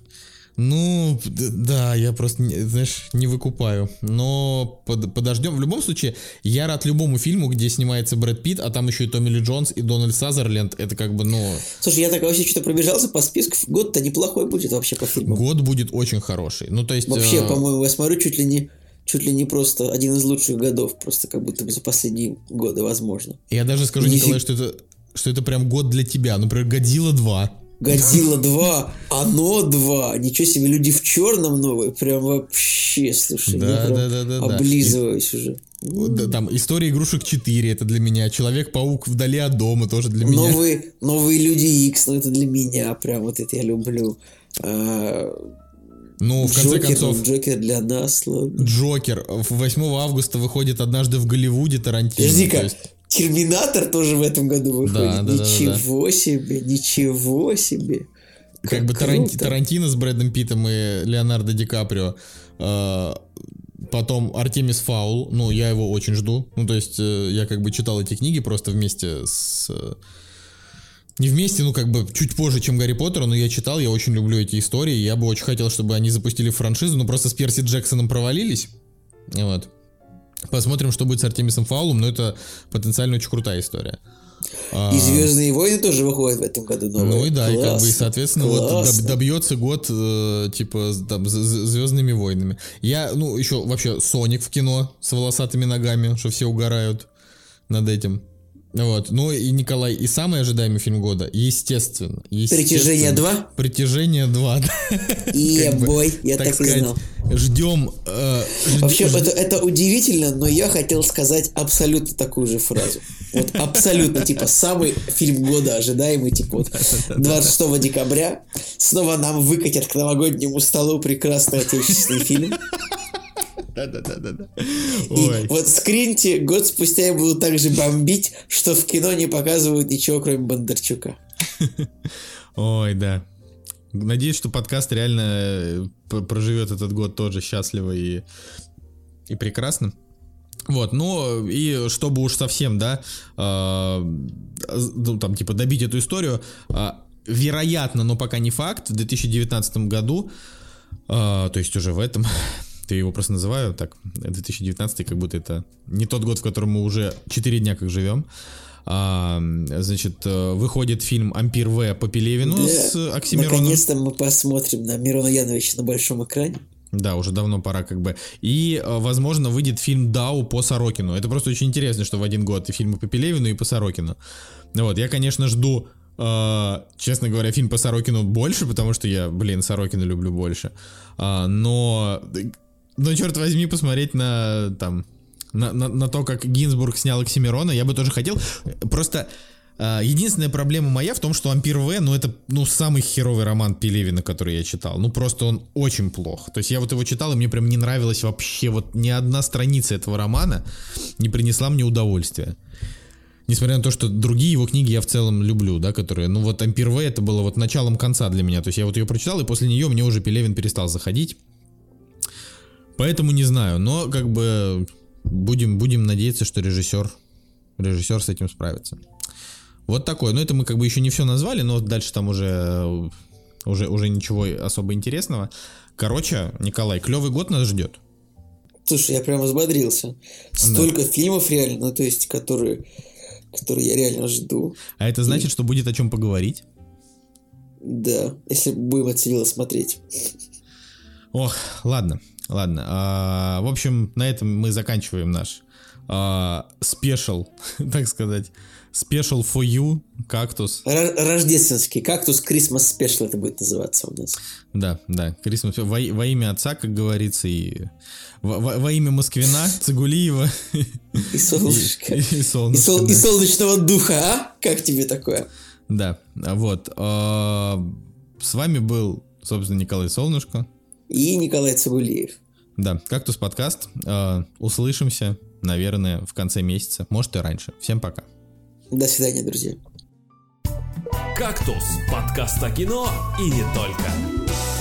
Ну, да, я просто, знаешь, не выкупаю. Но под- подождем. В любом случае, я рад любому фильму, где снимается Брэд Питт, а там еще и Томми Ли Джонс и Дональд Сазерленд. Это как бы, ну, Слушай, я так вообще что-то пробежался по списку. Год-то неплохой будет вообще по фильму. год будет очень хороший. Ну, то есть... Вообще, э, по-моему, я смотрю чуть ли не чуть ли не просто один из лучших годов, просто как будто бы за последние годы, возможно. Я даже скажу, Нифиг- Николай, что это, что это прям год для тебя. Например, Годзилла 2. Годзилла 2, Оно 2, ничего себе, люди в черном новые, прям вообще, слушай, Да, я прям да, да, да, да. облизываюсь уже. Да, Там История игрушек 4, это для меня. Человек-паук вдали от дома тоже для меня. Новые, новые люди X, ну это для меня, прям вот это я люблю. А, Ну, в конце Джокер, концов, ну, Джокер для нас, ладно. Джокер. В 8 августа выходит однажды в Голливуде Тарантино. Подожди-ка, есть- Терминатор тоже в этом году выходит. Да, да, да, да, ничего себе, ничего себе. Как бы круто. Таранти- Тарантино с Брэдом Питтом и Леонардо Ди Каприо. Э, Потом Артемис Фаул, ну, я его очень жду. Ну, то есть, э, я как бы читал эти книги просто вместе с... э, Не вместе, ну, как бы чуть позже, чем Гарри Поттера, но я читал, я очень люблю эти истории. Я бы очень хотел, чтобы они запустили франшизу, но просто с Перси Джексоном провалились. Вот. Посмотрим, что будет с Артемисом Фаулом, но это потенциально очень крутая история. А, И Звездные войны тоже выходят в этом году новые. ну и да, и как бы, Классно, соответственно, вот доб- классно. добьется год, э, типа, там, Звездными войнами. Я, ну, еще вообще Соник в кино с волосатыми ногами, что все угорают над этим. Вот. Ну и Николай, и самый ожидаемый фильм года, естественно. естественно Притяжение 2? Притяжение 2, да. И бой, я так, и знал. ждем... э, жд- Вообще, это, это удивительно, но я хотел сказать абсолютно такую же фразу. Вот абсолютно, типа, самый фильм года ожидаемый, типа, вот 26 декабря снова нам выкатят к новогоднему столу прекрасный отечественный фильм. Да-да-да-да. И вот скриньте, год спустя я буду так же бомбить, что в кино не показывают ничего, кроме Бондарчука. Ой, да. Надеюсь, что подкаст реально э, проживет этот год тоже счастливо и, и прекрасно. Вот, ну и чтобы уж совсем, да, э, ну там типа добить эту историю, э, вероятно, но пока не факт, в 2019 году, э, то есть уже в этом, я его просто называю так, 2019 как будто это не тот год, в котором мы уже 4 дня как живем, а, значит, э, выходит фильм «Ампир В» по Пелевину Да. с Оксимироном. Наконец-то мы посмотрим на Мирона Яновича на большом экране. Да, уже давно пора как бы. И, э, возможно, выйдет фильм «Дау» по Сорокину. Это просто очень интересно, что в один год и фильмы по Пелевину, и по Сорокину. Ну Вот, я, конечно, жду, э, честно говоря, фильм по Сорокину больше, потому что я, блин, Сорокина люблю больше. А, но, но, черт возьми, посмотреть на, там, на, на, на то, как Гинзбург снял Оксимирона, я бы тоже хотел. Просто а, единственная проблема моя в том, что «Ампир В», ну, это, ну, самый херовый роман Пелевина, который я читал. Ну, просто он очень плох. То есть я вот его читал, и мне прям не нравилось вообще, вот ни одна страница этого романа не принесла мне удовольствия. Несмотря на то, что другие его книги я в целом люблю, да, которые, ну вот «Ампир В» это было вот началом конца для меня. То есть я вот ее прочитал, и после нее мне уже Пелевин перестал заходить. Поэтому не знаю, но как бы будем, будем надеяться, что режиссер, режиссер с этим справится. Вот такое. Ну, это мы как бы еще не все назвали, но дальше там уже, уже, уже ничего особо интересного. Короче, Николай, клевый год нас ждет. Слушай, я прям взбодрился. Столько фильмов реально, ну то есть, которые, которые я реально жду. А это значит, что будет о чем поговорить. Да, если будем Севилла смотреть. Ох, ладно, ладно. А, в общем, на этом мы заканчиваем наш а, special, так сказать, special for you, кактус. Ро- Рождественский кактус Christmas Special это будет называться у нас. Да, да, Крисмас во, во имя отца, как говорится, и во, во- во имя Москвина, Цигулиева И солнышко. и, и И, солнышко, сол- и да. солнечного духа, а? Как тебе такое? Да, вот. а, С вами был, собственно, Николай Солнышко. И Николай Цигулиев. Да, Кактус подкаст. А, Услышимся, наверное, в конце месяца, может и раньше. Всем пока. До свидания, друзья. «Кактус» — подкаст о кино и не только.